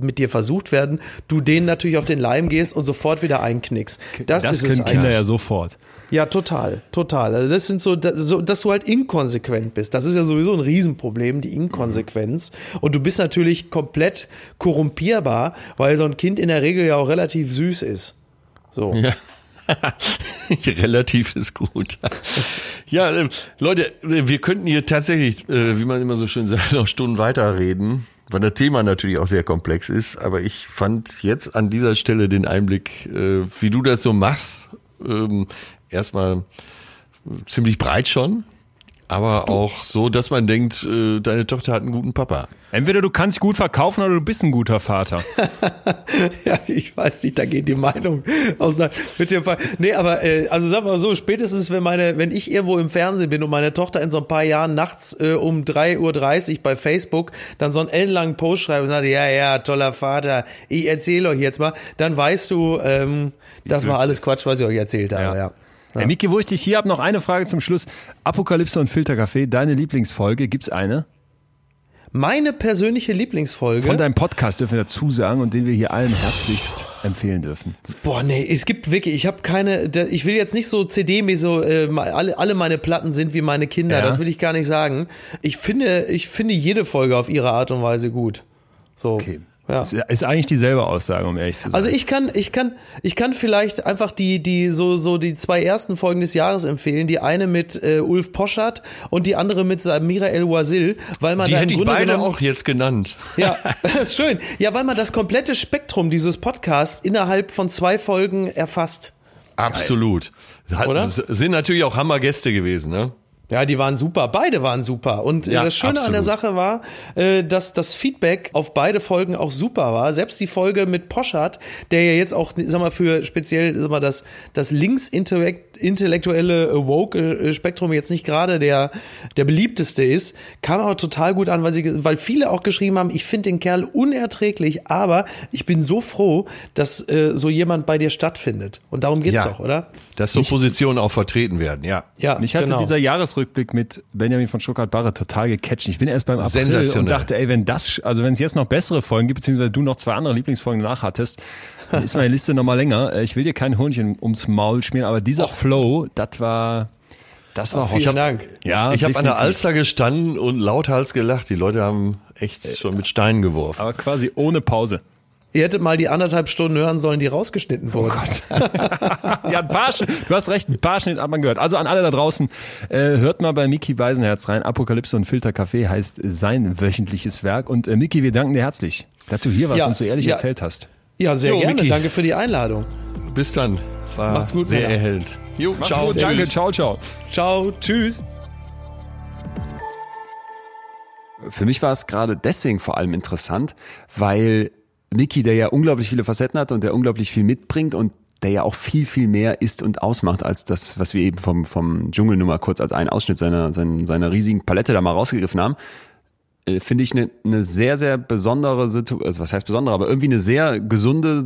mit dir versucht werden, du denen natürlich auf den Leim gehst und sofort wieder einknickst. Das, Das ist können es Kinder ja sofort. Ja, total, total. Also das sind so, das, so, dass du halt inkonsequent bist. Das ist ja sowieso ein Riesenproblem, die Inkonsequenz. Und du bist natürlich komplett korrumpierbar, weil so ein Kind in der Regel ja auch relativ süß ist. So. Ja. [laughs] Relativ ist gut. Ja, ähm, Leute, äh, wir könnten hier tatsächlich, äh, wie man immer so schön [laughs] sagt, noch Stunden weiterreden, weil das Thema natürlich auch sehr komplex ist. Aber ich fand jetzt an dieser Stelle den Einblick, äh, wie du das so machst, ähm, erstmal ziemlich breit schon, aber auch so, dass man denkt, äh, deine Tochter hat einen guten Papa. Entweder du kannst gut verkaufen oder du bist ein guter Vater. [laughs] Ja, ich weiß nicht, da geht die Meinung auseinander. Mit dem Fall. Nee, aber äh, also sag mal so, spätestens wenn meine, wenn ich irgendwo im Fernsehen bin und meine Tochter in so ein paar Jahren nachts äh, um 3.30 Uhr bei Facebook dann so einen ellenlangen Post schreibt und sagt, ja, ja, toller Vater, ich erzähle euch jetzt mal, dann weißt du, ähm, das war alles. Quatsch, was ich euch erzählt habe. Ja. Ja. Hey, Miki, wo ich dich hier habe, noch eine Frage zum Schluss. Apokalypse und Filterkaffee, deine Lieblingsfolge, gibt's eine? Meine persönliche Lieblingsfolge. Von deinem Podcast dürfen wir dazu sagen und den wir hier allen herzlichst empfehlen dürfen. Boah, nee, es gibt wirklich, ich habe keine, ich will jetzt nicht so CD, so äh, alle, alle meine Platten sind wie meine Kinder, Ja. das will ich gar nicht sagen. Ich finde, ich finde jede Folge auf ihre Art und Weise gut. So. Okay. Ja. Ist, ist eigentlich dieselbe Aussage, um ehrlich zu sein. Also ich kann, ich kann, ich kann vielleicht einfach die, die so so die zwei ersten Folgen des Jahres empfehlen. Die eine mit äh, Ulf Poschardt und die andere mit Samira El Wazil, weil man Die da im hätte ich Grunde beide genommen, auch jetzt genannt. Ja, [laughs] [laughs] ist schön. Ja, weil man das komplette Spektrum dieses Podcasts innerhalb von zwei Folgen erfasst. Absolut. Hat, Oder? Sind natürlich auch Hammergäste gewesen, ne? Ja, die waren super, beide waren super. Und äh, Ja, das Schöne an der absolut. Sache war, äh, dass das Feedback auf beide Folgen auch super war. Selbst die Folge mit Poschardt, der ja jetzt auch, sag mal, für speziell sag mal, das, das links-intellektuelle äh, Woke-Spektrum jetzt nicht gerade der, der beliebteste ist, kam aber total gut an, weil, sie, weil viele auch geschrieben haben, ich finde den Kerl unerträglich, aber ich bin so froh, dass äh, so jemand bei dir stattfindet. Und darum geht's Ja. doch, oder? Dass so Positionen auch vertreten werden, ja. Ja, Mich hatte genau. dieser Jahresrückblick mit Benjamin von Stuttgart-Barre total gecatcht. Ich bin erst beim April und dachte, ey, wenn das, also wenn es jetzt noch bessere Folgen gibt, beziehungsweise du noch zwei andere Lieblingsfolgen danach hattest, dann ist meine Liste [laughs] nochmal länger. Äh, Ich will dir keinen Honig ums Maul schmieren, aber dieser Flow, das war, Das war Vielen hot. Dank. Ja, ich habe an der. Alster gestanden und lauthals gelacht. Die Leute haben echt schon mit Steinen geworfen. Aber quasi ohne Pause. Ihr hättet mal die anderthalb Stunden hören sollen, die rausgeschnitten wurden. [laughs] Ja, ein paar, du hast recht, ein paar Schnitt hat man gehört. Also an alle da draußen, äh, hört mal bei Miki Beisenherz rein. Apokalypse und Filterkaffee heißt sein wöchentliches Werk. Und äh, Miki, wir danken dir herzlich, dass du hier warst Ja, und so ehrlich ja. erzählt hast. Ja, sehr Jo, gerne. Micky. Danke für die Einladung. Bis dann. War Macht's gut, sehr Männer. erhellend. Jo, Mach's gut, danke, ciao, ciao. Ciao, tschüss. Für mich war es gerade deswegen vor allem interessant, weil Mickey, der ja unglaublich viele Facetten hat und der unglaublich viel mitbringt und der ja auch viel, viel mehr ist und ausmacht als das, was wir eben vom, vom Dschungel nur mal kurz als einen Ausschnitt seiner, seiner, seiner riesigen Palette da mal rausgegriffen haben, äh, finde ich eine, eine sehr, sehr besondere Situation, also was heißt besondere, aber irgendwie eine sehr gesunde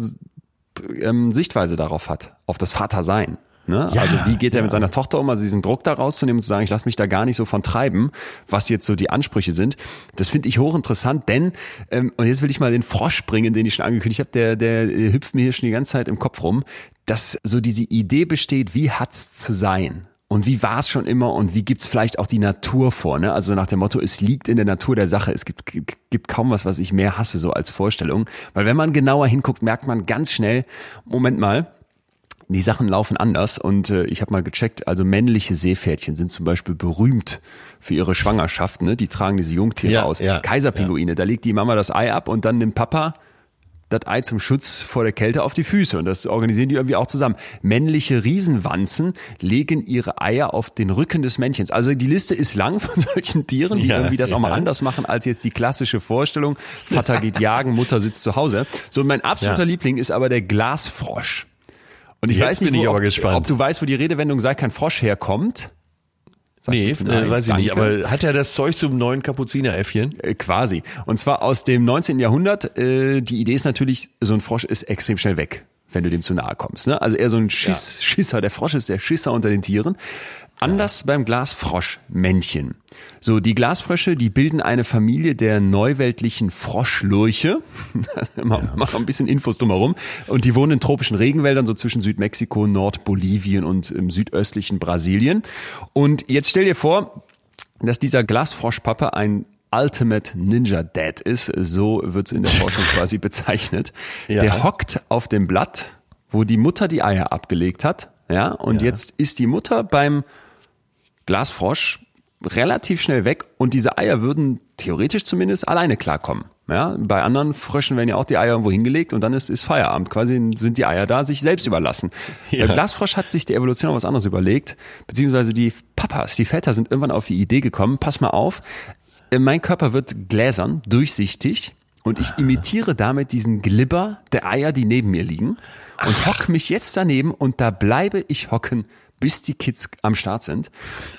ähm, Sichtweise darauf hat, auf das Vatersein. Ne? also wie geht er mit seiner Tochter um, also diesen Druck da rauszunehmen und zu sagen, ich lasse mich da gar nicht so von treiben, was jetzt so die Ansprüche sind. Das finde ich hochinteressant, denn, ähm, und jetzt will ich mal den Frosch bringen, den ich schon angekündigt habe, der, der äh, hüpft mir hier schon die ganze Zeit im Kopf rum, dass so diese Idee besteht, wie hat's zu sein? Und wie war es schon immer und wie gibt's vielleicht auch die Natur vor? Ne? Also nach dem Motto, es liegt in der Natur der Sache. Es gibt, gibt, gibt kaum was, was ich mehr hasse, so als Vorstellung. Weil wenn man genauer hinguckt, merkt man ganz schnell, Moment mal, die Sachen laufen anders und äh, ich habe mal gecheckt, also männliche Seepferdchen sind zum Beispiel berühmt für ihre Schwangerschaft, ne? Die tragen diese Jungtiere Ja, aus. ja, Kaiserpinguine, da legt die Mama das Ei ab und dann nimmt Papa das Ei zum Schutz vor der Kälte auf die Füße und das organisieren die irgendwie auch zusammen. Männliche Riesenwanzen legen ihre Eier auf den Rücken des Männchens. Also die Liste ist lang [laughs] von solchen Tieren, die Ja, irgendwie das auch mal ja. anders machen als jetzt die klassische Vorstellung. Vater geht [laughs] jagen, Mutter sitzt zu Hause. So, mein absoluter Ja. Liebling ist aber der Glasfrosch. Und ich Jetzt weiß nicht, bin ich wo, aber ob, gespannt. ob du weißt, wo die Redewendung sei kein Frosch herkommt. Sag Nee, äh, weiß ich nicht. danke. Aber hat er das Zeug zum neuen Kapuzineräffchen? Äh, quasi. Und zwar aus dem 19. Jahrhundert. Äh, die Idee ist natürlich, so ein Frosch ist extrem schnell weg, wenn du dem zu nahe kommst. Ne? Also eher so ein Schiss, Schisser. Der Frosch ist der Schisser unter den Tieren. Anders beim Glasfroschmännchen. So, die Glasfrösche, die bilden eine Familie der neuweltlichen Froschlurche. [laughs] Mach mach ein bisschen Infos drumherum. Und die wohnen in tropischen Regenwäldern, so zwischen Südmexiko, Nordbolivien und im südöstlichen Brasilien. Und jetzt stell dir vor, dass dieser Glasfroschpapa ein Ultimate Ninja Dad ist, so wird es in der [laughs] Forschung quasi bezeichnet. Ja. Der hockt auf dem Blatt, wo die Mutter die Eier abgelegt hat, ja, und jetzt ist die Mutter beim Glasfrosch relativ schnell weg und diese Eier würden theoretisch zumindest alleine klarkommen. Ja, bei anderen Fröschen werden ja auch die Eier irgendwo hingelegt und dann ist, ist Feierabend. Quasi sind die Eier da, sich selbst überlassen. Ja. Beim Glasfrosch hat sich die Evolution noch was anderes überlegt, beziehungsweise die Papas, die Väter sind irgendwann auf die Idee gekommen, pass mal auf, äh, mein Körper wird gläsern, durchsichtig und ich imitiere damit diesen Glibber der Eier, die neben mir liegen und hock mich jetzt daneben und da bleibe ich hocken, bis die Kids am Start sind.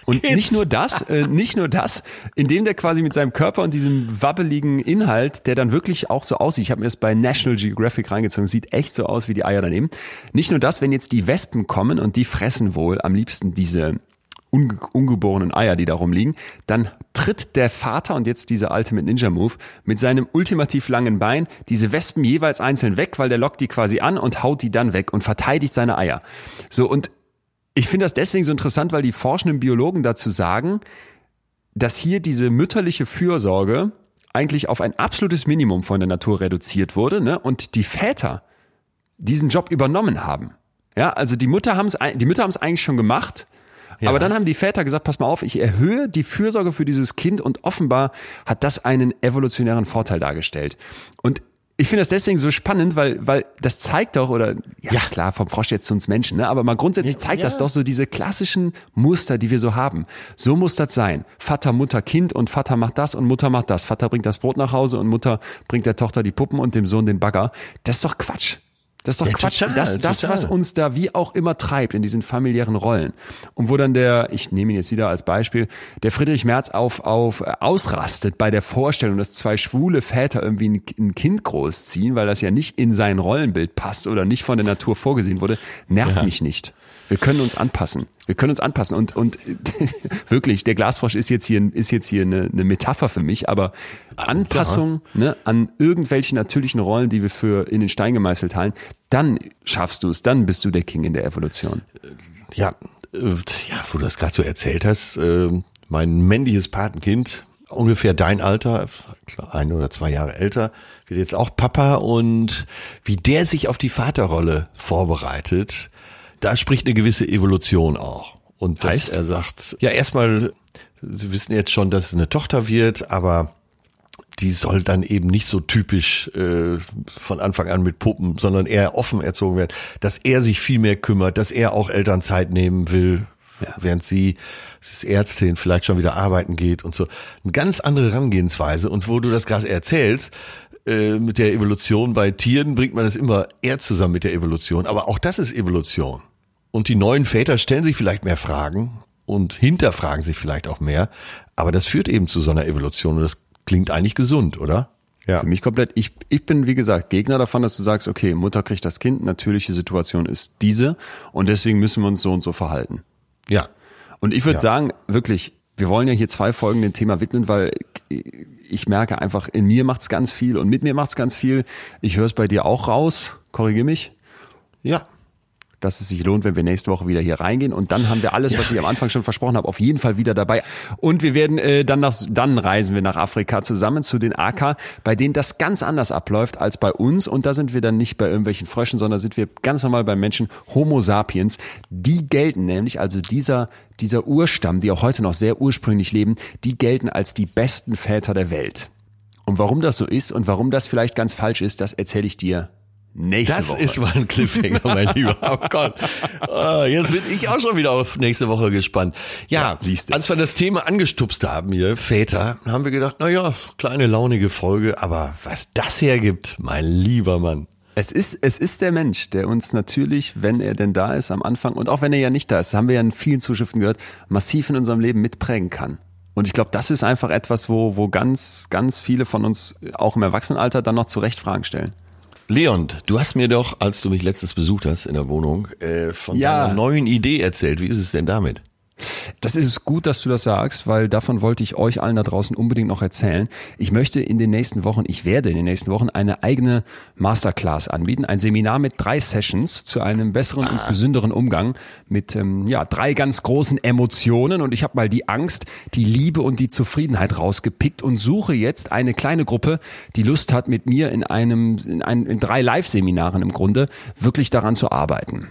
Und nicht nur das, äh, nicht nur das, indem der quasi mit seinem Körper und diesem wabbeligen Inhalt, der dann wirklich auch so aussieht, ich habe mir das bei National Geographic reingezogen, sieht echt so aus wie die Eier daneben. Nicht nur das, wenn jetzt die Wespen kommen und die fressen wohl am liebsten diese unge ungeborenen Eier, die da rumliegen, dann tritt der Vater und jetzt dieser Ultimate Ninja Move mit seinem ultimativ langen Bein diese Wespen jeweils einzeln weg, weil der lockt die quasi an und haut die dann weg und verteidigt seine Eier. So und ich finde das deswegen so interessant, weil die forschenden Biologen dazu sagen, dass hier diese mütterliche Fürsorge eigentlich auf ein absolutes Minimum von der Natur reduziert wurde, ne? Und die Väter diesen Job übernommen haben. Ja, also die Mutter haben es, die Mütter haben es eigentlich schon gemacht. Aber dann haben die Väter gesagt, pass mal auf, ich erhöhe die Fürsorge für dieses Kind und offenbar hat das einen evolutionären Vorteil dargestellt. Und ich finde das deswegen so spannend, weil, weil das zeigt doch, oder ja, klar, vom Frosch jetzt zu uns Menschen, ne? aber mal grundsätzlich zeigt das doch so diese klassischen Muster, die wir so haben. So muss das sein. Vater, Mutter, Kind und Vater macht das und Mutter macht das. Vater bringt das Brot nach Hause und Mutter bringt der Tochter die Puppen und dem Sohn den Bagger. Das ist doch Quatsch. Das ist doch Ja, Quatsch. total, das, das total. was uns da wie auch immer treibt in diesen familiären Rollen. Und wo dann der, ich nehme ihn jetzt wieder als Beispiel, der Friedrich Merz auf, auf äh, ausrastet bei der Vorstellung, dass zwei schwule Väter irgendwie ein, ein Kind großziehen, weil das ja nicht in sein Rollenbild passt oder nicht von der Natur vorgesehen wurde, nervt mich nicht. Wir können uns anpassen. Wir können uns anpassen. Und, und [laughs] wirklich, der Glasfrosch ist jetzt hier, ist jetzt hier eine, eine Metapher für mich, aber Anpassung ne, an irgendwelche natürlichen Rollen, die wir für in den Stein gemeißelt halten, dann schaffst du es, dann bist du der King in der Evolution. Ja, äh, ja, wo du das gerade so erzählt hast, äh, mein männliches Patenkind, ungefähr dein Alter, ein oder zwei Jahre älter, wird jetzt auch Papa und wie der sich auf die Vaterrolle vorbereitet, da spricht eine gewisse Evolution auch. Und das, Heißt? er sagt, ja, erstmal, Sie wissen jetzt schon, dass es eine Tochter wird, aber die soll dann eben nicht so typisch äh, von Anfang an mit Puppen, sondern eher offen erzogen werden, dass er sich viel mehr kümmert, dass er auch Elternzeit nehmen will, während sie, sie ist Ärztin, vielleicht schon wieder arbeiten geht und so. Eine ganz andere Herangehensweise. Und wo du das gerade erzählst, äh, mit der Evolution bei Tieren bringt man das immer eher zusammen mit der Evolution. Aber auch das ist Evolution. Und die neuen Väter stellen sich vielleicht mehr Fragen und hinterfragen sich vielleicht auch mehr. Aber das führt eben zu so einer Evolution und das klingt eigentlich gesund, oder? Ja. Für mich komplett. Ich, ich bin, wie gesagt, Gegner davon, dass du sagst, okay, Mutter kriegt das Kind, natürliche Situation ist diese und deswegen müssen wir uns so und so verhalten. Ja. Und ich würde Ja. sagen, wirklich, wir wollen ja hier zwei Folgen dem Thema widmen, weil ich merke einfach, in mir macht's ganz viel und mit mir macht's ganz viel. Ich höre es bei dir auch raus, korrigier mich, Ja. Dass es sich lohnt, wenn wir nächste Woche wieder hier reingehen. Und dann haben wir alles, was ich am Anfang schon versprochen habe, auf jeden Fall wieder dabei. Und wir werden äh, dann nach, dann reisen wir nach Afrika zusammen zu den AK, bei denen das ganz anders abläuft als bei uns. Und da sind wir dann nicht bei irgendwelchen Fröschen, sondern sind wir ganz normal bei Menschen Homo sapiens. Die gelten nämlich, also dieser dieser Urstamm, die auch heute noch sehr ursprünglich leben, die gelten als die besten Väter der Welt. Und warum das so ist und warum das vielleicht ganz falsch ist, das erzähle ich dir nächste Das Woche. ist mal ein Cliffhanger, mein [laughs] Lieber. Oh Gott. Ah, Jetzt bin ich auch schon wieder auf nächste Woche gespannt. Ja, siehste. als wir das Thema angestupst haben hier, Väter, haben wir gedacht, na ja, kleine launige Folge, aber was das hergibt, mein lieber Mann. Es ist, es ist der Mensch, der uns natürlich, wenn er denn da ist am Anfang und auch wenn er ja nicht da ist, haben wir ja in vielen Zuschriften gehört, massiv in unserem Leben mitprägen kann. Und ich glaube, das ist einfach etwas, wo, wo ganz, ganz viele von uns auch im Erwachsenenalter dann noch zu Recht Fragen stellen. Leon, du hast mir doch, als du mich letztens besucht hast in der Wohnung, äh, von Ja. deiner neuen Idee erzählt. Wie ist es denn damit? Das ist gut, dass du das sagst, weil davon wollte ich euch allen da draußen unbedingt noch erzählen. Ich möchte in den nächsten Wochen, ich werde in den nächsten Wochen eine eigene Masterclass anbieten, ein Seminar mit drei Sessions zu einem besseren und gesünderen Umgang mit ähm, ja drei ganz großen Emotionen und ich habe mal die Angst, die Liebe und die Zufriedenheit rausgepickt und suche jetzt eine kleine Gruppe, die Lust hat, mit mir in einem in, ein, in drei Live-Seminaren im Grunde wirklich daran zu arbeiten.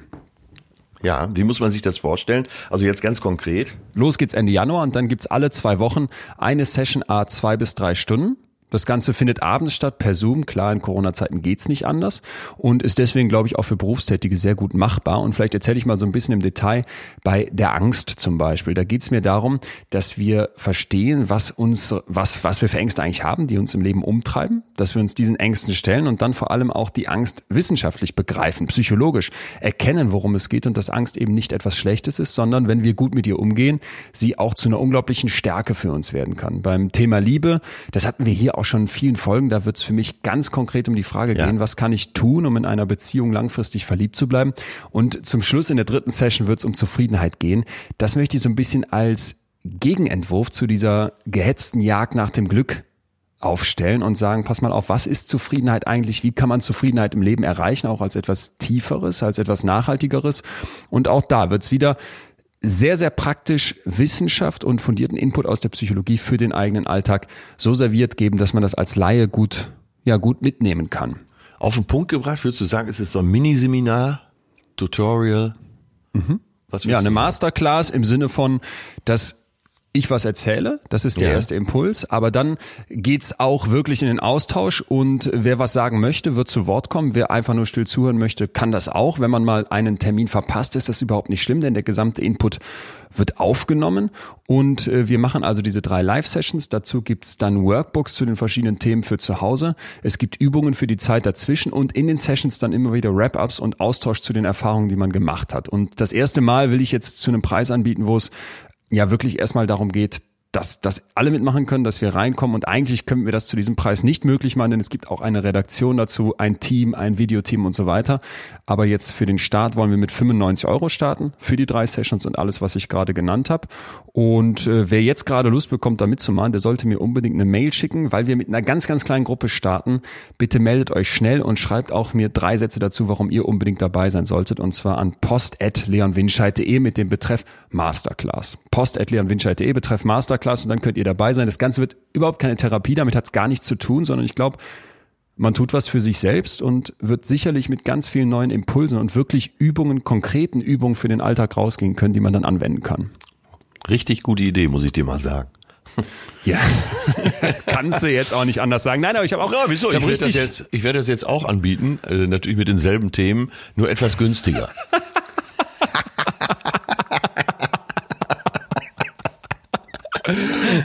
Ja, wie muss man sich das vorstellen? Also jetzt ganz konkret. Los geht's Ende Januar und dann gibt's alle zwei Wochen eine Session a zwei bis drei Stunden. Das Ganze findet abends statt, per Zoom. Klar, in Corona-Zeiten geht's nicht anders und ist deswegen, glaube ich, auch für Berufstätige sehr gut machbar. Und vielleicht erzähle ich mal so ein bisschen im Detail bei der Angst zum Beispiel. Da geht's mir darum, dass wir verstehen, was uns, was, was wir für Ängste eigentlich haben, die uns im Leben umtreiben, dass wir uns diesen Ängsten stellen und dann vor allem auch die Angst wissenschaftlich begreifen, psychologisch erkennen, worum es geht und dass Angst eben nicht etwas Schlechtes ist, sondern wenn wir gut mit ihr umgehen, sie auch zu einer unglaublichen Stärke für uns werden kann. Beim Thema Liebe, das hatten wir hier auch schon in vielen Folgen, da wird es für mich ganz konkret um die Frage Ja. gehen, was kann ich tun, um in einer Beziehung langfristig verliebt zu bleiben. Und zum Schluss in der dritten Session wird es um Zufriedenheit gehen. Das möchte ich so ein bisschen als Gegenentwurf zu dieser gehetzten Jagd nach dem Glück aufstellen und sagen, pass mal auf, was ist Zufriedenheit eigentlich? Wie kann man Zufriedenheit im Leben erreichen, auch als etwas Tieferes, als etwas Nachhaltigeres? Und auch da wird's wieder sehr, sehr praktisch Wissenschaft und fundierten Input aus der Psychologie für den eigenen Alltag so serviert geben, dass man das als Laie gut, ja, gut mitnehmen kann. Auf den Punkt gebracht, würdest du sagen, ist es so ein Miniseminar, Tutorial? Was würdest Ja, eine? Masterclass im Sinne von, dass ich was erzähle, das ist der Ja. erste Impuls, aber dann geht's auch wirklich in den Austausch und wer was sagen möchte, wird zu Wort kommen. Wer einfach nur still zuhören möchte, kann das auch. Wenn man mal einen Termin verpasst, ist das überhaupt nicht schlimm, denn der gesamte Input wird aufgenommen und äh, wir machen also diese drei Live-Sessions. Dazu gibt's dann Workbooks zu den verschiedenen Themen für zu Hause. Es gibt Übungen für die Zeit dazwischen und in den Sessions dann immer wieder Wrap-ups und Austausch zu den Erfahrungen, die man gemacht hat. Und das erste Mal will ich jetzt zu einem Preis anbieten, wo es ja wirklich erstmal darum geht, dass, dass alle mitmachen können, dass wir reinkommen und eigentlich können wir das zu diesem Preis nicht möglich machen, denn es gibt auch eine Redaktion dazu, ein Team, ein Videoteam und so weiter. Aber jetzt für den Start wollen wir mit 95 Euro starten für die drei Sessions und alles, was ich gerade genannt habe. Und äh, wer jetzt gerade Lust bekommt, da mitzumachen, der sollte mir unbedingt eine Mail schicken, weil wir mit einer ganz, ganz kleinen Gruppe starten. Bitte meldet euch schnell und schreibt auch mir drei Sätze dazu, warum ihr unbedingt dabei sein solltet. Und zwar an post.leonwinscheid.de mit dem Betreff Masterclass. Post.leonwinscheid.de betreff Masterclass und dann könnt ihr dabei sein. Das Ganze wird überhaupt keine Therapie, damit hat es gar nichts zu tun, sondern ich glaube, man tut was für sich selbst und wird sicherlich mit ganz vielen neuen Impulsen und wirklich Übungen, konkreten Übungen für den Alltag rausgehen können, die man dann anwenden kann. Richtig gute Idee, muss ich dir mal sagen. Ja, [laughs] kannst du jetzt auch nicht anders sagen. Nein, aber ich habe auch. Ja, wieso? Ich, hab werde das, jetzt, ich werde das jetzt auch anbieten, äh, natürlich mit denselben Themen, nur etwas günstiger. [laughs]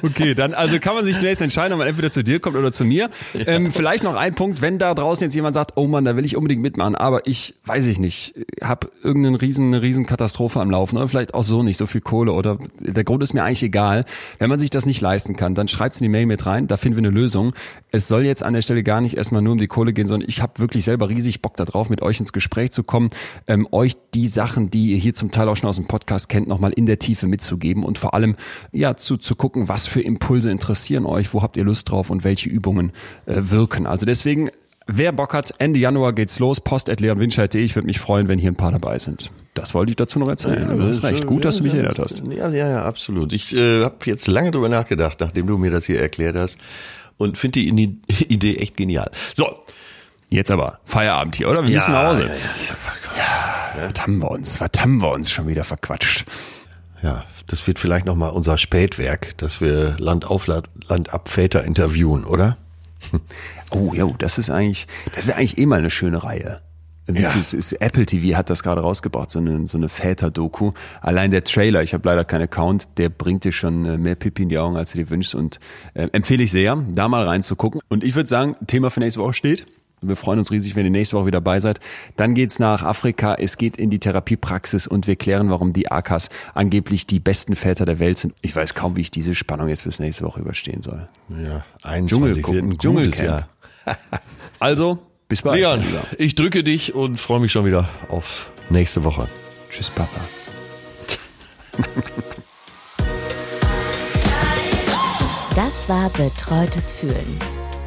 Okay, dann also kann man sich zunächst entscheiden, ob man entweder zu dir kommt oder zu mir. Ähm, vielleicht noch ein Punkt, wenn da draußen jetzt jemand sagt, oh Mann, da will ich unbedingt mitmachen, aber ich weiß ich nicht, habe irgendeinen riesen, eine riesen Katastrophe am Laufen oder vielleicht auch so nicht so viel Kohle oder der Grund ist mir eigentlich egal. Wenn man sich das nicht leisten kann, dann schreibt's in die Mail mit rein, da finden wir eine Lösung. Es soll jetzt an der Stelle gar nicht erstmal nur um die Kohle gehen, sondern ich habe wirklich selber riesig Bock darauf, mit euch ins Gespräch zu kommen, ähm, euch die Sachen, die ihr hier zum Teil auch schon aus dem Podcast kennt, nochmal in der Tiefe mitzugeben und vor allem ja zu, zu gucken, was für Impulse interessieren euch, wo habt ihr Lust drauf und welche Übungen äh, wirken. Also deswegen, wer Bock hat, Ende Januar geht's los, post.leonwinscheid.de. Ich würde mich freuen, wenn hier ein paar dabei sind. Das wollte ich dazu noch erzählen. du hast recht. Gut, dass du mich erinnert hast. Ja, ja, ja, absolut. Ich äh, habe jetzt lange drüber nachgedacht, nachdem du mir das hier erklärt hast und finde die [laughs] Idee echt genial. So, Jetzt aber Feierabend hier, oder? Wir müssen nach Hause. Ja, Was haben wir uns? Was haben wir uns schon wieder verquatscht? ja, das wird vielleicht noch mal unser Spätwerk, dass wir Land auf Land ab Väter interviewen, oder? [laughs] Oh, jo, das ist eigentlich, das wäre eigentlich eh mal eine schöne Reihe. Ja. ist, ist Apple TV hat das gerade rausgebracht, so eine, so eine Väter-Doku. Allein der Trailer, ich habe leider keinen Account, der bringt dir schon äh, mehr Pipi in die Augen, als du dir wünschst und äh, empfehle ich sehr, da mal reinzugucken. Und ich würde sagen, Thema für nächste Woche steht. Wir freuen uns riesig, wenn ihr nächste Woche wieder dabei seid. Dann geht's nach Afrika, es geht in die Therapiepraxis und wir klären, warum die Akas angeblich die besten Väter der Welt sind. Ich weiß kaum, wie ich diese Spannung jetzt bis nächste Woche überstehen soll. Ja, 21 Dschungel ein gutes. Jahr. [laughs] Also, bis bald. Leon, ich drücke dich und freue mich schon wieder auf nächste Woche. Tschüss, Papa. Das war Betreutes Fühlen.